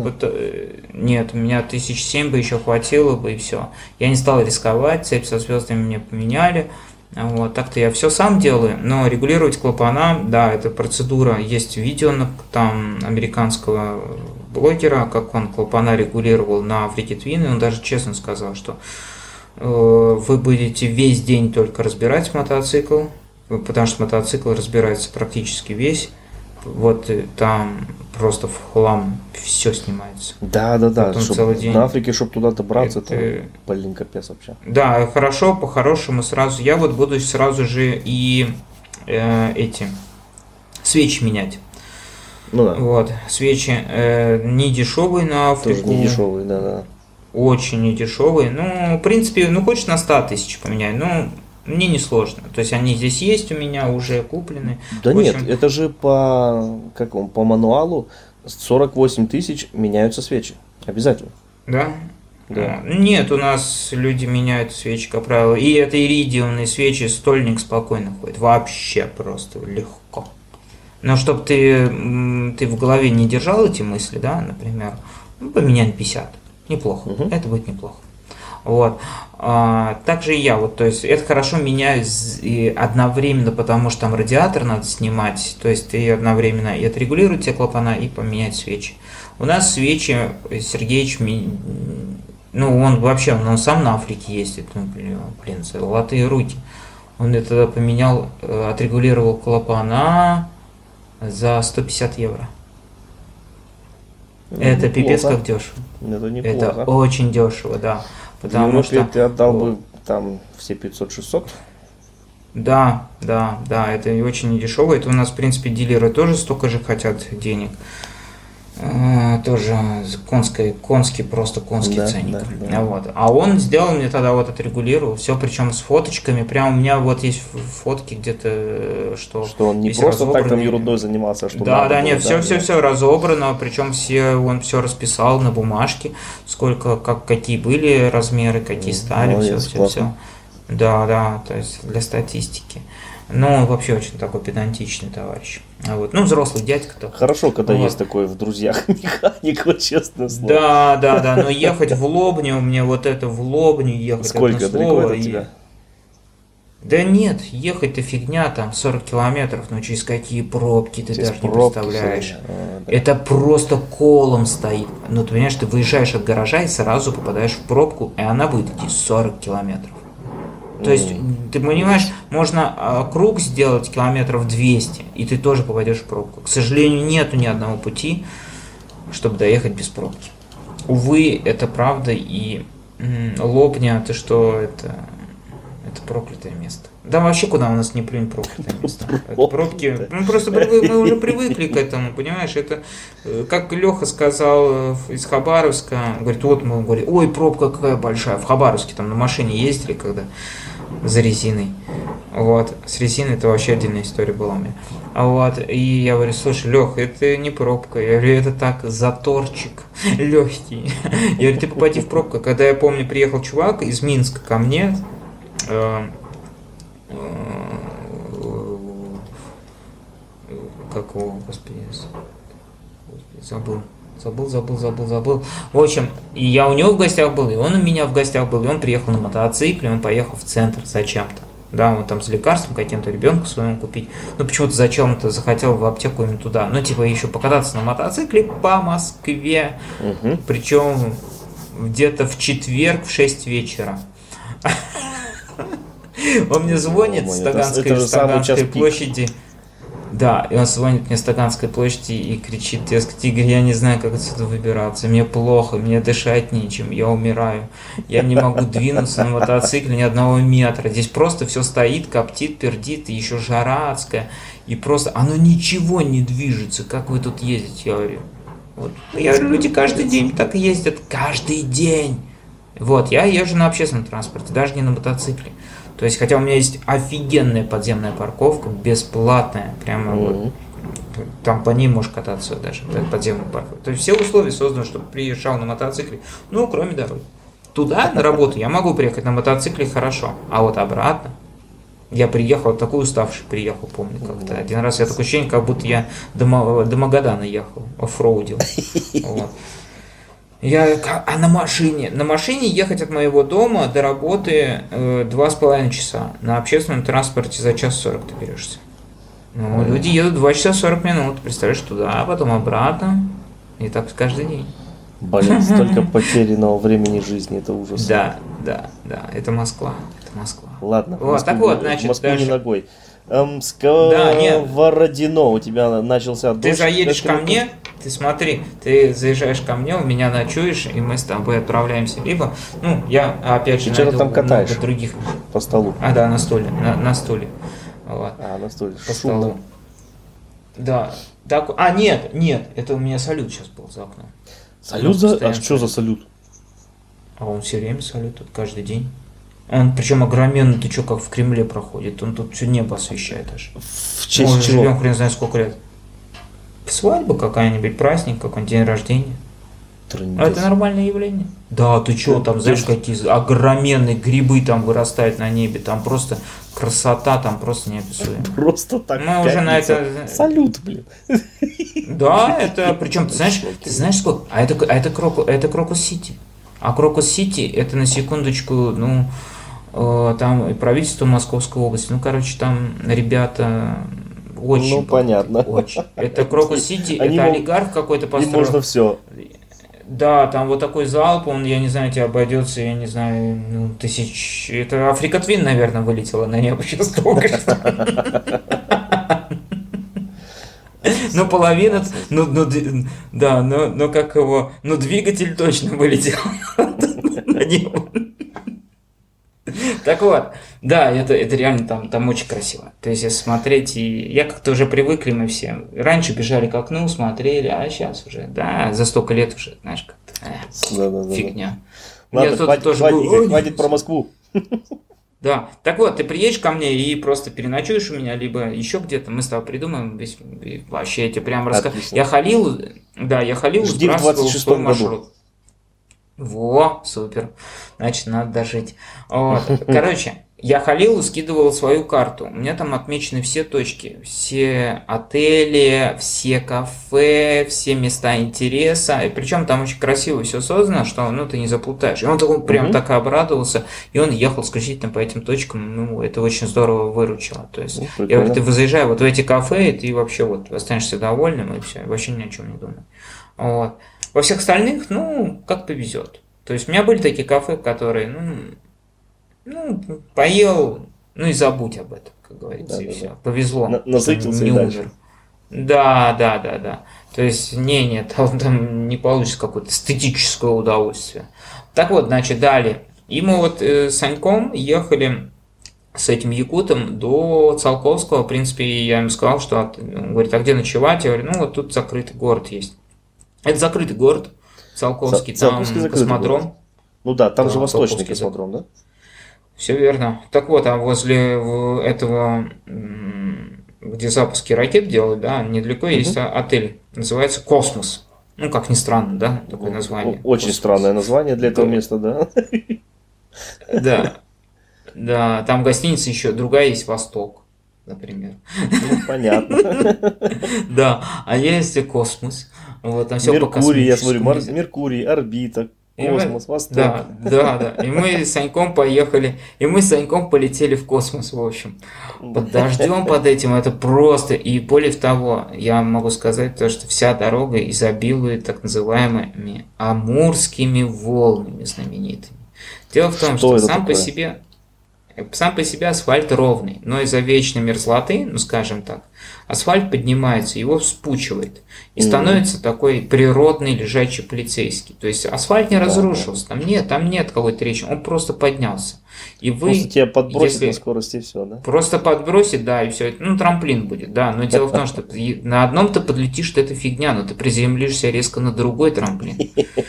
нет, у меня тысяч семь бы еще хватило бы и все. Я не стал рисковать, цепь со звездами мне поменяли. Вот, так-то я все сам делаю, но регулировать клапана, да, это процедура. Есть видео там американского блогера, как он клапана регулировал на Африке Твин, и он даже честно сказал, что Э, вы будете весь день только разбирать мотоцикл, потому что мотоцикл разбирается практически весь. вот э, там просто в хлам все снимается. Да, да, да. Потом Чтоб целый день. На Африке, чтобы туда добраться, это, Это- блин, капец вообще. Да, хорошо, по-хорошему сразу. Я вот буду сразу же и э, эти свечи менять. Ну да, Вот, свечи э, не дешевые на тоже Африку. не дешевый, да, да. Очень не дешевые. Ну, в принципе, ну хочешь на 100 тысяч поменять, ну, мне не сложно. То есть они здесь есть у меня, уже куплены. Да В нет, общем- это же по, как он, по мануалу 48 тысяч меняются свечи. Обязательно. Да? Да. А, Нет, у нас люди меняют свечи, как правило. И это иридиумные свечи, стольник спокойно ходит. Вообще просто легко. Но чтобы ты, ты в голове не держал эти мысли, да, например, ну, поменяй на 50. Неплохо. Мгм. Это будет неплохо. Вот. А, также и я, вот, то есть это хорошо меняю з- и одновременно, потому что там радиатор надо снимать, то есть ты одновременно и отрегулировать те клапана, и поменять свечи. У нас свечи, Сергеич, ми- ну он вообще, он сам на Африке ездит, ну, блин, золотые руки. Он это поменял, э, отрегулировал клапана за 150 евро. Это пипец Неплохо. как дешево. Это Это неплохо. очень дешево, да. Потому что... ты отдал бы там все 500-600. Да, да, да, это очень недешево. Это у нас, в принципе, дилеры тоже столько же хотят денег. Э, Тоже конский, конский, просто конский Да, ценник. да, да. Вот. А он сделал мне тогда вот отрегулировал все, причем с фоточками. Прям у меня вот есть фотки где-то, э, что Что он не просто так там разобранный. ерундой занимался, а что да, да, было, нет, все, да, все, все разобрано, причем все, он все расписал на бумажке, сколько, как, какие были размеры, какие стали, все, молодец, все, все. классно. Да, да, то есть для статистики. Ну, он вообще очень такой педантичный товарищ. А вот, ну, взрослый дядька-то. Хорошо, когда Вот. есть такой в друзьях <laughs> механик, вот честное слово. Да, да, да, но ехать в Лобню, мне вот это в Лобню ехать Сколько? одно Далеко слово, это от и- тебя? Да нет, ехать-то фигня, там 40 километров, но через какие пробки ты Через даже не пробки представляешь. всё, а, да. Это просто колом стоит. Ну, ты понимаешь, ты выезжаешь от гаража и сразу попадаешь в пробку, и она будет идти 40 километров. То есть, ты понимаешь, можно а, круг сделать километров 200, и ты тоже попадешь в пробку. К сожалению, нету ни одного пути, чтобы доехать без пробки. Увы, это правда, и м, Лобня, ты что, это, это проклятое место. Да вообще куда у нас не плюнь проклятое место. <laughs> Это пробки, мы просто привы- мы уже привыкли к этому, понимаешь, это э, как Леха сказал э, из Хабаровска, говорит, вот мы говорим, ой, пробка какая большая, в Хабаровске там на машине ездили, когда за резиной. Вот. С резиной это вообще отдельная история была у меня. А вот. И я говорю, слушай, Лех, это не пробка. Я говорю, это так, заторчик <laughs> легкий. Я говорю, ты попади в пробку. Когда я помню, приехал чувак из Минска ко мне, э, э, как его, господи, забыл. Забыл, забыл, забыл, забыл. В общем, и я у него в гостях был, и он у меня в гостях был, и он приехал на мотоцикле, он поехал в центр зачем-то. Да, он там с лекарством каким-то ребенку своему купить. Ну, почему-то зачем-то захотел в аптеку именно туда. Ну, типа, еще покататься на мотоцикле по Москве. Мгм. Причем где-то в четверг в 6 вечера. <laughs> Он мне звонит с Таганской, площади. Да, и он звонит мне с Таганской площади и кричит, дескать, Игорь, я не знаю, как отсюда выбираться, мне плохо, мне дышать нечем, я умираю, я не могу двинуться на мотоцикле ни одного метра, здесь просто все стоит, коптит, пердит, и еще жара адская, и просто оно ничего не движется, как вы тут ездите, я говорю. Вот. Я говорю, люди каждый день так ездят, каждый день. Вот, я езжу на общественном транспорте, даже не на мотоцикле. То есть, хотя у меня есть офигенная подземная парковка, бесплатная, прямо вот, Мгм. там по ней можешь кататься даже, под- подземную парковку. То есть все условия созданы, чтобы приезжал на мотоцикле, ну, кроме дороги. Туда, на работу, я могу приехать на мотоцикле хорошо, а вот обратно, я приехал, такой уставший приехал, помню как-то. Один раз я такое ощущение, как будто я до, до Магадана ехал, оффроудил. <laughs> Вот. Я, а на машине? На машине ехать от моего дома до работы э, два с половиной часа. На общественном транспорте за час сорок ты берешься. Ну, люди едут 2 часа 40 минут, представляешь, туда, а потом обратно. И так каждый день. Блин, <laughs> столько потерянного времени жизни, это ужас. Да, да, да, это Москва, это Москва. Ладно, Вот, так вот, значит, Москву не дальше. ногой. Эм, Да. Сковородино, у тебя начался Ты дождь, заедешь как ко мне, ты смотри, ты заезжаешь ко мне, у меня ночуешь, и мы с тобой отправляемся. Либо, ну, я опять же Ты что-то там катаешь? других. по столу. А, да, на стуле, на, на стуле. Вот. А, на столе. по Шумно. столу. Да. Так, а, нет, нет, это у меня салют сейчас был за окном. Салют за... А что за салют? А он все время салют, каждый день. Он причем огроменный, ты что, как в Кремле проходит. Он тут все небо освещает аж. В Мы честь уже чего? живем хрен знает сколько лет. Свадьба какая-нибудь, праздник, какой-нибудь день рождения. Трындец. А это нормальное явление. Да, ты что, там, знаешь, какие огроменные грибы там вырастают на небе, там просто красота, там просто неописуемая. <laughs> Просто так. Мы уже на это- Салют, блин. <laughs> Да, это, <laughs> причем, ты знаешь, ты знаешь сколько? А это, а это, Кроку, это Крокус Сити. А Крокус Сити, это на секундочку, ну, там и правительство Московской области, ну, короче, там ребята очень... Ну, понятно. Очень. Это Крокус <laughs> Сити, это олигарх какой-то Им построил. можно все. Да, там вот такой залп, он, я не знаю, тебе обойдется, я не знаю, ну, тысяч... Это Africa Twin, наверное, вылетела на небо сейчас только что. <laughs> Ну, половина, ну, ну, да, но, но как его, ну, двигатель точно вылетел <laughs> на небо. <laughs> Так вот, да, это, это реально там, там очень красиво. То есть, если смотреть, и я как-то уже привыкли мы все. Раньше бежали к окну, смотрели, а сейчас уже, да, за столько лет уже, знаешь, как-то, э, Да-да-да. фигня. Ладно, Мне тут хватит, тоже хватит, было, «Ой, хватит нет». про Москву. <laughs> Да, так вот, ты приедешь ко мне и просто переночуешь у меня, либо еще где-то, мы с тобой придумаем, весь- вообще я тебе прям расскажу. Я халил, да, я халил, Жди в сбрасывал 26-м свой году. маршрут. Во, супер. Значит, надо дожить. Вот. <laughs> Короче, я халил, скидывал свою карту. У меня там отмечены все точки, все отели, все кафе, все места интереса. И причем там очень красиво все создано, что ну ты не заплутаешь. И он, такой прям Мгм. так обрадовался, и он ехал исключительно по этим точкам. Ну, это очень здорово выручило. То есть Ну, я говорю, ты заезжай вот в эти кафе, и ты вообще вот останешься довольным, и все, вообще ни о чем не думай. Вот. Во всех остальных, ну, как повезет. То есть у меня были такие кафе, которые, ну, ну, поел, ну и забудь об этом, как говорится, и Да-да-да. все. Повезло. На- насытился и не дальше. умер. Да, да, да, да. То есть, не, нет, там, там не получится какое-то эстетическое удовольствие. Так вот, значит, далее. И мы вот э, с Саньком ехали с этим якутом до Циолковского. В принципе, я ему сказал, что от- он говорит, а где ночевать? Я говорю, ну вот тут закрытый город есть. Это закрытый город, Циолковский, Ца- там космодром. город. Ну да, там Да, же восточный Циолковский, да. космодром, да? Все верно. Так вот, а возле этого, где запуски ракет делают, да, недалеко есть а- отель, называется Космос. Ну, как ни странно, да, такое название. Очень Космос. странное название для этого Да. места, да? Да. Да, там гостиница еще другая есть Восток, например. Ну, понятно. <laughs> Да, а есть и Космос. Вот, там все по Меркурий, я смотрю, Марс- Меркурий, орбита, И мы- космос, восток. Да, да, да. И мы с Саньком поехали, и мы с Саньком полетели в космос, в общем. Под дождем под этим это просто. И более того, я могу сказать то, что вся дорога изобилует так называемыми амурскими волнами знаменитыми. Дело в том, Что что, сам по такое? себе сам по себе асфальт ровный, но из-за вечной мерзлоты, ну скажем так, асфальт поднимается, его вспучивает. И становится такой природный лежачий полицейский. То есть асфальт не Да, разрушился, там нет, там нет какой-то речи, он просто поднялся. И вы Просто тебя подбросит если- на скорости и все, да? Просто подбросит, да, и все. Ну, трамплин будет, да. Но дело в том, что на одном ты подлетишь, что это фигня, но ты приземлишься резко на другой трамплин.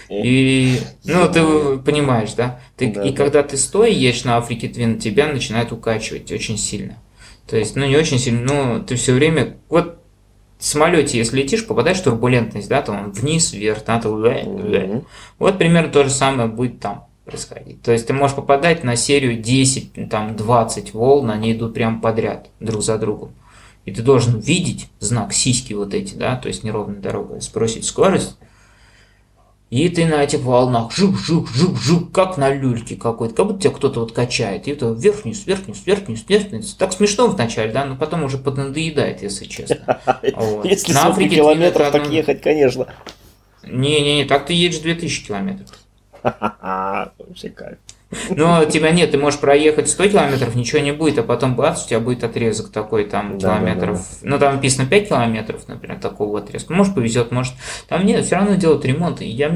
И, ну, ты понимаешь, да? Ты, Да, и да. когда ты стоя едешь на Африке Твин, тебя начинает укачивать очень сильно. То есть, ну, не очень сильно, но ты все время... Вот в самолете, если летишь, попадаешь в турбулентность, да, там вниз, вверх, да, лэ, лэ. Мгм. Вот примерно то же самое будет там происходить. То есть ты можешь попадать на серию 10, ну, там 20 волн, они идут прям подряд, друг за другом. И ты должен видеть знак сиськи вот эти, да, то есть неровная дорога, сбросить скорость. И ты на этих волнах жук-жук-жук-жук, как на люльке какой-то, как будто тебя кто-то вот качает. И это вверх-вниз, вверх-вниз, вверх-вниз, вверх-вниз. Так смешно вначале, да, но потом уже поднадоедает, если честно. <laughs> Вот. Если На Африке километров так ехать, конечно. Не-не-не, так ты едешь 2000 километров. <laughs> Вообще кайф. Но тебя нет, ты можешь проехать 100 километров, ничего не будет, а потом бац, у тебя будет отрезок такой там Да, километров. да, Ну там написано 5 километров, например, такого отрезка. Может повезет, может. Там нет, все равно делают ремонт. Я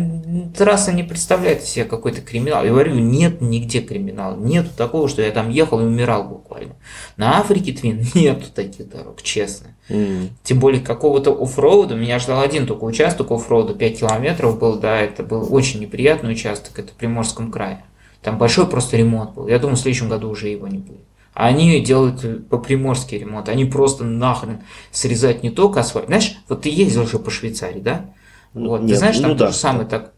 трасса не представляет из себя какой-то криминал. Я говорю, нет нигде криминала. Нету такого, что я там ехал и умирал буквально. На Африке Твин <laughs> нету таких дорог, честно. М. Тем более какого-то оффроуда. Меня ждал один только участок оффроуда, 5 километров был, да, это был очень неприятный участок, это в Приморском крае. Там большой просто ремонт был. Я думаю, в следующем году уже его не будет. А они делают по-приморский ремонт. Они просто нахрен срезают не только асфальт. Знаешь, вот ты ездил же по Швейцарии, да? Ну, Вот, ты нет, знаешь, там ну то да, же самое так.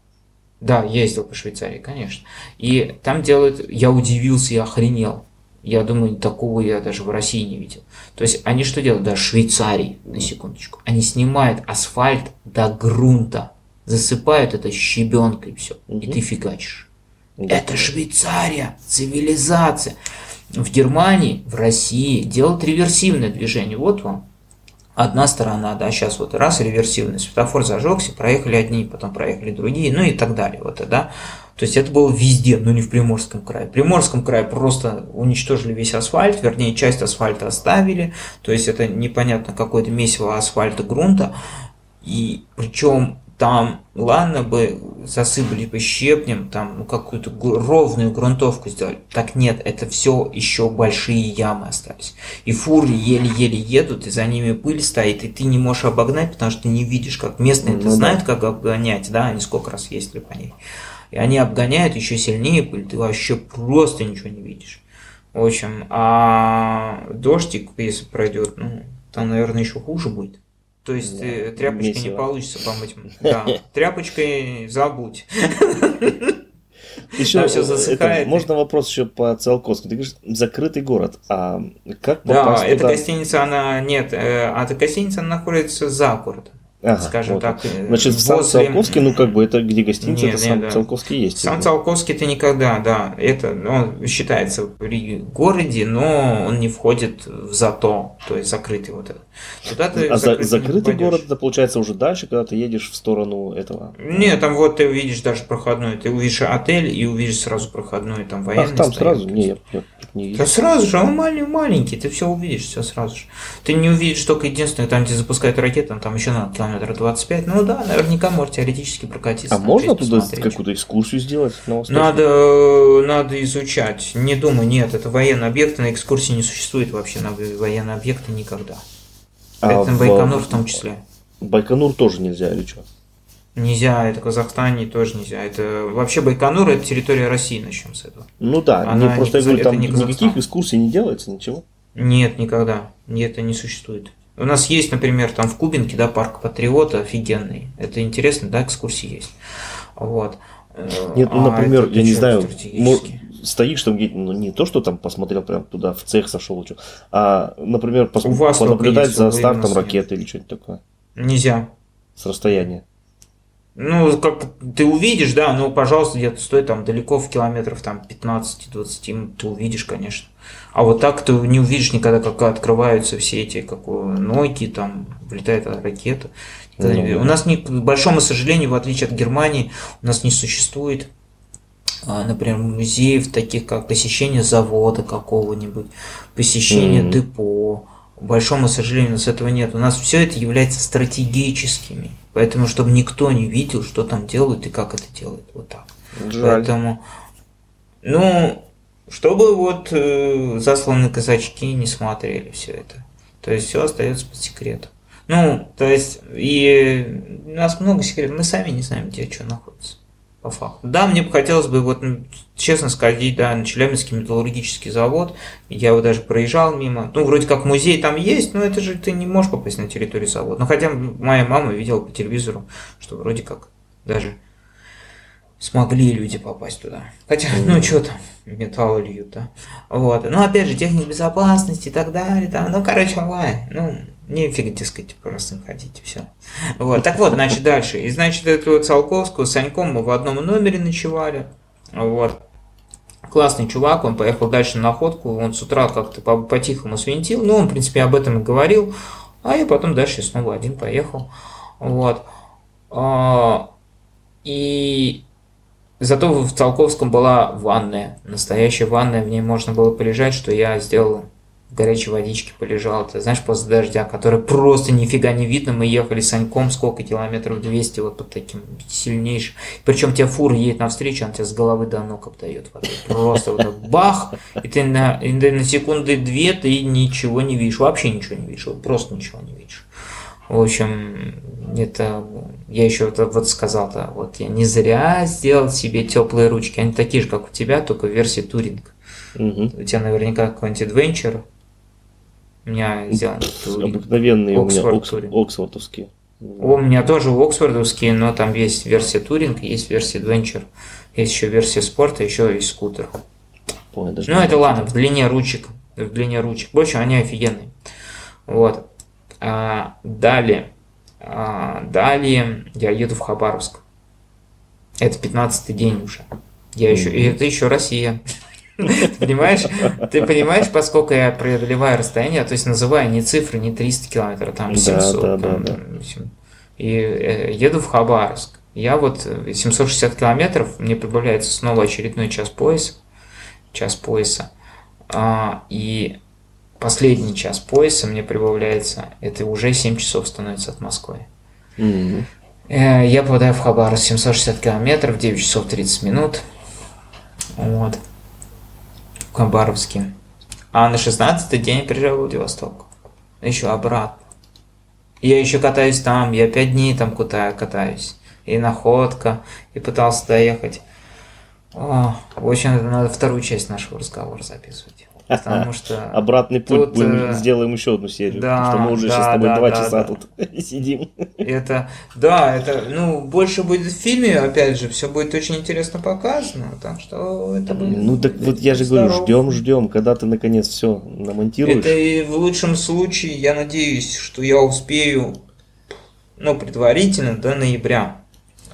Да, ездил по Швейцарии, конечно. И там делают, я удивился и охренел. Я думаю, такого я даже в России не видел. То есть они что делают? Да, Швейцарии, на секундочку. Они снимают асфальт до грунта, засыпают это щебенкой все, и Мгм. ты фигачишь. Это Швейцария, цивилизация. В Германии, в России делают реверсивное движение. Вот вам одна сторона, да, сейчас вот раз реверсивный светофор зажегся, проехали одни, потом проехали другие, ну и так далее, вот, да. То есть это было везде, но не в Приморском крае. В Приморском крае просто уничтожили весь асфальт, вернее, часть асфальта оставили, то есть это непонятно какое-то месиво асфальта, грунта, и причем там, ладно бы, засыпали бы щепнем, там, ну, какую-то ровную грунтовку сделали. Так нет, это все еще большие ямы остались. И фуры еле-еле едут, и за ними пыль стоит, и ты не можешь обогнать, потому что ты не видишь, как местные Ну то да. знают, как обгонять, да, они сколько раз ездили по ней. И они обгоняют еще сильнее пыль, ты вообще просто ничего не видишь. В общем, а дождик, если пройдет, ну, там, наверное, еще хуже будет. То есть Да, э, тряпочкой не месиво. получится помыть. <laughs> Да, тряпочкой забудь. Еще Там всё это, засыхает. можно вопрос еще по Циолковску. Ты говоришь, закрытый город. А как Да, попасть эта туда? гостиница, она нет, э, а эта гостиница она находится за городом. Ага, скажем вот. так, э, Значит, в возле- Циолковске, ну как бы это где гостиница, Не, это не, сам да. Циолковский есть. Сам Циолковский ты никогда, да, это, он считается при городе, но он не входит в зато, то есть закрытый вот этот. Туда ты А за- закрытый закрытый город, это получается уже дальше, когда ты едешь в сторону этого. Нет, там вот ты увидишь даже проходной, ты увидишь отель и увидишь сразу проходной, там военный Ах, там стоит. сразу? Не, я, я не Да сразу же, он маленький, маленький, ты все увидишь, все сразу же. Ты не увидишь только единственное, там, где запускают ракеты, там еще надо километра 25. Ну да, наверняка может теоретически прокатиться. А можно туда какую-то экскурсию сделать на? Надо, надо изучать. Не думаю, нет, это военный объект, на экскурсии не существует вообще на военные объекты никогда. А это в- Байконур в том числе. Байконур тоже нельзя или что? Нельзя, это Казахстане тоже нельзя. Это вообще Байконур это территория России, начнем с этого. Ну да, Она не, просто я не- говорю, это там не никаких экскурсий не делается, ничего. Нет, никогда. Нет, это не существует. У нас есть, например, там в Кубинке, да, парк Патриота офигенный. Это интересно, да, экскурсии есть. Вот. Э, Нет, ну, а например, это я не знаю, стоишь там где-то, ну не то, что там посмотрел прям туда в цех сошел, чё, а, например, пос- понаблюдать за стартом ракеты или что-нибудь такое Нельзя. с расстояния. Ну, как ты увидишь, да, ну, пожалуйста, где-то стой там далеко в километров там 15-20, ну, ты увидишь, конечно. А вот так ты не увидишь никогда, как открываются все эти, как у Нойки, там влетает ракета. Ну. У нас, не, к большому сожалению, в отличие от Германии, у нас не существует, а, например, музеев таких, как посещение завода какого-нибудь, посещение Мгм. депо. Большому сожалению, у нас этого нет. У нас все это является стратегическими. Поэтому, чтобы никто не видел, что там делают и как это делают. Вот так. Жаль. Поэтому, ну, чтобы вот э, засланные казачки не смотрели все это. То есть все остается под секретом. Ну, то есть, и у нас много секретов, мы сами не знаем, где что находится. По факту. Да, мне бы хотелось бы, вот, ну, честно сказать, да, на Челябинский металлургический завод, я его даже проезжал мимо. Ну, вроде как музей там есть, но это же ты не можешь попасть на территорию завода. Ну, хотя моя мама видела по телевизору, что вроде как даже смогли люди попасть туда. Хотя, ну что там, металл льют, да. Вот. Ну, опять же, техника безопасности и так далее. Там, ну, короче, онлайн. Ну, нефига, дескать, просто ходить, все. Вот. Так вот, значит, дальше. И, значит, эту вот Салковскую с Саньком мы в одном номере ночевали. Вот. Классный чувак, он поехал дальше на находку, он с утра как-то по- по-тихому свинтил, ну, он, в принципе, об этом и говорил, а я потом дальше снова один поехал, вот. А, И зато в Циолковском была ванная, настоящая ванная, в ней можно было полежать, что я сделал в горячей водичке полежал, ты знаешь, после дождя, который просто нифига не видно. Мы ехали Саньком сколько километров 200 вот под таким сильнейшим. Причем тебя фура едет навстречу, он тебя с головы до ног обдает. Просто вот так бах, и ты на, и на секунды две ты ничего не видишь, вообще ничего не видишь, просто ничего не видишь. В общем, это я еще вот, вот сказал-то, вот я не зря сделал себе теплые ручки. Они такие же, как у тебя, только в версии туринг. Угу. У тебя наверняка какой-нибудь adventure у меня сделан туринг. Обыкновенные Оксфорд, у меня Окс, оксфордовские. У меня тоже оксфордовские, но там есть версия туринг, есть версия adventure, есть еще версия спорта, еще есть скутер. Ой, ну это ладно, в длине ручек, в длине ручек. В общем, они офигенные. Вот. А, далее. А, далее я еду в Хабаровск. Это 15 день уже. Я еще, и это еще Россия. <laughs> Понимаешь, ты понимаешь, поскольку я преодолеваю расстояние, то есть называю не цифры, не 300 километров, там 700. Да, да, там, да, И э, еду в Хабаровск. Я вот 760 километров, мне прибавляется снова очередной час пояса. Час пояса. А, и последний час пояса мне прибавляется, это уже 7 часов становится от Москвы. Mm-hmm. Я попадаю в Хабаровск 760 километров, 9 часов 30 минут. Вот. В Хабаровске. А на 16 день приезжаю в Владивосток. Еще обратно. Я еще катаюсь там, я 5 дней там катаюсь. И находка, и пытался доехать. О, в общем, надо вторую часть нашего разговора записывать. Потому <laughs> что... Обратный путь тут, будем, э, сделаем еще одну серию. Да, потому что мы уже да, сейчас с тобой да, два да, часа да. тут <laughs> сидим. Это, да, это, ну, больше будет в фильме, опять же, все будет очень интересно показано, так что это будет... Ну, так вот я же здоров. говорю, ждем, ждем, когда ты наконец все намонтируешь. Это и в лучшем случае, я надеюсь, что я успею, ну, предварительно до ноября.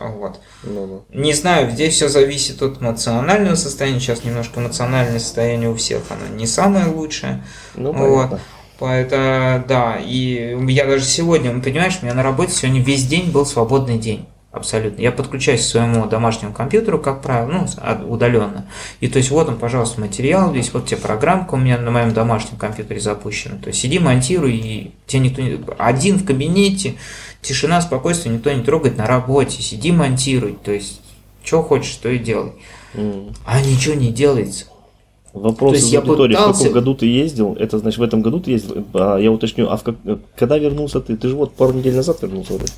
Вот. Ну, да. Не знаю, здесь все зависит от эмоционального состояния. Сейчас немножко эмоциональное состояние у всех, оно не самое лучшее. Ну, вот. Поэтому, да, и я даже сегодня, понимаешь, у меня на работе сегодня весь день был свободный день. Абсолютно. Я подключаюсь к своему домашнему компьютеру, как правило, ну, удаленно. И то есть вот он, пожалуйста, материал весь, вот тебе программка у меня на моем домашнем компьютере запущена. То есть сиди, монтируй, и тебе никто не... Один в кабинете, тишина, спокойствие, никто не трогает на работе, сиди, монтируй. То есть, что хочешь, то и делай. Mm. А ничего не делается. Вопрос из аудитории, пытался... в каком году ты ездил? Это значит, в этом году ты ездил? А, я уточню, а в как... когда вернулся ты? Ты же вот пару недель назад вернулся вроде.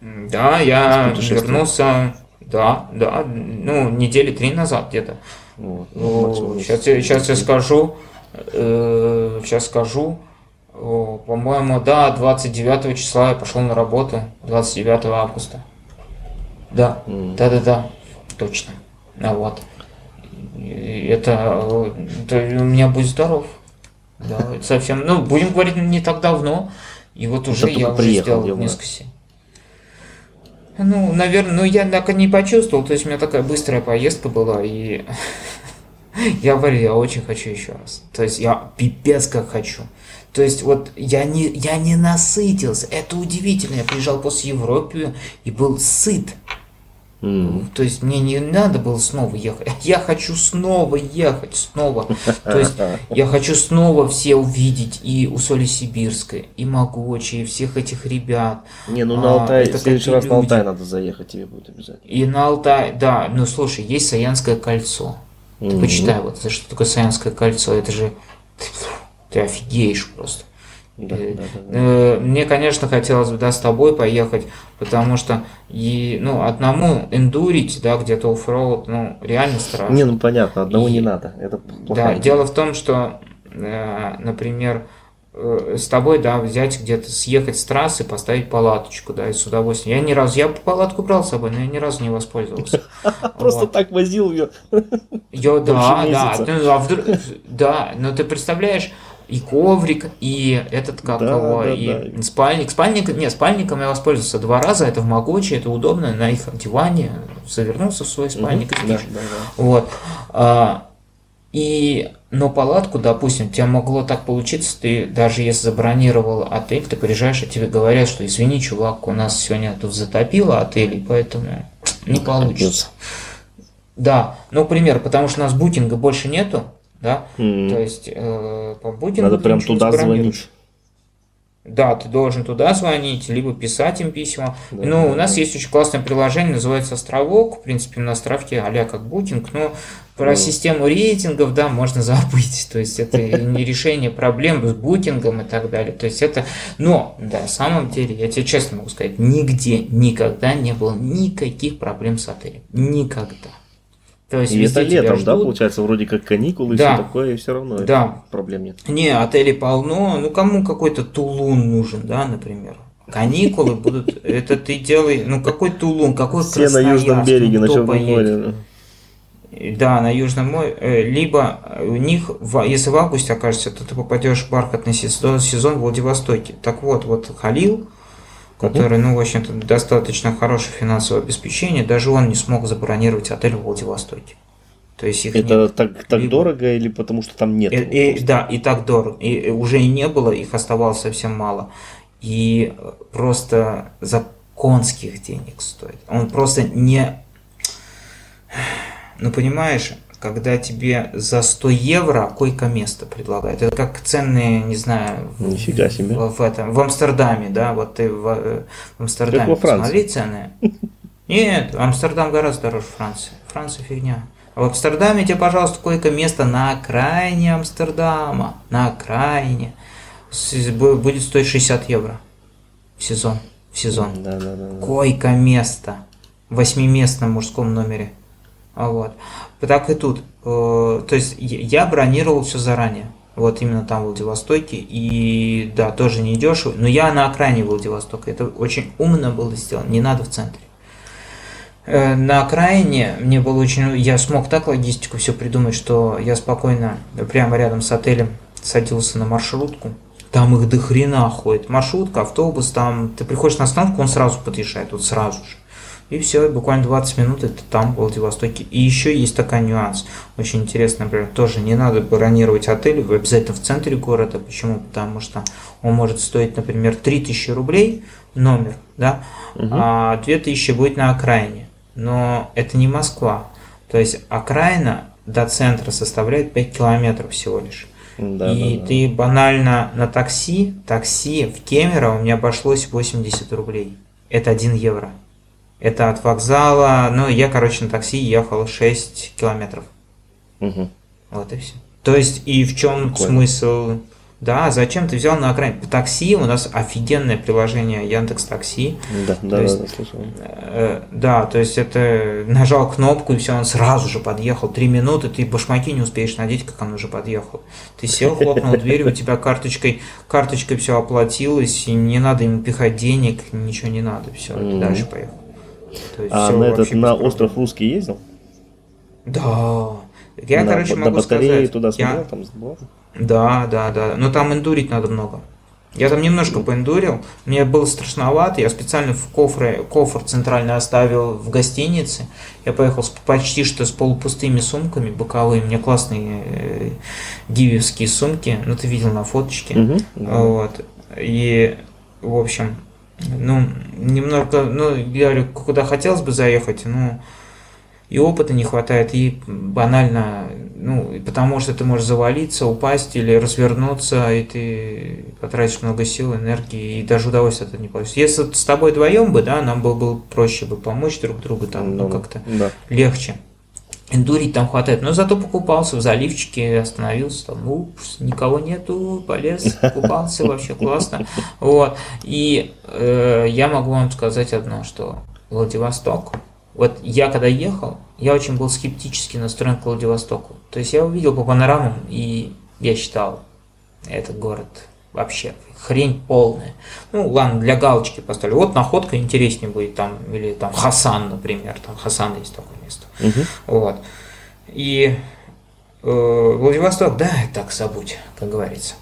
Да, я вернулся, да, да, ну, недели три назад где-то. Вот, ну, сейчас, сейчас я скажу, э, сейчас скажу, по-моему, да, 29 числа я пошел на работу, 29 августа. Да, mm. да, да, да, точно. А вот. Это, это у меня будет здоров. Да, совсем. Ну, будем говорить, не так давно. И вот уже я уже приехал, сделал несколько ну, наверное, ну я так и не почувствовал, то есть у меня такая быстрая поездка была, и <laughs> я говорю, я очень хочу еще раз. То есть я пипец как хочу. То есть вот я не, я не насытился. Это удивительно. Я приезжал после Европы и был сыт. Mm. То есть мне не надо было снова ехать. Я хочу снова ехать, снова. То есть я хочу снова все увидеть и у Соли Сибирской, и Могочи, и всех этих ребят. Не, ну на Алтай, а, в следующий раз люди. на Алтай надо заехать, тебе будет обязательно. И на Алтай, да, ну слушай, есть Саянское кольцо. Ты mm-hmm. почитай, вот, что такое Саянское кольцо, это же ты офигеешь просто. Да, да, да, да. Э, мне, конечно, хотелось бы да, с тобой поехать, потому что и, ну, одному эндурить, да, где-то оффроуд, ну, реально страшно. Не, ну понятно, одного и, не надо. Это да, идея. дело в том, что, э, например, э, с тобой, да, взять где-то, съехать с трассы, поставить палаточку, да, и с удовольствием. Я ни разу, я палатку брал с собой, но я ни разу не воспользовался. <laughs> Просто так возил ее. <laughs> Да, да, а да, но ты представляешь, и коврик, и этот как да, его, да, и да. спальник. Спальник, не, спальником я воспользовался два раза, это в Могочи, это удобно, на их диване завернулся в свой спальник. Угу, да, да, да. Вот. А, и но палатку, допустим, у тебя могло так получиться, ты даже если забронировал отель, ты приезжаешь, и тебе говорят, что извини, чувак, у нас сегодня тут затопило отель, и поэтому не получится. Да, ну, пример, потому что у нас букинга больше нету, да, М. то есть э, по букингу Надо прям туда звонить. Да, ты должен туда звонить, либо писать им письма. Да, ну, да, у нас да. есть очень классное приложение, называется Островок. В принципе, на островке а как букинг, но про Ну. систему рейтингов, да, можно <laughs> забыть. То есть это не решение проблем с букингом и так далее. То есть это... Но, да, на самом деле, я тебе честно могу сказать, нигде никогда не было никаких проблем с отелем. Никогда. То есть И это летом, да, ждут. получается, вроде как каникулы и Да. все такое, и все равно Да. проблем нет. Не, отелей полно. Ну, кому какой-то Тулун нужен, да, например? Каникулы будут, это ты делай, ну какой Тулун, какой Все на Южном Красноярск, береге, ну, на Черном море. Да, на Южном море, э, либо у них, если в августе окажется, то ты попадешь в бархатный сезон, сезон в Владивостоке. Так вот, вот Халил, который, ну, в общем-то, достаточно хорошее финансовое обеспечение, даже он не смог забронировать отель в Владивостоке. То есть их Это нет. так, так Либо- дорого или потому что там нет? И- и- да, и так дорого. И, и уже и не было, их оставалось совсем мало. И э, просто за конских денег стоит. Он просто не... Ну, понимаешь, когда тебе за 100 евро койко-место предлагают. Это как ценные, не знаю, в- Нифига себе. В, в этом, в Амстердаме, да, вот ты в, э, в Амстердаме во Франции. посмотри цены. Нет, Амстердам гораздо дороже Франции. Франция фигня. А в Амстердаме тебе, пожалуйста, койко-место на окраине Амстердама. На окраине. Будет стоить 60 евро в сезон. В сезон. Да, да, да. да. Койко-место. В восьмиместном мужском номере. А Вот. Так и тут. Э, То есть я бронировал все заранее. Вот именно там в Владивостоке. И да, тоже не дешево. Но я на окраине Владивостока. Это очень умно было сделано. Не надо в центре. Э, На окраине мне было очень... Я смог так логистику все придумать, что я спокойно прямо рядом с отелем садился на маршрутку. Там их до хрена ходит. Маршрутка, автобус, там... Ты приходишь на остановку, он сразу подъезжает, вот сразу же. И все, буквально 20 минут это там, в Владивостоке. И еще есть такой нюанс. Очень интересно, например, тоже не надо бронировать отель обязательно в центре города. Почему? Потому что он может стоить, например, 3000 рублей номер, да, а 2000 будет на окраине. Но это не Москва. То есть окраина до центра составляет 5 километров всего лишь. Да, и да, да. ты банально на такси, такси в Кемерово у меня обошлось 80 рублей. Это 1 евро. Это от вокзала, ну, я, короче, на такси ехал 6 километров. Мгм. Вот и все. То есть, и в чем Прикольно. смысл? Да, зачем ты взял на окраине? По такси у нас офигенное приложение Яндекс Такси. Да, да, да, есть- да, слышал. Э, Да, то есть это нажал кнопку и все, он сразу же подъехал. Три минуты, ты башмаки не успеешь надеть, как он уже подъехал. Ты сел, хлопнул дверью, у тебя карточкой, карточкой все оплатилось, и не надо ему пихать денег, ничего не надо, все, ты дальше поехал. А на этот, на остров Русский ездил? Да. Я, На- короче, могу батареи сказать. туда я- смотрел, там сбор. Да, да, да. Но там эндурить надо много. Я там немножко поэндурил. Мне было страшновато. Я специально в кофре, кофр центральный оставил в гостинице. Я поехал с, почти что с полупустыми сумками боковыми. У меня классные э, гивевские сумки. Ну, ты видел на фоточке. Мгм, да. Вот. И, в общем, ну, немного, ну, я говорю, куда хотелось бы заехать, ну, и опыта не хватает, и банально, ну, потому что ты можешь завалиться, упасть или развернуться, и ты потратишь много сил, энергии, и даже удовольствия этого не получишь. Если с тобой вдвоем бы, да, нам было бы проще бы помочь друг другу, там, ну, Ну, как-то Да. легче. Эндурить там хватает. Но зато покупался в заливчике, остановился, там, упс, никого нету, полез, купался, вообще классно. Вот. И э, я могу вам сказать одно, что Владивосток, вот я когда ехал, я очень был скептически настроен к Владивостоку. То есть я увидел по панорамам, и я считал, этот город вообще хрень полная. Ну, ладно, для галочки поставлю. Вот находка интереснее будет там, или там Хасан, например. Там Хасан есть такое место. Мгм. Вот. И э, Владивосток, да, так забудь, как говорится.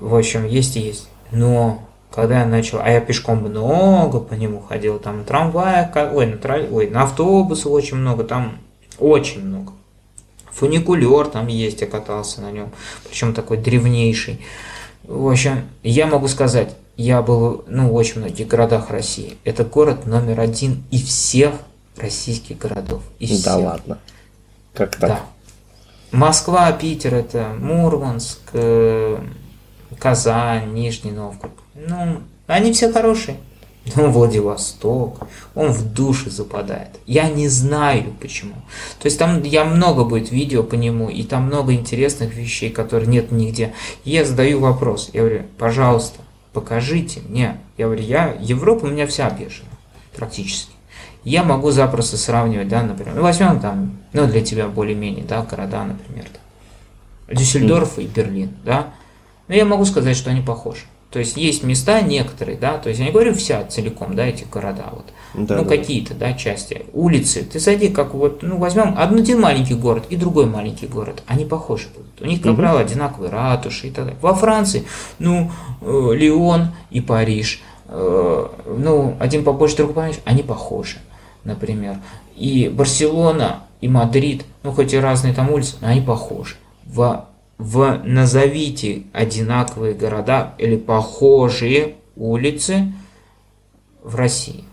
В общем, есть и есть. Но когда я начал, а я пешком много по нему ходил, там ка- ой, на, троллей- ой, на автобусы очень много, там очень много. Фуникулер там есть, я катался на нем, причем такой древнейший. В общем, я могу сказать, я был ну, в очень многих городах России. Это город номер один из всех российских городов. Из да всех. ладно. Как так? Да. Москва, Питер, это Мурманск, э, Казань, Нижний Новгород. Ну, они все хорошие. <laughs> Ну, Владивосток, он в душе западает. Я не знаю почему. То есть там я много будет видео по нему, и там много интересных вещей, которые нет нигде. И я задаю вопрос, я говорю, пожалуйста, покажите мне. Я говорю, я, Европа у меня вся объезжена, практически. Я могу запросто сравнивать, да, например, ну, возьмем там, ну, для тебя более-менее, да, города, например, там, Дюссельдорф и Берлин, да, но я могу сказать, что они похожи. То есть есть места некоторые, да, то есть я не говорю вся целиком, да, эти города, вот, Да, ну да. какие-то, да, части, улицы, ты зайди, как вот, ну возьмем один маленький город и другой маленький город, они похожи будут, у них, как Мгм. правило, одинаковые ратуши и так далее. Во Франции, ну, э, Лион и Париж, э, ну, один побольше, другой поменьше, они похожи, например, и Барселона, и Мадрид, ну, хоть и разные там улицы, но они похожи. В в назовите одинаковые города или похожие улицы в России.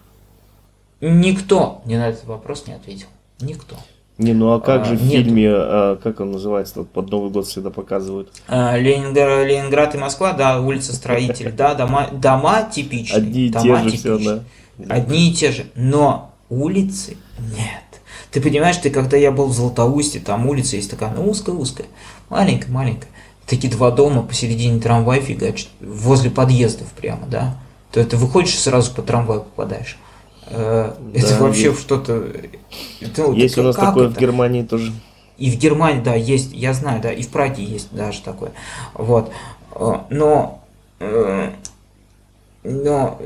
Никто мне на этот вопрос не ответил. Никто. Не, ну а как А, же в нет. фильме, а, как он называется, вот под Новый год всегда показывают? А, Ленинград, Ленинград и Москва, да, улица Строителей, да, дома, дома типичные. Одни и те же все, да. Одни и те же, но улицы нет. Ты понимаешь, ты когда я был в Златоусте, там улица есть такая, ну узкая-узкая, маленькая-маленькая. Такие два дома посередине трамвая фигачат, возле подъездов прямо, да. То это выходишь и сразу по трамваю попадаешь. Э, Это Да, вообще есть. что-то... ну, Есть у нас такое в это? Германии тоже. И в Германии, да, есть, я знаю, да, и в Праге есть даже такое. Вот. Э, Но, э, но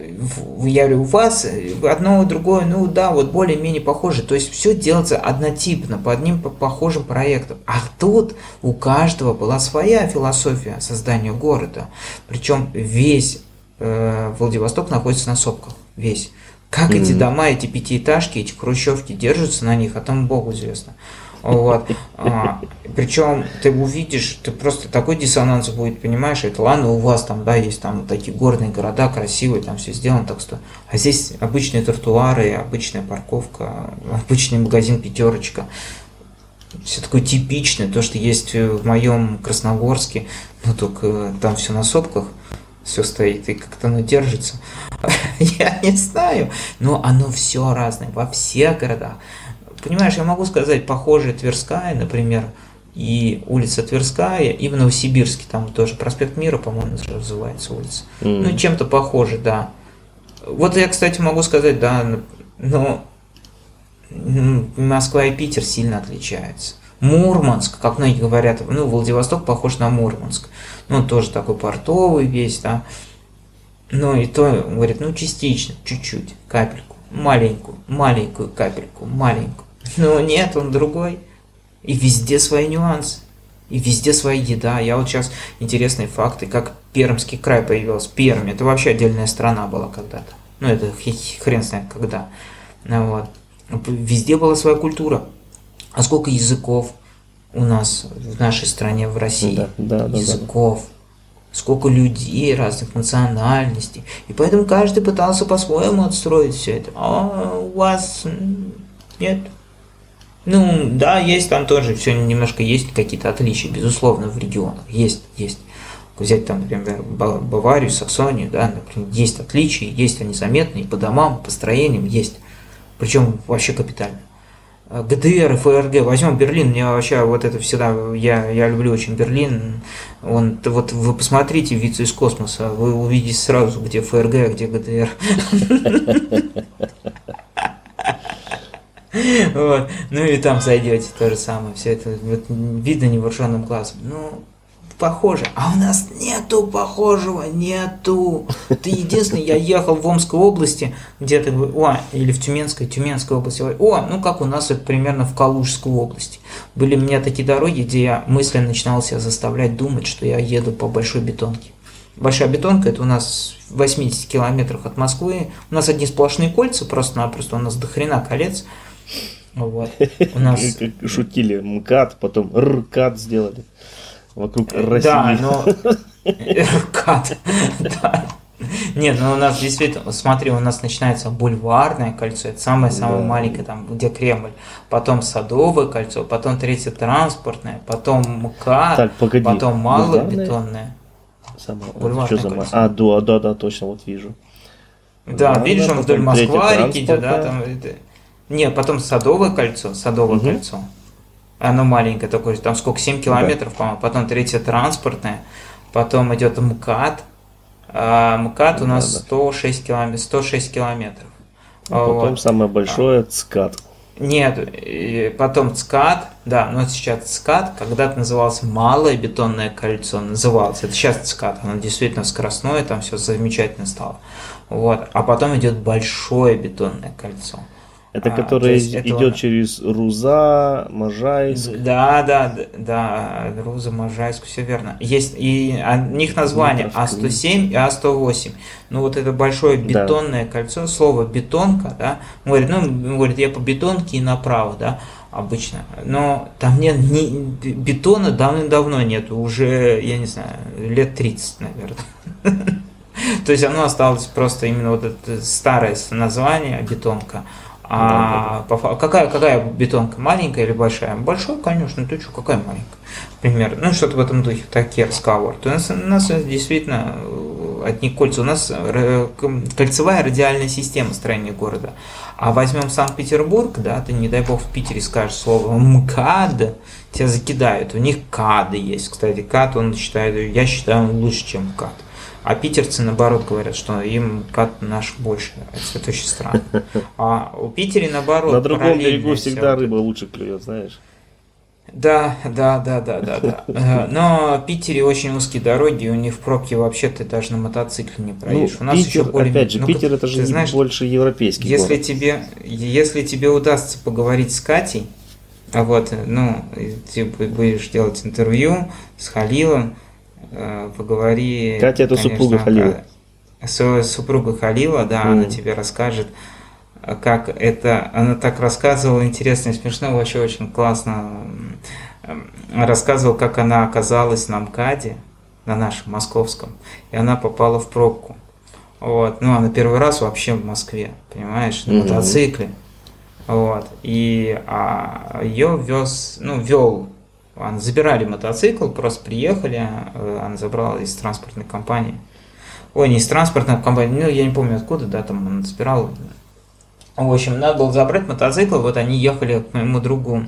я говорю, у вас одно, другое, ну да, вот более-менее похоже. То есть все делается однотипно, по одним по- похожим проектам. А тут у каждого была своя философия создания города. Причем весь э, Владивосток находится на сопках. Весь. Как эти Мгм. дома, эти пятиэтажки, эти хрущевки держатся на них, а там Богу известно. Вот. А, причем ты увидишь, ты просто такой диссонанс будет, понимаешь, это ладно, у вас там, да, есть там такие горные города, красивые, там все сделано, так что. А здесь обычные тротуары, обычная парковка, обычный магазин пятерочка. Все такое типичное, то, что есть в моем Красногорске, ну только там все на сопках, все стоит и как-то оно держится. <laughs> Я не знаю, но оно все разное во всех городах. Понимаешь, я могу сказать, похожая Тверская, например, и улица Тверская, и в Новосибирске, там тоже проспект Мира, по-моему, называется улица. М. Ну, чем-то похоже, да. Вот я, кстати, могу сказать, да, но Москва и Питер сильно отличаются. Мурманск, как многие говорят, ну, Владивосток похож на Мурманск. Ну, тоже такой портовый весь, да. Ну, и то, говорит, ну, частично, чуть-чуть, капельку, маленькую, маленькую капельку, маленькую. Но нет, он другой. И везде свои нюансы. И везде своя еда. Я вот сейчас интересные факты, как Пермский край появился. Пермь, это вообще отдельная страна была когда-то. Ну, это хрен знает когда. Ну, вот. Везде была своя культура. А сколько языков у нас в нашей стране, в России? Да, да, да, да. языков. Сколько людей разных национальностей. И поэтому каждый пытался по-своему отстроить все это. А у вас нет. Ну, да, есть там тоже, все немножко есть какие-то отличия, безусловно, в регионах. Есть, есть. Взять там, например, Ба- Баварию, Саксонию, да, например, есть отличия, есть они заметные по домам, по строениям, есть. Причем вообще капитально. А ГДР и ФРГ, возьмем Берлин, мне вообще вот это всегда, я, я люблю очень Берлин, он, вот вы посмотрите «Вице из космоса», вы увидите сразу, где ФРГ, а где ГДР. <laughs> Вот. Ну и там зайдете, то же самое, все это вот, видно невооруженным глазом. Ну, похоже. А у нас нету похожего, нету. Ты единственный, я ехал в Омской области, где-то, о, или в Тюменской, Тюменской области, о, ну как у нас это примерно в Калужской области. Были у меня такие дороги, где я мысленно начинал себя заставлять думать, что я еду по большой бетонке. Большая бетонка, это у нас в 80 километрах от Москвы. У нас одни сплошные кольца, просто-напросто у нас до хрена колец. Вот. <laughs> У нас... Шутили МКАД, потом РКАД сделали. Вокруг России. Да, но... <laughs> РКАД, <laughs> да. Нет, ну у нас действительно, смотри, у нас начинается бульварное кольцо, это самое-самое да. маленькое, там, где Кремль, потом Садовое кольцо, потом третье транспортное, потом МКАД, так, погоди. потом малобетонное. Самое, Бульварное что за... А, да, да, да, точно, вот вижу. Да, видишь, он вдоль Москвы идет, да, там... Не, потом Садовое кольцо, Садовое угу. кольцо. Оно маленькое такое, там сколько, 7 километров, да. по-моему. Потом третье транспортное, потом идет МКАД, а МКАД у нас да, 106 километров. 106 километров. А потом вот. самое большое ЦКАД. Нет, потом ЦКАД, да, но сейчас ЦКАД, когда-то назывался Малое бетонное кольцо, назывался. Это сейчас ЦКАД, оно действительно скоростное, там все замечательно стало. Вот. А потом идет Большое бетонное кольцо. Это а, который идет этого... через Руза, Можайск. Да, да, да, Руза, Можайск, все верно. Есть и у них название А107 и А108. Ну вот это большое бетонное да. кольцо, слово бетонка, да. Он говорит, ну, говорит, я по бетонке и направо, да, обычно. Но там нет ни, бетона давным-давно нет, уже, я не знаю, лет 30, наверное. <laughs> То есть оно осталось просто именно вот это старое название бетонка. А по, какая, какая бетонка, маленькая или большая? Большая, конечно, ты что, какая маленькая? Пример, ну что-то в этом духе, такие разговор. То у нас, у нас действительно э, одни кольца, у нас э, кольцевая радиальная система строения города. А возьмем Санкт-Петербург, да, ты не дай бог в Питере скажешь слово МКАД, тебя закидают. У них КАДы есть, кстати, КАД, он считает, я считаю, он лучше, чем КАД. А питерцы, наоборот, говорят, что им кат наш больше. Это очень странно. А у Питере, наоборот, На другом берегу всегда рыба лучше клюет, знаешь. Да, да, да, да, да, да. Э, но в Питере очень узкие дороги, у них в пробке вообще ты даже на мотоцикле не проедешь. Ну, у нас Питер, еще более... опять же, ну, Питер это же знаешь, больше европейский если город. Тебе, если тебе удастся поговорить с Катей, а вот, ну, ты будешь делать интервью с Халилом, поговори... Катя это конечно, супруга Халила. С супруга Халила, да, mm. она тебе расскажет, как это... Она так рассказывала, интересно и смешно, вообще очень классно рассказывал, как она оказалась на МКАДе, на нашем московском, и она попала в пробку. Вот. Ну, она первый раз вообще в Москве, понимаешь, на mm-hmm. мотоцикле. Вот. И а, ее вез, ну, вел забирали мотоцикл, просто приехали, э, она забрала из транспортной компании. Ой, не из транспортной компании, ну я не помню откуда, да, там она забирала. В общем, надо было забрать мотоцикл, вот они ехали к моему другу,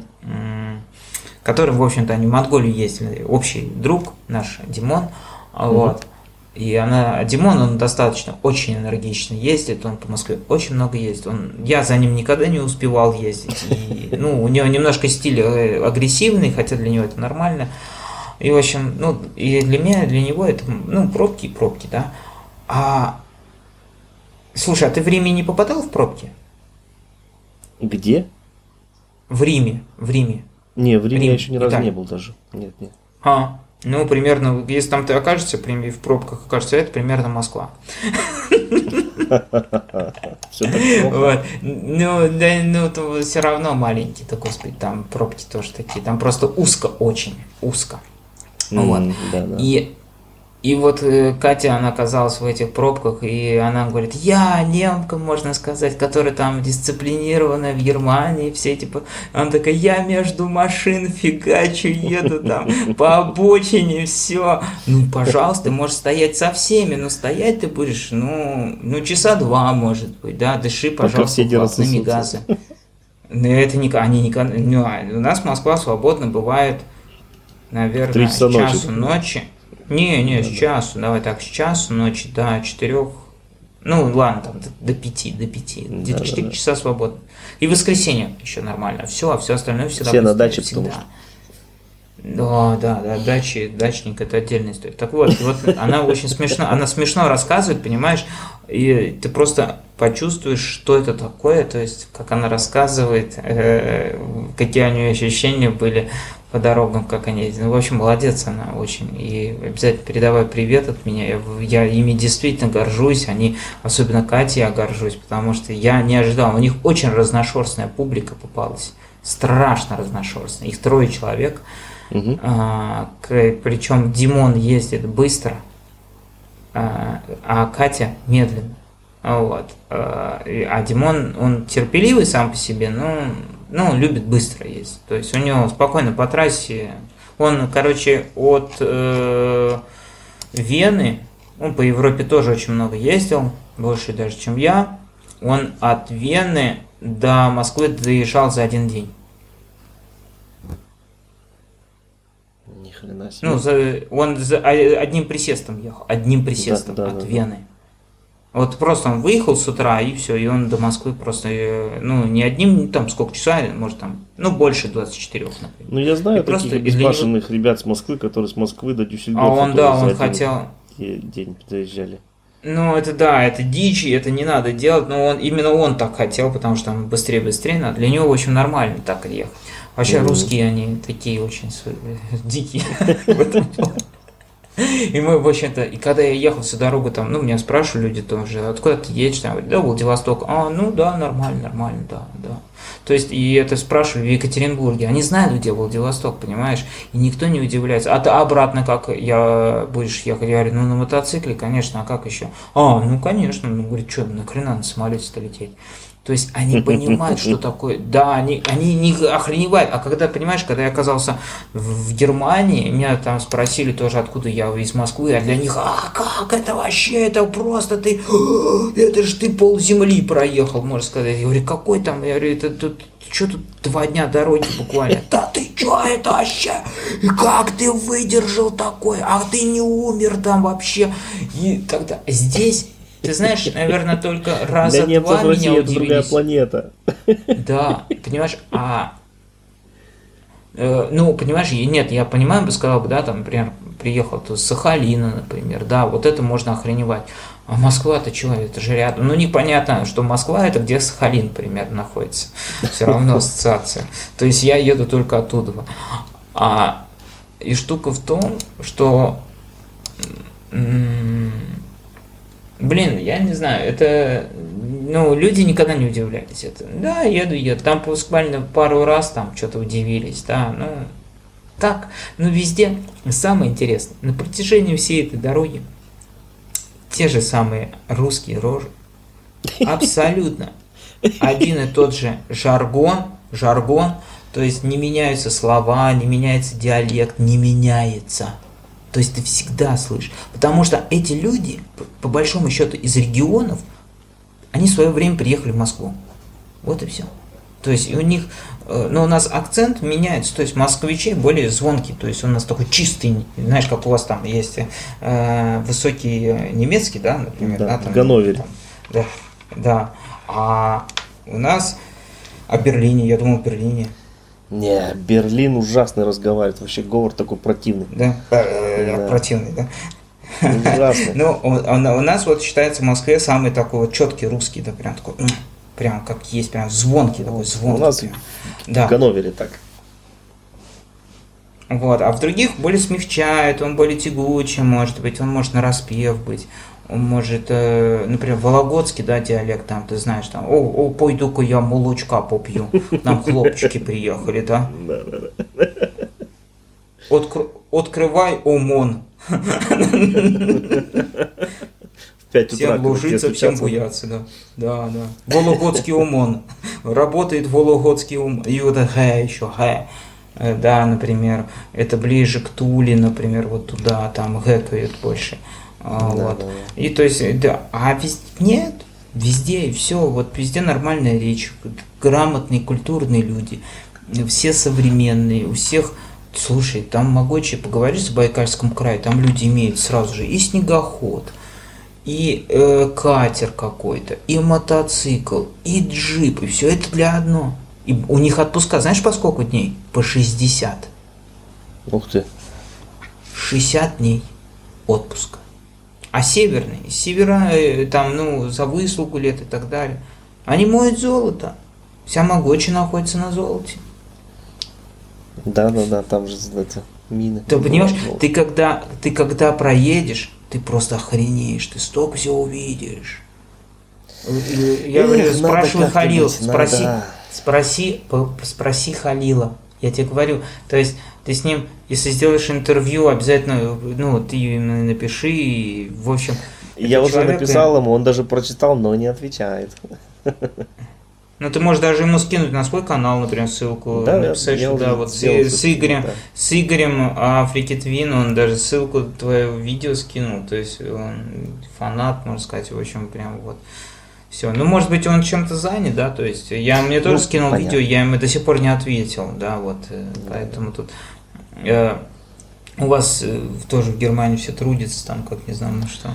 который, в общем-то, они в Монголии ездили, общий друг наш, Димон, вот. И она, Димон, он достаточно очень энергично ездит, он по Москве очень много ездит. Он, я за ним никогда не успевал ездить. И, ну, у него немножко стиль э, агрессивный, хотя для него это нормально. И, в общем, ну, и для меня, для него это, ну, пробки и пробки, да. А, слушай, а ты в Риме не попадал в пробки? Где? В Риме, в Риме. Не, в Риме Рим, я еще ни разу Италия. не был даже. Нет, нет. А, ну, примерно, если там ты окажешься в пробках, окажется это примерно Москва. Вот. Ну, да, ну, то все равно маленький, то, господи, там пробки тоже такие, там просто узко очень, узко. Вот. И и вот э, Катя, она оказалась в этих пробках, и она говорит, я немка, можно сказать, которая там дисциплинированная в Германии, все типа, она такая, я между машин фигачу, еду там по обочине, все. Ну, пожалуйста, ты можешь стоять со всеми, но стоять ты будешь, ну, ну часа два, может быть, да, дыши, пожалуйста, плотными газы. Но это не, они не, ну, а у нас Москва свободно бывает, наверное, часу ночи. ночи не, не, с часу, давай так, с часу ночи до четырех, ну ладно, там до, пяти, до пяти, где-то четыре часа свободно. И воскресенье еще нормально, все, а все остальное всегда Все на даче, всегда. потому что... Да, да, да, дачи, дачник это отдельная история. Так вот, вот она очень смешно, она смешно рассказывает, понимаешь, и ты просто почувствуешь, что это такое, то есть, как она рассказывает, э, какие у нее ощущения были, по дорогам, как они ездят. Ну, в общем, молодец она очень. И обязательно передавай привет от меня. Я, я ими действительно горжусь. Они, особенно Катя, я горжусь, потому что я не ожидал. У них очень разношерстная публика попалась. Страшно разношерстная. Их трое человек. Угу. А, к- причем Димон ездит быстро, а, а Катя медленно. Вот. А, а Димон, он терпеливый сам по себе, но ну, он любит быстро ездить. То есть у него спокойно по трассе. Он, короче, от э, Вены, он по Европе тоже очень много ездил, больше даже, чем я. Он от Вены до Москвы доезжал за один день. Ни хрена себе. Ну, за, он за, а- одним присестом ехал, одним присестом Да, да, от да, да. Вот просто он выехал с утра, и все, и он до Москвы просто, э, ну, не одним, там, сколько часа, может, там, ну, больше 24, например. Ну, я знаю И просто таких для безбашенных ребят с Москвы, которые с Москвы до А Дюссельдорфа он, тоже да, он хотел, день доезжали. ну, это да, это дичь, это не надо делать, но он, именно он так хотел, потому что там быстрее-быстрее надо. Для него, в общем, нормально так ехать. Вообще, Мгм. русские, они такие очень с- дикие <laughs> в этом плане. И мы, в общем-то, и когда я ехал всю дорогу, там, ну, меня спрашивали люди тоже, откуда ты едешь, там, да, Владивосток, а, ну, да, нормально, нормально, да, да. То есть, и это спрашивали в Екатеринбурге, они знают, где Владивосток, понимаешь, и никто не удивляется. А ты обратно как я будешь ехать? Я говорю, ну, на мотоцикле, конечно, а как еще? А, ну, конечно, ну, говорит, что, нахрена на самолете-то лететь? То есть они понимают, что <laughs> такое. Да, они, они не охреневают. А когда, понимаешь, когда я оказался в Германии, меня там спросили тоже, откуда я из Москвы, а для них, а как это вообще, это просто ты, <gasps> это же ты пол земли проехал, можно сказать. Я говорю, какой там, я говорю, это тут, что тут два дня дороги буквально? <laughs> Да ты что это вообще? И как ты выдержал такой? А ты не умер там вообще? И тогда здесь ты знаешь, наверное, только раза Для два немцев Россия меня это другая планета. Да, понимаешь, а э, ну, понимаешь, нет, я понимаю, бы сказал бы, да, там, например, приехал то с Сахалина, например, да, вот это можно охреневать. А Москва-то что, это же рядом. Ну, непонятно, что Москва это где Сахалин, примерно, находится. Все равно ассоциация. То есть я еду только оттуда. А, и штука в том, что Блин, я не знаю, это, ну, люди никогда не удивлялись. Это, да, еду, еду. Там буквально пару раз там что-то удивились, да, ну, так. Но везде самое интересное, на протяжении всей этой дороги те же самые русские рожи. Абсолютно. Один и тот же жаргон, жаргон, то есть не меняются слова, не меняется диалект, не меняется. То есть ты всегда слышишь. Потому что эти люди, по- большому счету, из регионов, они в свое время приехали в Москву. Вот и все. То есть у них, э, ну у нас акцент меняется, то есть москвичи более звонкий, то есть у нас такой чистый, знаешь, как у вас там есть э, высокий э, немецкий, да, например, Да, там, в Ганновере. там, да, да. А у нас о Берлине, я думал, в Берлине, Не, Берлин ужасный разговаривает. Вообще говор такой противный. да, Э, Да. противный, да. Ужасный. Ну, у, у- у нас вот считается в Москве самый такой вот четкий русский, да, прям такой, прям как есть, прям звонкий такой, У звонкий. нас прям. в Ганновере так. Вот, а в других более смягчает, он более тягучий, может быть, он может на распев быть, он может, э, например, вологодский, да, диалект, там, ты знаешь, там, о, о пойду-ка я молочка попью, нам хлопчики приехали, да, Да, да, да. Откр- открывай ОМОН, В 5 утра. Всем тебе всем бояться, да. Да, да. Вологодский ОМОН. Работает Вологодский ОМОН. И вот Г еще, Г. Э, Да, например, это ближе к Туле, например, вот туда, там гэкают больше. А, Да, вот. да, И то есть, да, а везде нет, везде все, вот везде нормальная речь, грамотные, культурные люди, все современные, у всех, слушай, там могучие, поговоришь в Байкальском крае, там люди имеют сразу же и снегоход, и э, катер какой-то, и мотоцикл, и джип, и все это для одно. И у них отпуска, знаешь, по сколько дней? По 60. Ух ты. 60 дней отпуска. А северные, севера, э, там, ну, за выслугу лет и так далее, они моют золото. Вся Могочи находится на золоте. Да, да, да, там же эти мины. Ты понимаешь, ты когда, ты когда проедешь, ты просто охренеешь, ты столько всего увидишь. Я говорю, спрашиваю Халил, спроси, спроси, спроси Халила. Я тебе говорю, то есть ты с ним, если сделаешь интервью, обязательно, ну, ты ему напиши, и, в общем... Я уже написал ему, он даже прочитал, но не отвечает. <laughs> Ну, ты можешь даже ему скинуть на свой канал, например, ссылку. Да, написать, я, я да, вот с, с Игорем, да. с Игорем Африки Твин, он даже ссылку твоего видео скинул. То есть он фанат, можно сказать, в общем, прям вот. Все. Ну, может быть, он чем-то занят, да, то есть я мне тоже ну, скинул понятно. видео, я ему до сих пор не ответил, да, вот, э, поэтому тут э, у вас э, тоже в Германии все трудится, там, как не знаю, ну что.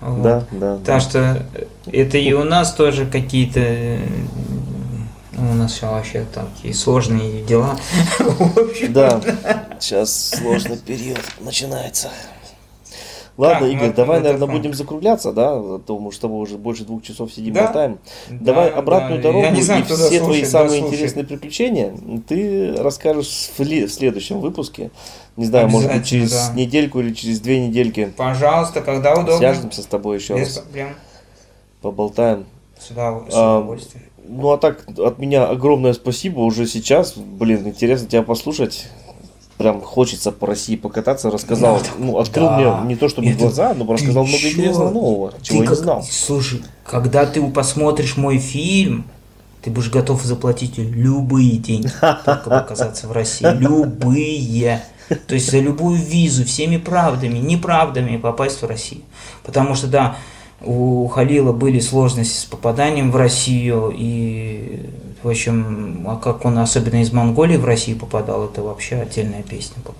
Вот. Да, да. Так да. что это и у нас тоже какие-то э, у нас все вообще такие сложные дела. <laughs> Да, сейчас сложный период начинается. Ладно, так, Игорь, давай, наверное, будем закругляться, да, потому что мы уже больше двух часов сидим да? болтаем. Да, давай обратную да. дорогу знаю, и все слушает, твои самые интересные приключения ты расскажешь в, в следующем выпуске. Не знаю, может быть, через да. недельку или через две недельки. Пожалуйста, когда удобно. Свяжемся с тобой еще Без раз. Проблем. Поболтаем. С удовольствием. А, ну а так, от меня огромное спасибо уже сейчас. Блин, интересно тебя послушать. Прям хочется по России покататься. Рассказал, ну, ну открыл да. мне не то чтобы Это... глаза, но рассказал много чё? интересного нового, чего ты я как... не знал. Слушай, когда ты посмотришь мой фильм, ты будешь готов заплатить любые деньги, только оказаться в России. Любые. То есть за любую визу, всеми правдами, неправдами попасть в Россию. Потому что, да, у Халила были сложности с попаданием в Россию, и, в общем, а как он особенно из Монголии в Россию попадал, это вообще отдельная песня была.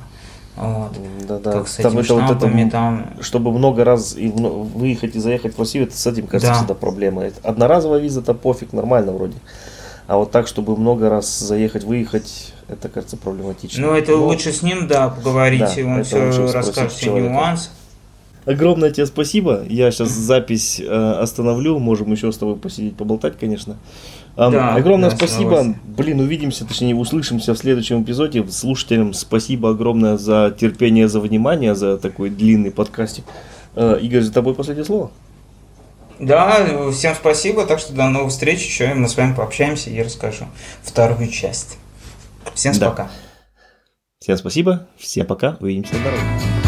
Вот. Да, да. Как с там это, вот это, там... Чтобы много раз и выехать и заехать в Россию, это с этим, кажется, да. всегда проблема. Одноразовая виза, это пофиг, нормально вроде. А вот так, чтобы много раз заехать, выехать, это, кажется, проблематично. Ну, это Но... лучше с ним, да, поговорить, да, и он все расскажет, все нюансы. Огромное тебе спасибо. Я сейчас запись э, остановлю. Можем еще с тобой посидеть, поболтать, конечно. Um, да, огромное да, спасибо. Блин, увидимся, точнее, услышимся в следующем эпизоде. Слушателям спасибо огромное за терпение, за внимание, за такой длинный подкастик. Uh, Игорь, за тобой последнее слово. Да, всем спасибо. Так что до новых встреч. Еще мы с вами пообщаемся и расскажу вторую часть. Всем да. пока. Всем спасибо. Всем пока. Увидимся на дороге.